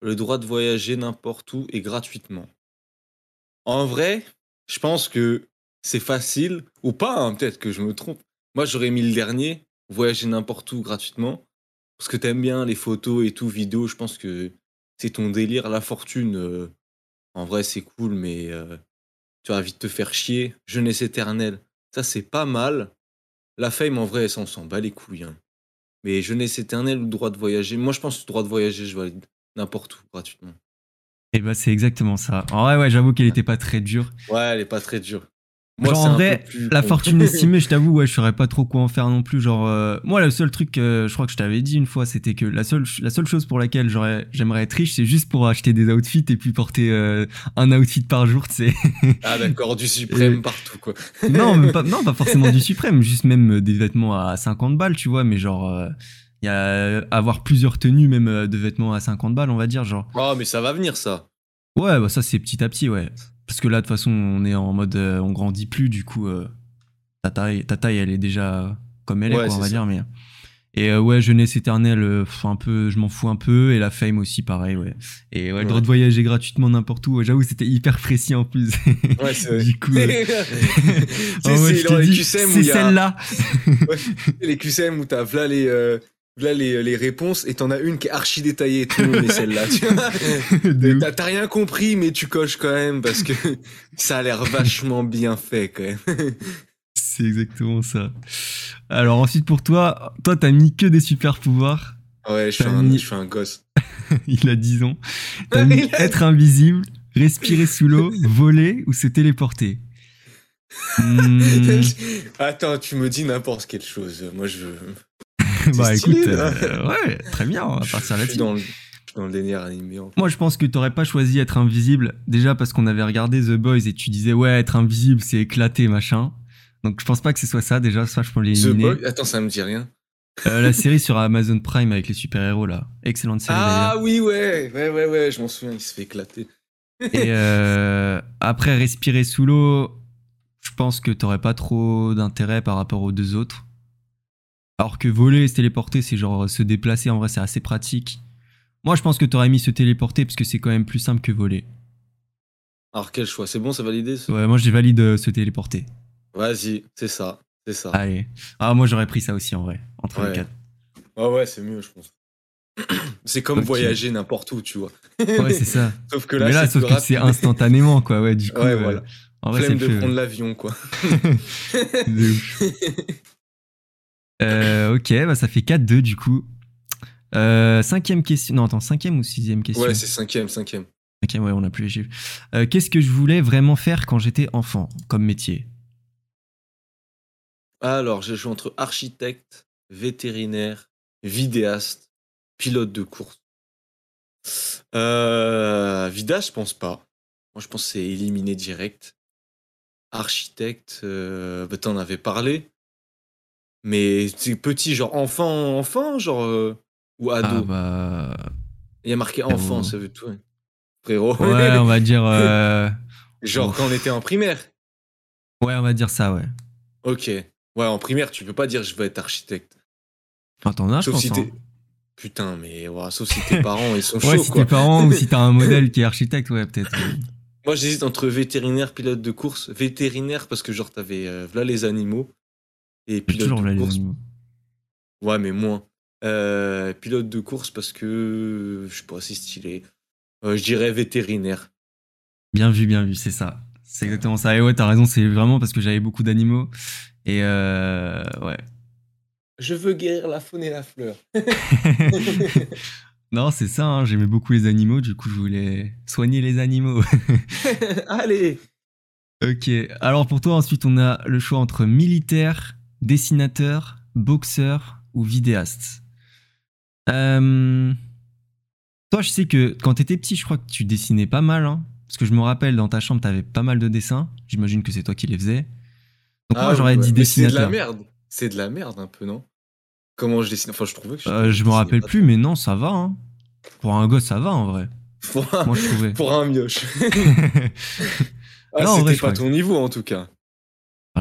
le droit de voyager n'importe où et gratuitement. En vrai, je pense que c'est facile, ou pas, hein, peut-être que je me trompe. Moi, j'aurais mis le dernier, voyager n'importe où gratuitement. parce que t'aimes bien les photos et tout, vidéo, je pense que c'est ton délire. La fortune, euh, en vrai, c'est cool, mais euh, tu vas vite te faire chier. Jeunesse éternelle, ça c'est pas mal. La fame, en vrai, ça on s'en bat les couilles. hein. Mais jeunesse éternelle ou droit de voyager, moi je pense que le droit de voyager, je valide n'importe où gratuitement. Et bah, c'est exactement ça. En vrai, ouais, j'avoue qu'elle était pas très dure. Ouais, elle est pas très dure. Genre, en vrai, plus la fortune estimée, je t'avoue, ouais, je saurais pas trop quoi en faire non plus. Genre, euh, moi, le seul truc, euh, je crois que je t'avais dit une fois, c'était que la seule, la seule chose pour laquelle j'aimerais être riche, c'est juste pour acheter des outfits et puis porter euh, un outfit par jour, tu sais. Ah d'accord, du suprême partout quoi. non, pas, non, pas forcément du suprême, juste même euh, des vêtements à 50 balles, tu vois, mais genre, il y a avoir plusieurs tenues, même euh, de vêtements à 50 balles, on va dire, genre. Oh mais ça va venir ça. Ouais, bah ça c'est petit à petit, ouais. Parce que là, de toute façon, on est en mode, euh, on grandit plus, du coup, euh, ta taille, ta taille, elle est déjà comme elle est, Ouais, quoi, on va ça. dire. Mais et euh, ouais, jeunesse éternelle, euh, pff, un peu, je m'en fous un peu, et la fame aussi, pareil, ouais. Et ouais, le droit Ouais. de voyager gratuitement n'importe où. ouais, J'avoue, c'était hyper précis en plus. Ouais, c'est vrai. du coup, euh, mode, c'est celle-là. les QCM où t'as v'là les, euh, v'là les, les réponses et t'en as une qui est archi détaillée. Tout le monde met celle-là. T'as t'as rien compris mais tu coches quand même parce que ça a l'air vachement bien fait quand même. C'est exactement ça. Alors ensuite pour toi, toi t'as mis que des super pouvoirs. Ouais, je suis un, mis- je suis un gosse. Il a 10 ans. T'as mis être invisible, respirer sous l'eau, voler ou se téléporter. Hmm, Attends, tu me dis n'importe quelle chose. Moi, je, bah stylé, écoute, euh, ouais, très bien, on va je, partir là-dessus. dans le, je suis dans le délire animé. en fait. Moi je pense que t'aurais pas choisi être invisible, déjà parce qu'on avait regardé The Boys et tu disais ouais être invisible c'est éclaté machin. Donc je pense pas que ce soit ça déjà, ça je peux The l'éliminer. Boy, attends, ça me dit rien. Euh, la série sur Amazon Prime avec les super-héros là. Excellente série. Ah oui, ouais, ouais, ouais, ouais, je m'en souviens, il se fait éclater. Et euh, après, respirer sous l'eau, je pense que t'aurais pas trop d'intérêt par rapport aux deux autres. Alors que voler et se téléporter, c'est genre se déplacer, en vrai, c'est assez pratique. Moi, je pense que t'aurais mis se téléporter parce que c'est quand même plus simple que voler. Alors, quel choix C'est bon, c'est validé ça Ouais, moi, je valide euh, se téléporter. Vas-y, c'est ça, c'est ça. Allez. Ah, moi, j'aurais pris ça aussi, en vrai, entre les Ouais. quatre. Ouais, ouais, c'est mieux, je pense. C'est comme voyager n'importe où, tu vois. Ouais, c'est ça. Sauf que là, Mais là, c'est sauf plus que c'est rapide. instantanément, quoi. Ouais, du coup. Ouais, euh, voilà. En vrai, c'est Flemme le de prendre l'avion, quoi. Euh, ok, bah ça fait 4-2 du coup. Euh, cinquième question. Non, attends, cinquième ou sixième question ouais, c'est cinquième, cinquième. Ok, ouais, on a plus les chiffres. Euh, Qu'est-ce que je voulais vraiment faire quand j'étais enfant, comme métier? Alors, j'ai joué entre architecte, vétérinaire, vidéaste, pilote de course. Euh, vidéaste, je pense pas. Moi, je pense que c'est éliminé direct. Architecte, euh, bah, t'en avais parlé. Mais c'est petit, genre enfant, enfant, genre. euh, ou ado. Ah bah. Il y a marqué enfant, ça veut tout. hein. Frérot. Ouais, on va dire. euh, genre Ouf. quand on était en primaire. Ouais, on va dire ça, ouais. Ok. Ouais, en primaire, tu peux pas dire je veux être architecte. Attends, là, je Sauf pense. si hein. t'es. Putain, mais ouais, sauf si tes parents ils sont Ouais, chauds si quoi. tes parents ou si t'as un modèle qui est architecte, ouais, peut-être. Moi j'hésite entre vétérinaire, pilote de course. Vétérinaire parce que genre t'avais euh, là les animaux. Et pilote toujours de là les course. animaux. Ouais, mais moins. Euh, pilote de course parce que je sais pas, c'est stylé. Euh, je dirais vétérinaire. Bien vu, bien vu, c'est ça. C'est exactement ça. Et ouais, t'as raison, c'est vraiment parce que j'avais beaucoup d'animaux. Et euh, ouais. Je veux guérir la faune et la fleur. non, c'est ça, hein, j'aimais beaucoup les animaux, du coup je voulais soigner les animaux. Allez ok, alors pour toi ensuite on a le choix entre militaire, dessinateur, boxeur ou vidéaste. Euh, Toi je sais que quand t'étais petit je crois que tu dessinais pas mal, hein, parce que je me rappelle dans ta chambre t'avais pas mal de dessins, j'imagine que c'est toi qui les faisais. Donc moi Ah, j'aurais ouais, dit mais C'est de dessinateur. la merde. C'est de la merde un peu, non? Comment je dessine? Enfin, je trouvais que je, Euh, je me rappelle plus, mais non, ça va. Hein. Pour un gosse, ça va en vrai. Pour un, Moi, je trouvais. pour un mioche. Ah, c'était pas ton niveau en tout cas.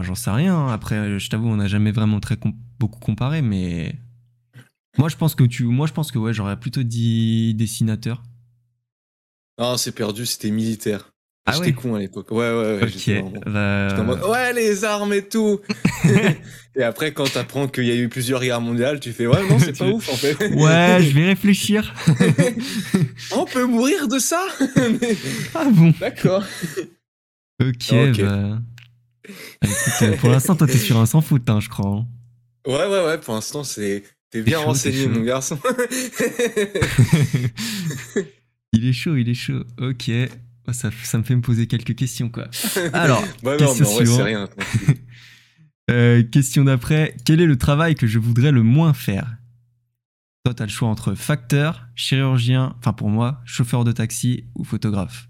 J'en sais rien. hein. Après, je t'avoue, on n'a jamais vraiment très com- beaucoup comparé, mais moi, je pense que tu, moi, je pense que ouais, j'aurais plutôt dit dessinateur. Ah, c'est perdu, c'était militaire. Ah J'étais ouais con à l'époque. Ouais, ouais, ouais. j'étais Ok. vraiment- bah, en mode, ouais, les armes et tout. et après, quand t'apprends qu'il y a eu plusieurs guerres mondiales, tu fais, ouais, non, c'est pas ouf en fait. Ouais, je vais réfléchir. On peut mourir de ça ah bon D'accord. Ok, Ok. bah. Bah, écoute, euh, pour l'instant, toi, t'es sur un sans faute, hein, je crois. hein. Ouais, ouais, ouais, pour l'instant, c'est. T'es bien chaud, renseigné, mon garçon. il est chaud, il est chaud. Ok. Oh, Ça, ça me fait me poser quelques questions, quoi. Alors, bah non, question vrai, rien. Euh, question d'après. Quel est le travail que je voudrais le moins faire? Toi, t'as le choix entre facteur, chirurgien, enfin pour moi, chauffeur de taxi ou photographe.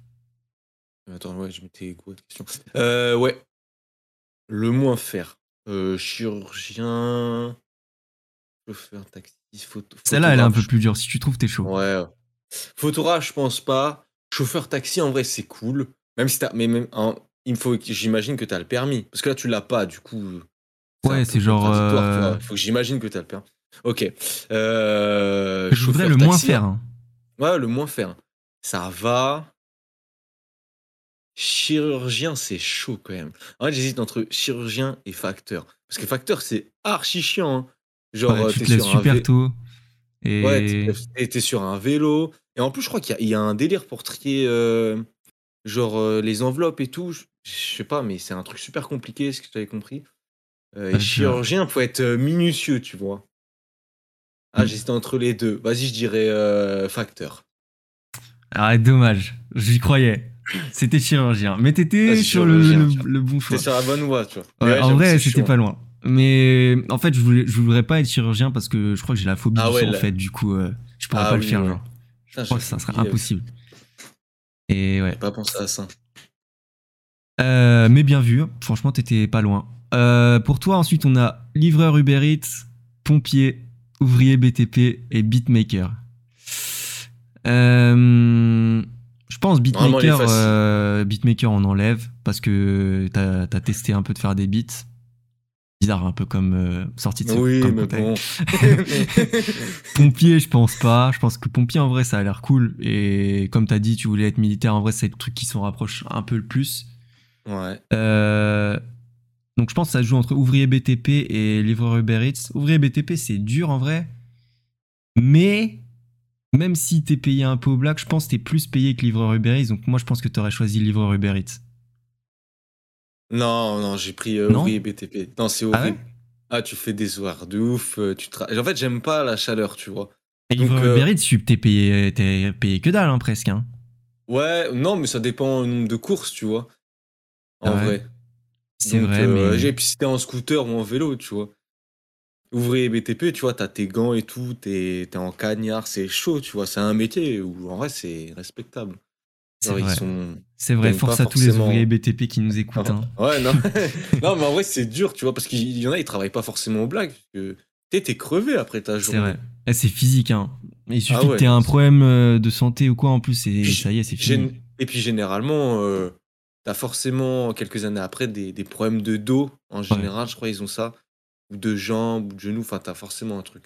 Attends, ouais, je m'étais quoi de question Euh, ouais. Le moins faire. Euh, chirurgien. Chauffeur, taxi, photo. Celle-là, elle est un peu plus dure. Si tu trouves, t'es chaud. Ouais. Photographe, je pense pas. Chauffeur taxi, en vrai, c'est cool. Même si t'as. Mais même. hein, il faut j'imagine que t'as le permis. Parce que là, tu l'as pas, du coup. un Ouais, c'est genre, euh. Faut que j'imagine que t'as le permis. Ok. Euh, je voudrais le moins faire. hein. Ouais, le moins faire. Ça va. Chirurgien, c'est chaud quand même. En fait, j'hésite entre chirurgien et facteur. Parce que facteur, c'est archi chiant. hein. Genre, Ouais, euh, tu te un super vé- tôt. Et Ouais, t'es- sur un vélo. Et en plus, je crois qu'il y, a- il y a un délire pour trier, euh, genre, euh, les enveloppes et tout. Je, je sais pas, mais c'est un truc super compliqué, ce que j'avais compris. Euh, Ah, et je- chirurgien, faut être minutieux, tu vois. Ah, Mm. j'hésitais entre les deux. Vas-y, je dirais facteur. Ah, dommage. J'y croyais. C'était chirurgien. Mais t'étais Ah, sur le, chirurgien, le- le bon choix. T'es sur la bonne voie, tu vois. Ouais, Ouais, en vrai, c'était pas loin. Mais en fait, je voulais, je voudrais pas être chirurgien parce que je crois que j'ai la phobie Ah du ouais, sang, en fait. Du coup, euh, je pourrais Ah pas le faire, ouais. genre. Putain, Je crois que ça serait impossible. Et ouais. Pas pensé à ça. Euh, mais bien vu. Franchement, t'étais pas loin. Euh, pour toi, ensuite, on a livreur Uber Eats, pompier, ouvrier BTP et beatmaker. Euh, je pense beatmaker, euh, beatmaker, on enlève parce que t'as as testé un peu de faire des beats. Bizarre, un peu comme euh, sortie de ce Oui, mais bon. Pompier, je pense pas. Je pense que pompier, en vrai, ça a l'air cool. Et comme t'as dit, tu voulais être militaire, en vrai, c'est le truc qui s'en rapproche un peu le plus. ouais. Euh, donc je pense que ça joue entre ouvrier BTP et livreur Uber Eats. Ouvrier BTP, c'est dur en vrai. Mais même si t'es payé un peu au black, je pense que t'es plus payé que livreur Uber Eats. Donc moi, je pense que t'aurais choisi livreur Uber Eats. Non, non, j'ai pris euh, Non ouvrier BTP. Non, c'est Ah horrible. ouais Ah, tu fais des horaires de ouf. euh, Tu tra- En fait, j'aime pas la chaleur, tu vois. Et Donc, livreur euh, Uber Eats, t'es payé, t'es payé que dalle hein, presque. hein. Ouais, non, mais ça dépend du nombre de courses, tu vois. En Ah ouais. vrai. C'est vrai, euh, mais... j'ai- puis si t'es en scooter ou en vélo, tu vois. Ouvrier BTP, tu vois, t'as tes gants et tout, t'es t'es en cagnard, c'est chaud, tu vois. C'est un métier où, en vrai, c'est respectable. C'est vrai. sont. C'est vrai, force à tous les ouvriers BTP qui nous écoutent. hein. Ouais, non. non, mais en vrai, c'est dur, tu vois, parce qu'il y en a, ils travaillent pas forcément au blague. Parce que t'es crevé après ta C'est journée. vrai. Eh, C'est physique. Hein. Il suffit Ah ouais, que t'aies un c'est- problème euh, de santé ou quoi en plus, et Puis, ça y est, c'est fini. Et puis généralement, euh, t'as forcément quelques années après des, des problèmes de dos. En général, je crois ils ont ça. Ou de jambes, ou de genoux. Enfin, t'as forcément un truc.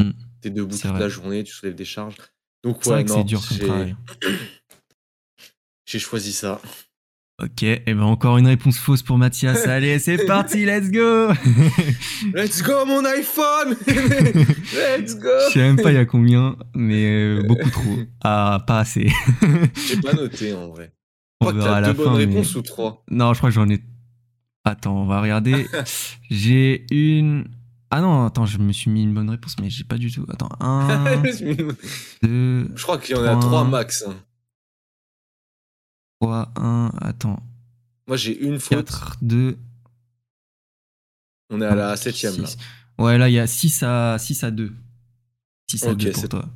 Mm. T'es debout toute vrai. la journée, tu soulèves des charges. Donc ouais, c'est dur j'ai- choisi ça. Ok, et ben encore une réponse fausse pour Mathias. Allez, c'est parti, let's go Let's go mon iPhone Let's go Je sais même pas il y a combien, mais euh, beaucoup trop. Ah, pas assez. J'ai pas noté en vrai. On verra à la deux fin. bonnes mais- réponses ou trois. Non, je crois que j'en ai. Attends, on va regarder. J'ai une. Ah non, attends, je me suis mis une bonne réponse, mais j'ai pas du tout. Attends, un, deux, Je crois qu'il y en a Trois. max. hein. trois, un. Attends, Moi j'ai une faute. quatre, deux. On est à la septième là. Ouais, là, il y a 6 à, 6 à 2. 6 à Ok, 2 pour c'est- toi.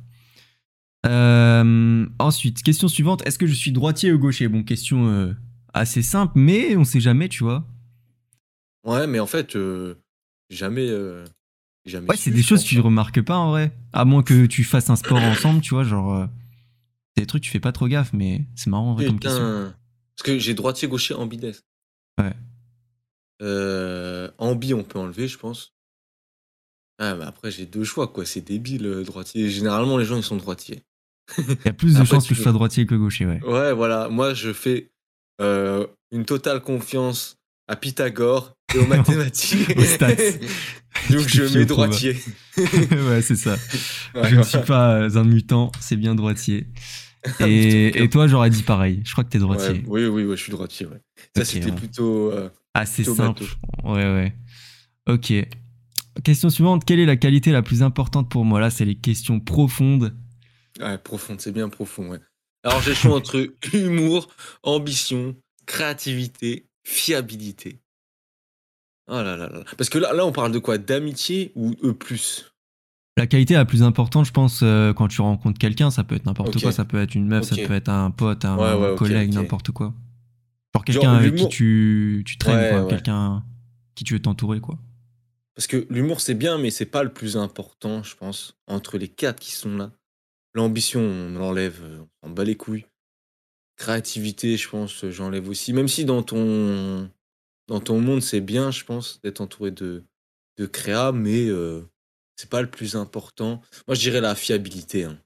Euh, ensuite, question suivante. Est-ce que je suis droitier ou gaucher? Bon, question euh, assez simple, mais on sait jamais, tu vois. Ouais, mais en fait, euh, jamais. euh, jamais Ouais, su, c'est des je choses pense, que tu remarques pas en vrai. À moins que tu fasses un sport ensemble, tu vois, genre. euh, c'est des trucs, tu fais pas trop gaffe, mais c'est marrant en vrai comme question. Putain. Parce que j'ai droitier, gaucher, ambidestre. Ouais. Euh, ambi, on peut enlever, je pense. Ah, mais après, j'ai deux choix, quoi. C'est débile, euh, droitier. Généralement, les gens, ils sont droitiers. Il y a plus de Après, chances tu que je peux- sois droitier que gaucher, ouais. Ouais, voilà. Moi, je fais. euh, une totale confiance à Pythagore et aux mathématiques. Aux stats. Donc je mets droitier. ouais, c'est ça. Ouais, je ne suis pas euh, un mutant, c'est bien droitier. Et, et toi, j'aurais dit pareil. Je crois que t'es droitier. Ouais, oui, oui, ouais, je suis droitier. Ouais. Ça, Ok, c'était bon. plutôt. euh, Assez plutôt simple. bateau. Ouais, ouais. Ok. Question suivante. Quelle est la qualité la plus importante pour moi? Là, c'est les questions profondes. Ouais, profonde, c'est bien profond, ouais. Alors j'ai choix entre humour, ambition, créativité, fiabilité. Oh là là là. Parce que là, là on parle de quoi? D'amitié ou E plus? La qualité la plus importante, je pense, euh, quand tu rencontres quelqu'un, ça peut être n'importe quoi. Ça peut être une meuf, ça peut être un pote, un Ouais, ouais, ok, collègue, n'importe quoi. Genre quelqu'un avec qui tu, tu traînes, Ouais. Quelqu'un qui tu veux t'entourer, quoi. Parce que l'humour c'est bien, mais c'est pas le plus important, je pense, entre les quatre qui sont là. L'ambition, on l'enlève, on s'en bat les couilles. Créativité, je pense, j'enlève aussi. Même si dans ton, dans ton monde, c'est bien, je pense, d'être entouré de, de créa, mais euh, c'est pas le plus important. Moi, je dirais la fiabilité. hein.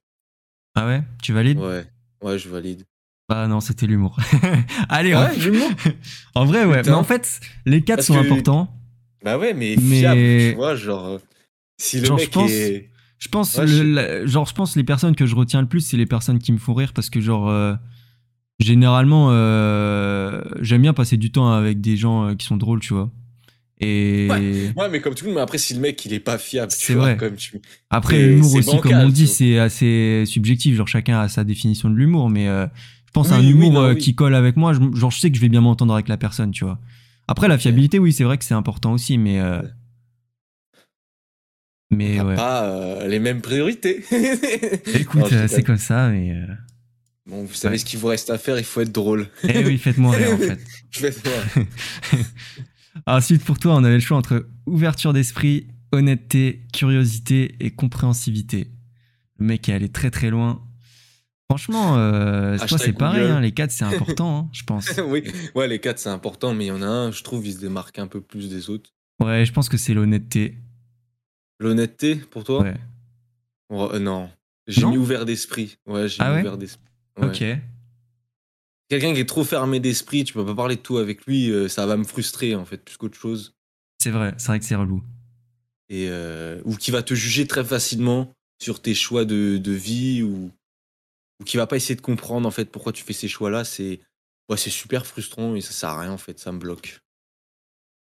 Ah ouais? Tu valides? Ouais, ouais, je valide. Bah non, c'était l'humour. Allez, hop. l'humour? En vrai, ouais. Putain. Mais en fait, les quatre Parce sont que- importants. Bah ouais, mais, Mais- fiable, tu vois, genre. euh, Si le Genre, je mec pense- est. Je pense, Ouais, le- je- la- genre, je pense les personnes que je retiens le plus, c'est les personnes qui me font rire parce que, genre, euh, généralement, euh, j'aime bien passer du temps avec des gens euh, qui sont drôles, tu vois. Et Ouais, mais comme tout le monde, mais après, si le mec il est pas fiable, tu C'est vois, vrai. comme tu. après, l'humour aussi, comme on dit, vois. c'est assez subjectif. Genre, chacun a sa définition de l'humour, mais euh, je pense à un Oui, humour non, oui. qui colle avec moi. genre, je sais que je vais bien m'entendre avec la personne, tu vois. Après, la fiabilité, oui, c'est vrai que c'est important aussi, mais. euh, mais ouais. pas euh, les mêmes priorités. Écoute, c'est comme ça, mais. Bon, vous savez Ouais. ce qu'il vous reste à faire, il faut être drôle. Eh oui, faites-moi rire, en fait. Voir. Ensuite, pour toi, on avait le choix entre ouverture d'esprit, honnêteté, curiosité et compréhensivité. Le mec est allé très très loin. Franchement, euh, toi, c'est pareil, hein, les quatre, c'est important, hein, je pense. oui, ouais, les quatre c'est important, mais il y en a un, je trouve, il se démarque un peu plus des autres. Ouais, je pense que c'est l'honnêteté. L'honnêteté pour toi? Ouais. Oh, euh, Non. J'ai mis ouvert d'esprit. Ouais, j'ai Ah ouais? ouvert d'esprit. Ouais. Ok. Quelqu'un qui est trop fermé d'esprit, tu peux pas parler de tout avec lui, euh, ça va me frustrer en fait, plus qu'autre chose. C'est vrai, c'est vrai que c'est relou. Et, euh, ou qui va te juger très facilement sur tes choix de, de vie, ou, ou qui va pas essayer de comprendre en fait pourquoi tu fais ces choix-là. C'est ouais, c'est super frustrant et ça sert à rien en fait, ça me bloque.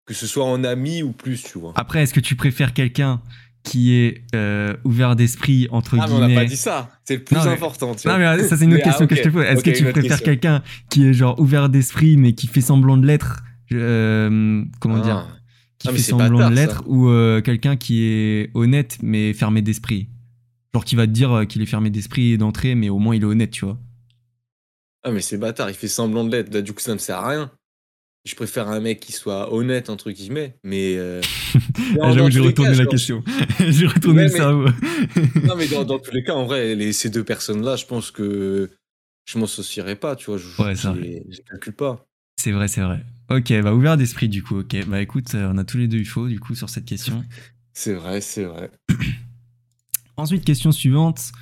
Que ce soit en ami ou plus, tu vois. Après, est-ce que tu préfères quelqu'un qui est euh, ouvert d'esprit, entre Ah, mais on guillemets n'a pas dit ça, c'est le plus Non, mais- important. Tu Non, vois. mais ça, c'est une autre Mais, ah, question que je te pose. Est-ce que tu préfères quelqu'un qui est genre ouvert d'esprit, mais qui fait semblant de l'être euh, Comment Ah. dire Qui Ah, fait semblant bâtard, de l'être Ou euh, quelqu'un qui est honnête, mais fermé d'esprit? Genre qui va te dire qu'il est fermé d'esprit d'entrée, mais au moins il est honnête, tu vois. Ah, mais c'est bâtard, il fait semblant de l'être. Là, du coup, ça me sert à rien. Je préfère un mec qui soit honnête, entre guillemets, mais. euh, Ah, dans J'avoue que j'ai retourné cas, la genre, question. j'ai retourné Ouais, le mais- cerveau. Non, mais dans, dans tous les cas, en vrai, les, ces deux personnes-là, je pense que je m'en associerais pas, tu vois. Je, Ouais, je les- je les calcule pas. C'est vrai, c'est vrai. Ok, bah ouvert d'esprit du coup. Ok, bah écoute, euh, on a tous les deux eu faux du coup sur cette question. C'est vrai, c'est vrai. Ensuite, question suivante.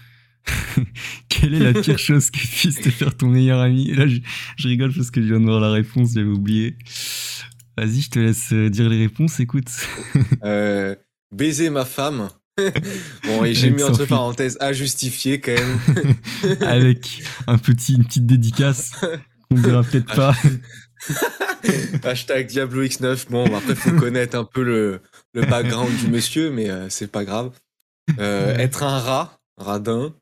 Quelle est la pire chose que puisse te faire ton meilleur ami Et là, je, je rigole parce que je viens de voir la réponse, j'avais oublié. Vas-y, je te laisse euh, dire les réponses, écoute. Euh, baiser ma femme. bon, et j'ai mis entre parenthèses à justifier quand même. Avec un petit, une petite dédicace qu'on ne verra peut-être pas. Hashtag Diablo X9. Bon, bah, après, faut connaître un peu le, le background du monsieur, mais euh, c'est pas grave. Euh. Être un rat, radin,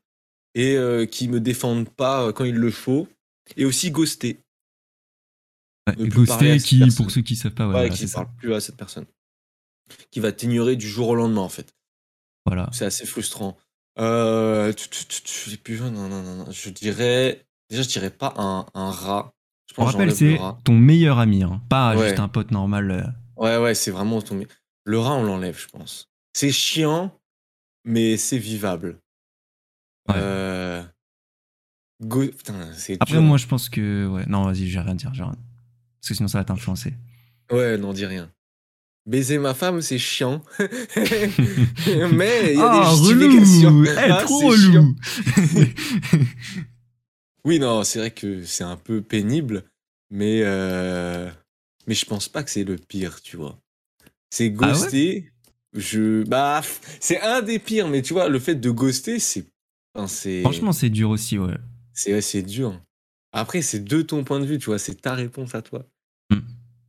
et euh, qui me défende pas euh, quand il le faut. Et aussi ghoster. Ouais, Ne Ghosté, qui, personne. pour ceux qui savent pas, ouais, Ouais, qui ça. parle plus à cette personne. Qui va t'ignorer du jour au lendemain, en fait. Voilà. C'est assez frustrant. Euh, tu- tu- tu- tu- j'ai plus- non, non, non, non. Je dirais. Déjà, je dirais pas un, un rat. Je On pense que rappelle, c'est ton meilleur ami, hein, pas Ouais. juste un pote normal. euh. Ouais, ouais, c'est vraiment ton. Le rat, on l'enlève, je pense. C'est chiant, mais c'est vivable. Ouais. Euh... go- Putain, c'est Après, dur. moi, je pense que. Ouais, non, vas-y, j'ai rien à dire. rien. Parce que sinon, ça va t'influencer. Ouais, non, dis rien. Baiser ma femme, c'est chiant. mais il y a Ah, des justifications. relou Eh, Ah, trop relou Oui, non, c'est vrai que c'est un peu pénible. Mais, euh, mais je pense pas que c'est le pire, tu vois. C'est Ah ouais? ghoster. je, bah, c'est un des pires, mais tu vois, le fait de ghoster, c'est, enfin, Franchement, c'est dur aussi, ouais. c'est, dur. Après, c'est de ton point de vue, tu vois, c'est ta réponse à toi. Mm.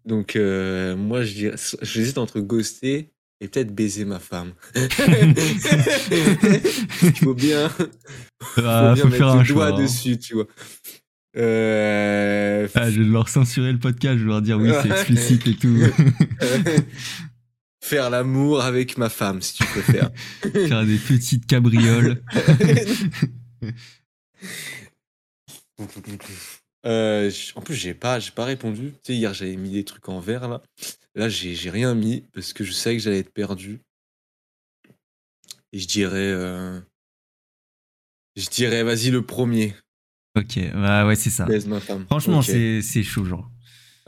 Donc, euh, moi, je dirais, j'hésite entre ghoster et peut-être baiser ma femme. Il faut bien, Ah, faut bien faut mettre faire le un doigt choix. hein. dessus, tu vois. Euh, Ah, je vais leur censurer le podcast, je vais leur dire oui, c'est explicite et tout. Faire l'amour avec ma femme, si tu préfères. Faire des petites cabrioles. Euh, en plus, j'ai pas, j'ai pas répondu. Tu sais, hier, j'avais mis des trucs en vert, là. Là, j'ai rien mis parce que je savais que j'allais être perdu. Et je dirais... euh, Je dirais, vas-y, le premier. Ok, bah ouais, c'est ça. Baise ma femme. Franchement, Ok. c'est c'est chaud, genre.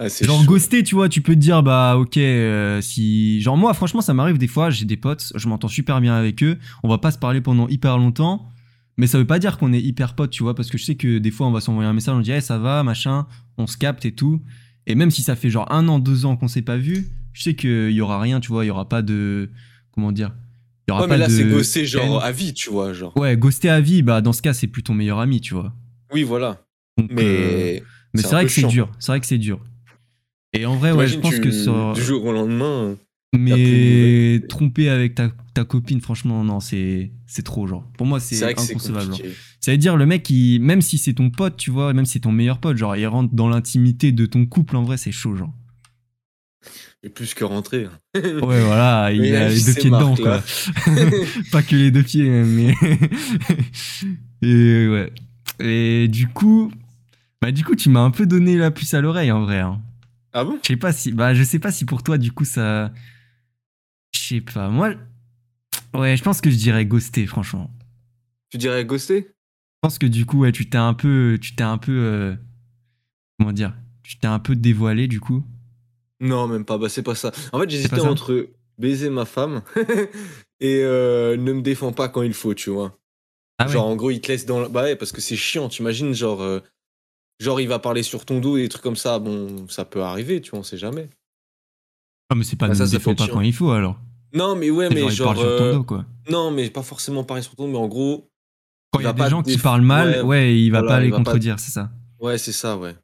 Ah, Genre chaud. ghoster, tu vois, tu peux te dire bah ok euh, si genre moi franchement ça m'arrive des fois, j'ai des potes, je m'entends super bien avec eux, on va pas se parler pendant hyper longtemps, mais ça veut pas dire qu'on est hyper potes, tu vois, parce que je sais que des fois on va s'envoyer un message, on dit hey, ça va, machin, on se capte et tout, et même si ça fait genre un an, deux ans qu'on s'est pas vu, je sais qu'il y aura rien, tu vois, il y aura pas de comment dire, il y aura Ouais, pas mais là, de c'est ghoster, genre, à vie, tu vois, genre. Ouais, ghoster à vie, bah dans ce cas c'est plus ton meilleur ami, tu vois. Oui, voilà. Donc, euh, Mais... mais c'est vrai que c'est dur, c'est vrai que c'est dur. Et en vrai, ouais, je pense tu- que ça. Du jour au lendemain... Mais tromper avec ta, ta copine, franchement, non, c'est c'est trop, genre. Pour moi, C'est inconcevable. genre. Ça veut dire, le mec, il, même si c'est ton pote, tu vois, même si c'est ton meilleur pote, genre, il rentre dans l'intimité de ton couple, en vrai, c'est chaud, genre. Et plus que rentrer. hein. Ouais, voilà, il Mais a les deux pieds dedans, quoi. Pas que les deux pieds, hein, mais. Et ouais. Et du coup. Bah, du coup, tu m'as un peu donné la puce à l'oreille, en vrai. hein. Ah bon? Je sais pas si. Bah, je sais pas si pour toi, du coup, ça. Je sais pas. Moi. Ouais, je pense que je dirais ghoster, franchement. Tu dirais ghoster? Je pense que du coup, ouais, tu t'es un peu. Tu t'es un peu. euh, comment dire Tu t'es un peu dévoilé, du coup. Non, même pas. Bah, c'est pas ça. En fait, j'hésitais entre baiser ma femme et euh, ne me défends pas quand il faut, tu vois. Ah ouais. Genre, en gros, il te laisse dans. la- Bah ouais, parce que c'est chiant. T'imagines, genre. euh, Genre, il va parler sur ton dos et des trucs comme ça. Bon, ça peut arriver, tu vois, on sait jamais. Ah, mais c'est pas Bah, ça, ça pas chiant. quand il faut, alors. Non, mais ouais, mais genre, il genre. parle sur ton euh, dos, quoi. Non, mais pas forcément parler sur ton dos, mais en gros. Quand il y a des gens qui parlent mal, ouais, ouais, il va voilà, pas il les va pas- contredire, c'est ça. Ouais, c'est ça, ouais.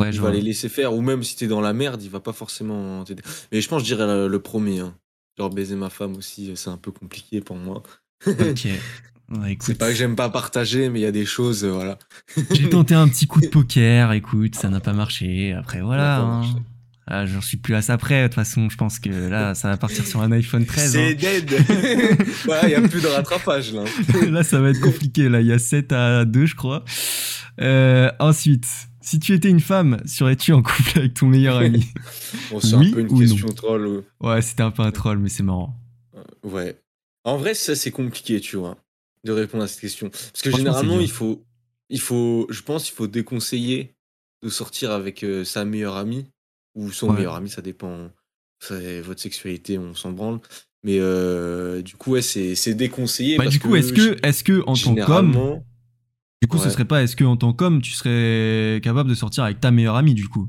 Ouais, Il je va les laisser faire, ou même si t'es dans la merde, il va pas forcément t'aider. Mais je pense je dirais le, le premier. hein. Genre baiser ma femme aussi, c'est un peu compliqué pour moi. Ok. Ouais, C'est pas que j'aime pas partager, mais il y a des choses, euh, voilà. J'ai tenté un petit coup de poker, écoute, ça n'a pas marché. Après, voilà. Hein. Ah, J'en suis plus à ça près. De toute façon, je pense que là, ça va partir sur un iPhone 13. C'est hein. dead Voilà, il y a plus de rattrapage, là. là, ça va être compliqué. Là, il y a 7 à 2, je crois. Euh, ensuite, si tu étais une femme, serais-tu en couple avec ton meilleur ami? Bon, c'est Oui un peu une question troll. euh, Ouais, c'était un peu un troll, mais c'est marrant. Ouais. En vrai, ça, c'est compliqué, tu vois, de répondre à cette question. Parce que généralement, il faut, il faut, je pense, il faut déconseiller de sortir avec euh, sa meilleure amie ou son Ouais. meilleur ami, ça dépend. Votre sexualité, on s'en branle. Mais euh, du coup, ouais, c'est c'est déconseillé. Bah, parce du coup, est-ce que, est-ce que en tant qu'homme, du coup, ce serait pas, est-ce que en tant qu'homme, tu serais capable de sortir avec ta meilleure amie, du coup?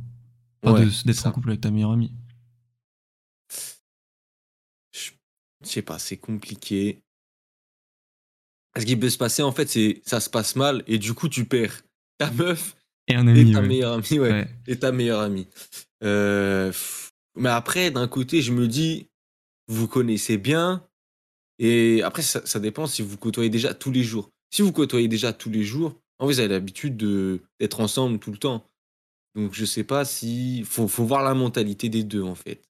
Enfin, ouais, de- d'être en couple avec ta meilleure amie je sais pas, c'est compliqué. Ce qui peut se passer, en fait, c'est ça se passe mal et du coup, tu perds ta meuf Et un et ami, ta ouais. meilleure amie, ouais, Ouais. et ta meilleure amie. Euh, mais après, d'un côté, je me dis, vous connaissez bien et après, ça, ça dépend si vous côtoyez déjà tous les jours. Si vous côtoyez déjà tous les jours, en vous avez l'habitude de d'être ensemble tout le temps. Donc, je sais pas si faut, faut voir la mentalité des deux, en fait.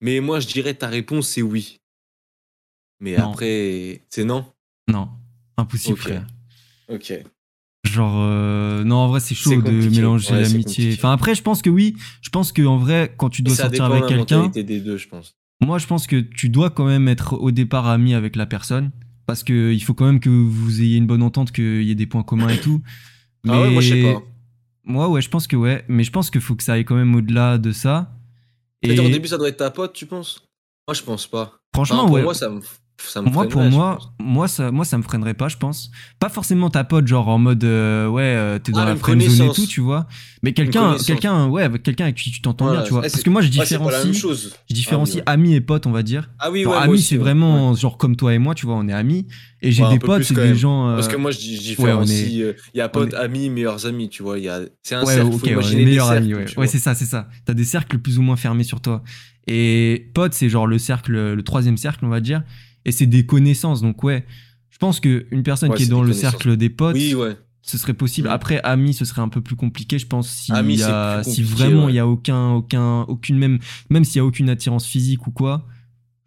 Mais moi, je dirais ta réponse, c'est oui. Mais Non. après, c'est non? Non, impossible, Ok. frère. Ok. Genre, euh, non, en vrai, c'est chaud de mélanger Ouais, l'amitié. Enfin, après, je pense que oui. Je pense que en vrai, quand tu dois ça sortir avec quelqu'un, mentalité des deux, je pense. moi, je pense que tu dois quand même être au départ ami avec la personne. Parce que il faut quand même que vous ayez une bonne entente, qu'il y ait des points communs et tout. Ah ouais, moi, je sais pas. Moi, ouais, je pense que ouais. Mais je pense qu'il faut que ça aille quand même au-delà de ça. Et au début, ça doit être ta pote, tu penses? Moi, je pense pas. franchement, Enfin, pour ouais. moi, ça me... ça me Moi, pour moi, moi, ça, moi, ça me freinerait pas, je pense. Pas forcément ta pote, genre en mode, euh, ouais, euh, t'es dans Ah, la une friendzone et tout, tu vois. Mais quelqu'un, quelqu'un, ouais, avec quelqu'un avec qui tu t'entends bien, tu vois. ouais, Parce que moi, je Ouais, même différencie, chose. je différencie Ah oui, amis et potes, on va dire. Ah oui, Genre, ouais, moi amis, c'est ouais. vraiment genre comme toi et moi, tu vois, on est amis. Et j'ai Ouais, des potes, c'est des gens. euh, Parce que moi, je ouais, différencie. euh, Il y a potes, amis, meilleurs amis, tu vois. il y a- C'est un Ouais, cercle. meilleurs amis, ouais. Ouais, c'est ça, c'est ça. T'as des cercles plus ou moins fermés sur toi. Et potes, c'est genre le cercle, le troisième cercle, on va dire. Et c'est des connaissances. Donc, ouais, je pense qu'une personne Ouais, qui est dans le cercle des potes, Oui, ouais. ce serait possible. Mm. Après, amis, ce serait un peu plus compliqué, je pense, si, Amis, y c'est a- plus si compliqué, vraiment ouais. il y a aucun, aucun, aucune même, même s'il y a aucune attirance physique ou quoi.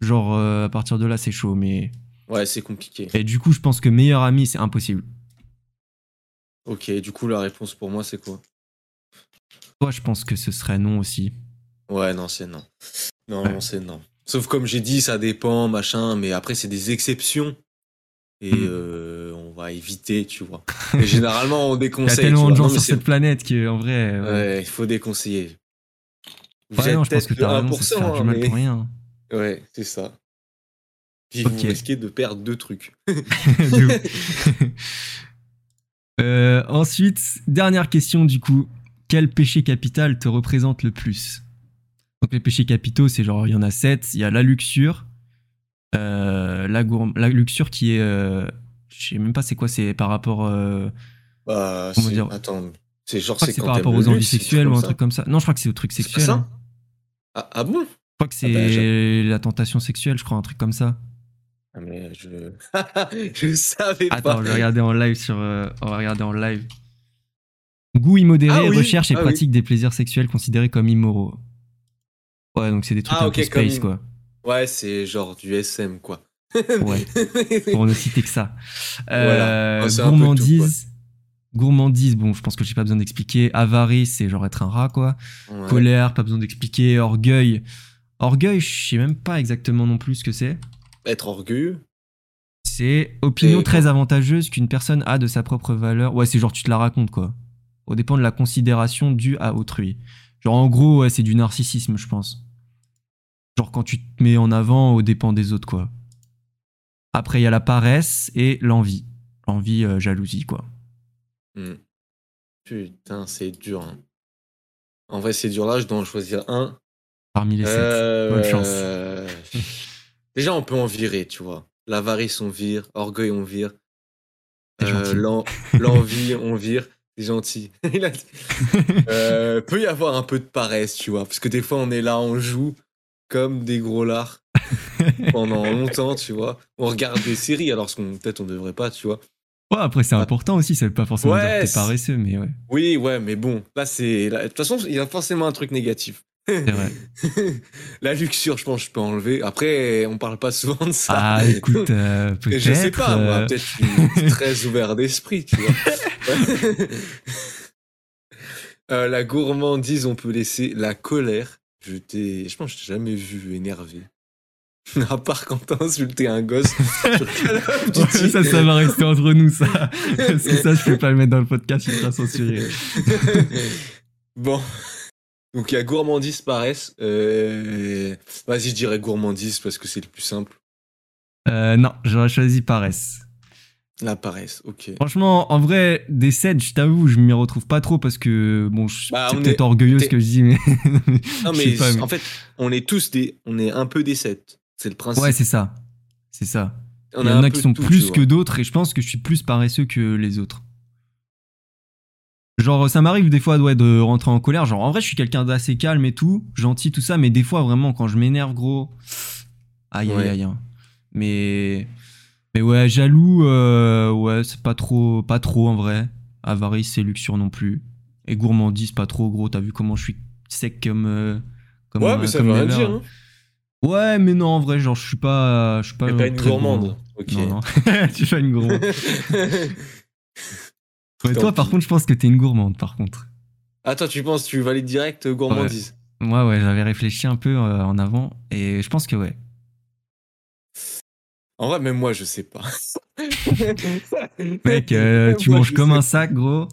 Genre, euh, à partir de là, c'est chaud. Mais Ouais, c'est compliqué. et du coup, je pense que meilleur ami, c'est impossible. Ok, du coup, la réponse pour moi, c'est quoi? Toi, je pense que ce serait non aussi. Ouais, non, c'est non. Non, Ouais. non, c'est non. Sauf comme j'ai dit, ça dépend, machin, mais après, c'est des exceptions. Et Mm. euh, on va éviter, tu vois. Et généralement, on Il y a déconseille. tellement de gens sur cette planète qu'en vrai. ouais. Ouais, il faut déconseiller. Vous Ouais, êtes non, je pense que t'as raison, c'est se faire 1%, du mal mais- pour rien. Ouais, c'est ça. Puis Ok. vous risquez de perdre deux trucs. Euh, ensuite, dernière question du coup. Quel péché capital te représente le plus? Donc les péchés capitaux, c'est genre, il y en a sept. Il y a la luxure. euh, la, luxure qui est... euh, je sais même pas c'est quoi, c'est par rapport... euh, Bah, Comment c'est- dire Attends, c'est genre, c'est par rapport aux envies sexuelles ou un ça. truc comme ça. Non, je crois que c'est au truc sexuel. ça hein. ah, ah bon? Je crois que Ah bah, c'est la tentation sexuelle, je crois, un truc comme ça. Ah, mais je... je savais Attends, pas. je vais regarder en live sur. euh, on va regarder en live. Goût immodéré, Ah oui, recherche et ah oui. pratique des plaisirs sexuels considérés comme immoraux. Ouais, donc c'est des trucs Ah, un ok, peu space, comme- quoi. Ouais, c'est genre du SM, quoi. Ouais, pour ne citer que ça. Euh, Voilà. Peu gourmandise. Gourmandise, bon, je pense que j'ai pas besoin d'expliquer. Avarice, c'est genre être un rat, quoi. Ouais. Colère, pas besoin d'expliquer. Orgueil. Orgueil, je sais même pas exactement non plus ce que c'est. Être orgueilleux. C'est opinion Et- très avantageuse qu'une personne a de sa propre valeur. Ouais, c'est genre tu te la racontes quoi. Au dépend de la considération due à autrui. Genre en gros, ouais, c'est du narcissisme, je pense. Genre quand tu te mets en avant au dépend des autres quoi. Après, il y a la paresse et l'envie. L'envie, euh, jalousie quoi. Hmm. Putain, c'est dur. hein. En vrai, c'est dur là, je dois en choisir un. Parmi les sept. Euh, Bonne chance. euh, Déjà, on peut en virer, tu vois. L'avarice, on vire. Orgueil, on vire. Euh, L'envie, on vire. C'est gentil. Il a dit- Euh, peut y avoir un peu de paresse, tu vois. Parce que des fois, on est là, on joue comme des gros lards pendant longtemps, tu vois. On regarde des séries, alors qu'on peut-être on devrait pas, tu vois. Ouais, après, c'est important aussi, ça veut pas forcément Ouais, dire que t'es c'est- paresseux, mais ouais, Oui, ouais, mais bon, là, c'est. De toute façon, il y a forcément un truc négatif. c'est vrai. La luxure, je pense, je peux enlever. Après, on parle pas souvent de ça. Ah, écoute, euh, peut-être. je sais pas, moi, euh, peut-être je suis très ouvert d'esprit, tu vois. Euh, la gourmandise, on peut laisser la colère. Je t'ai, je pense que je t'ai jamais vu énervé. À part quand t'as insulté un gosse ça, ça va rester entre nous, ça. Parce que ça, je peux pas le mettre dans le podcast, il sera censuré. bon. Donc il y a gourmandise, paresse. Euh... Vas-y, je dirais gourmandise parce que c'est le plus simple. Euh, non, j'aurais choisi paresse. La paresse, ok. Franchement, en vrai, des 7, je t'avoue, je m'y retrouve pas trop parce que, bon, je- Bah, c'est peut-être est- orgueilleux ce que je dis, mais. Non mais pas, mais- en fait, on est tous des, on est un peu des sept. C'est le principe. Ouais, c'est ça. C'est ça. On Il y en un a qui sont tout, plus que d'autres et je pense que je suis plus paresseux que les autres. Genre, ça m'arrive des fois ouais, de rentrer en colère. Genre, en vrai, je suis quelqu'un d'assez calme et tout, gentil, tout ça, mais des fois, vraiment, quand je m'énerve, gros. Aïe, aïe, Ouais. aïe. hein. Mais. Mais ouais, jaloux, euh, ouais, c'est pas trop, pas trop en vrai. Avarice, c'est luxure non plus. Et gourmandise, pas trop, gros. T'as vu comment je suis sec comme. euh, comme Ouais, mais ça comme veut rien dire. Hein. Ouais, mais non, en vrai, genre, je suis pas. Je suis pas, T'es pas une gourmande. gourmand. Ok. Non, non. tu fais une gourmande. Ouais, toi, par contre, je pense que t'es une gourmande, par contre. Attends, tu penses, tu valides direct euh, gourmandise? Moi, ouais, j'avais réfléchi un peu euh, en avant et je pense que ouais. En vrai, même moi, je sais pas. Mec, euh, tu Moi, manges comme sais un sac, gros.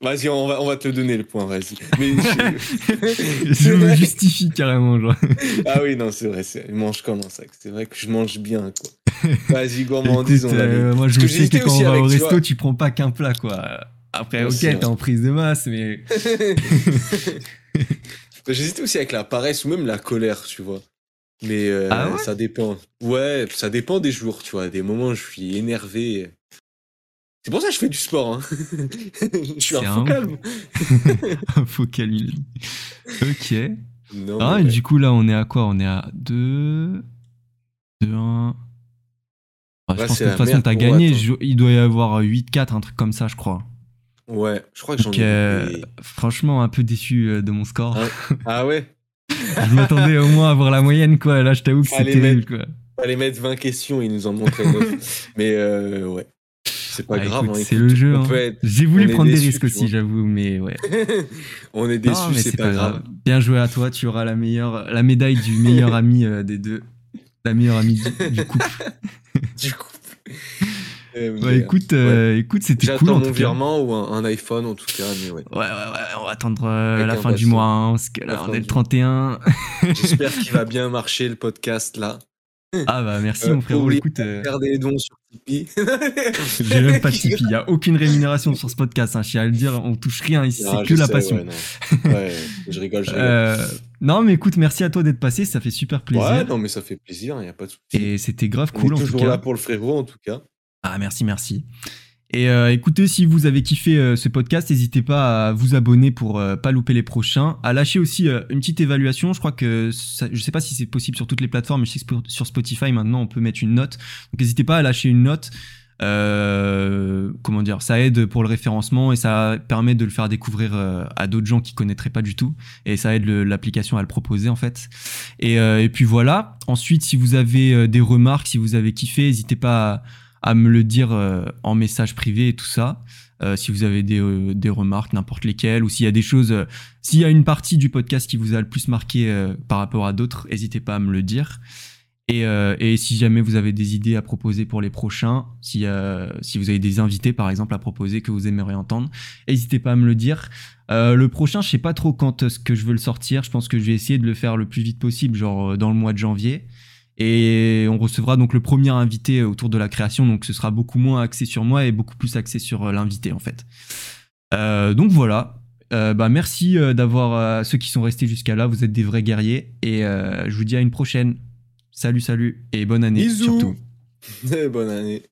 Vas-y, on va, on va te le donner le point, vas-y. Mais je- je me justifie carrément, genre. ah oui, non, c'est vrai, c'est- je mange comme un sac. C'est vrai que je mange bien, quoi. Vas-y, gourmandise, Écoute, on euh, moi, je sais que quand on va avec, au tu resto, vois. tu prends pas qu'un plat, quoi. Après, ok, c'est t'es vrai. en prise de masse, mais. J'hésitais aussi avec la paresse ou même la colère, tu vois. Mais euh, Ah ouais? ça dépend. Ouais, ça dépend des jours, tu vois. Des moments où je suis énervé. C'est pour ça que je fais du sport. Hein. je suis un C'est faux un calme. Faut calmer. Ok. Non, Ah, et ouais. du coup, là, on est à quoi? On est à 2. 2, 1. Ah, je Ouais, pense que de toute façon, t'as gagné. Je- Il doit y avoir 8-4, un truc comme ça, je crois. Ouais, je crois que j'en ai euh, franchement, un peu déçu euh, de mon score. Ah, Ah ouais? je m'attendais au moins à voir la moyenne, quoi. Là, je t'avoue que c'est Allez, terrible, quoi. Fallait mettre 20 questions, ils nous en montraient 9. mais euh, ouais. C'est pas Ah, grave. hein, c'est le jeu. hein. être- J'ai voulu prendre des risques aussi, j'avoue, mais ouais. on est déçus, mais c'est pas, grave. Bien joué à toi, tu auras la meilleure, la médaille du meilleur ami euh, des deux. La meilleure amie du, du couple. Du coup. Euh, Ouais, mais, écoute, euh, écoute, c'était J'attends cool en mon tout cas. virement ou un, un iPhone en tout cas, mais ouais. Ouais, ouais, ouais, on va attendre euh, la fin du mois, hein, parce que là, on est le du 31. J'espère qu'il va bien marcher le podcast là. Ah bah merci Euh, mon frérot, écoute, euh, Faire des dons sur Tipeee. j'ai même pas de Tipeee, il y a aucune rémunération sur ce podcast, hein, je tiens à le dire, on touche rien ici, c'est que la sais, passion. Ouais, non. Ouais, je rigole, je rigole. Euh, non mais écoute, merci à toi d'être passé, ça fait super plaisir. ouais, non, mais ça fait plaisir, il n'y a pas de souci. Et c'était grave On cool est en tout toujours cas. là pour le frérot en tout cas. Ah merci, merci. Et euh, écoutez, si vous avez kiffé euh, ce podcast, n'hésitez pas à vous abonner pour euh, pas louper les prochains. À lâcher aussi euh, une petite évaluation. Je crois que ça- je sais pas si c'est possible sur toutes les plateformes, mais je sais que sur Spotify maintenant on peut mettre une note. Donc n'hésitez pas à lâcher une note. Comment dire Ça aide pour le référencement et ça permet de le faire découvrir à d'autres gens qui connaîtraient pas du tout. Et ça aide l'application à le proposer en fait. Et, et puis voilà. Ensuite, si vous avez des remarques, si vous avez kiffé, n'hésitez pas à à me le dire euh, en message privé et tout ça. Euh, si vous avez des, euh, des remarques, n'importe lesquelles, ou s'il y a des choses, s'il y a une partie du podcast qui vous a le plus marqué par rapport à d'autres, n'hésitez pas à me le dire. Et, et si jamais vous avez des idées à proposer pour les prochains, si, si vous avez des invités par exemple à proposer que vous aimeriez entendre, n'hésitez pas à me le dire. Le prochain, je sais pas trop quand est-ce que je veux le sortir. Je pense que je vais essayer de le faire le plus vite possible, genre dans le mois de janvier. Et on recevra donc le premier invité autour de la création, donc ce sera beaucoup moins axé sur moi et beaucoup plus axé sur euh, l'invité en fait. Euh, donc voilà. Euh, bah merci d'avoir ceux qui sont restés jusqu'à là. Vous êtes des vrais guerriers et euh, je vous dis à une prochaine. Salut, salut et bonne année Bisous. surtout. Bonne année.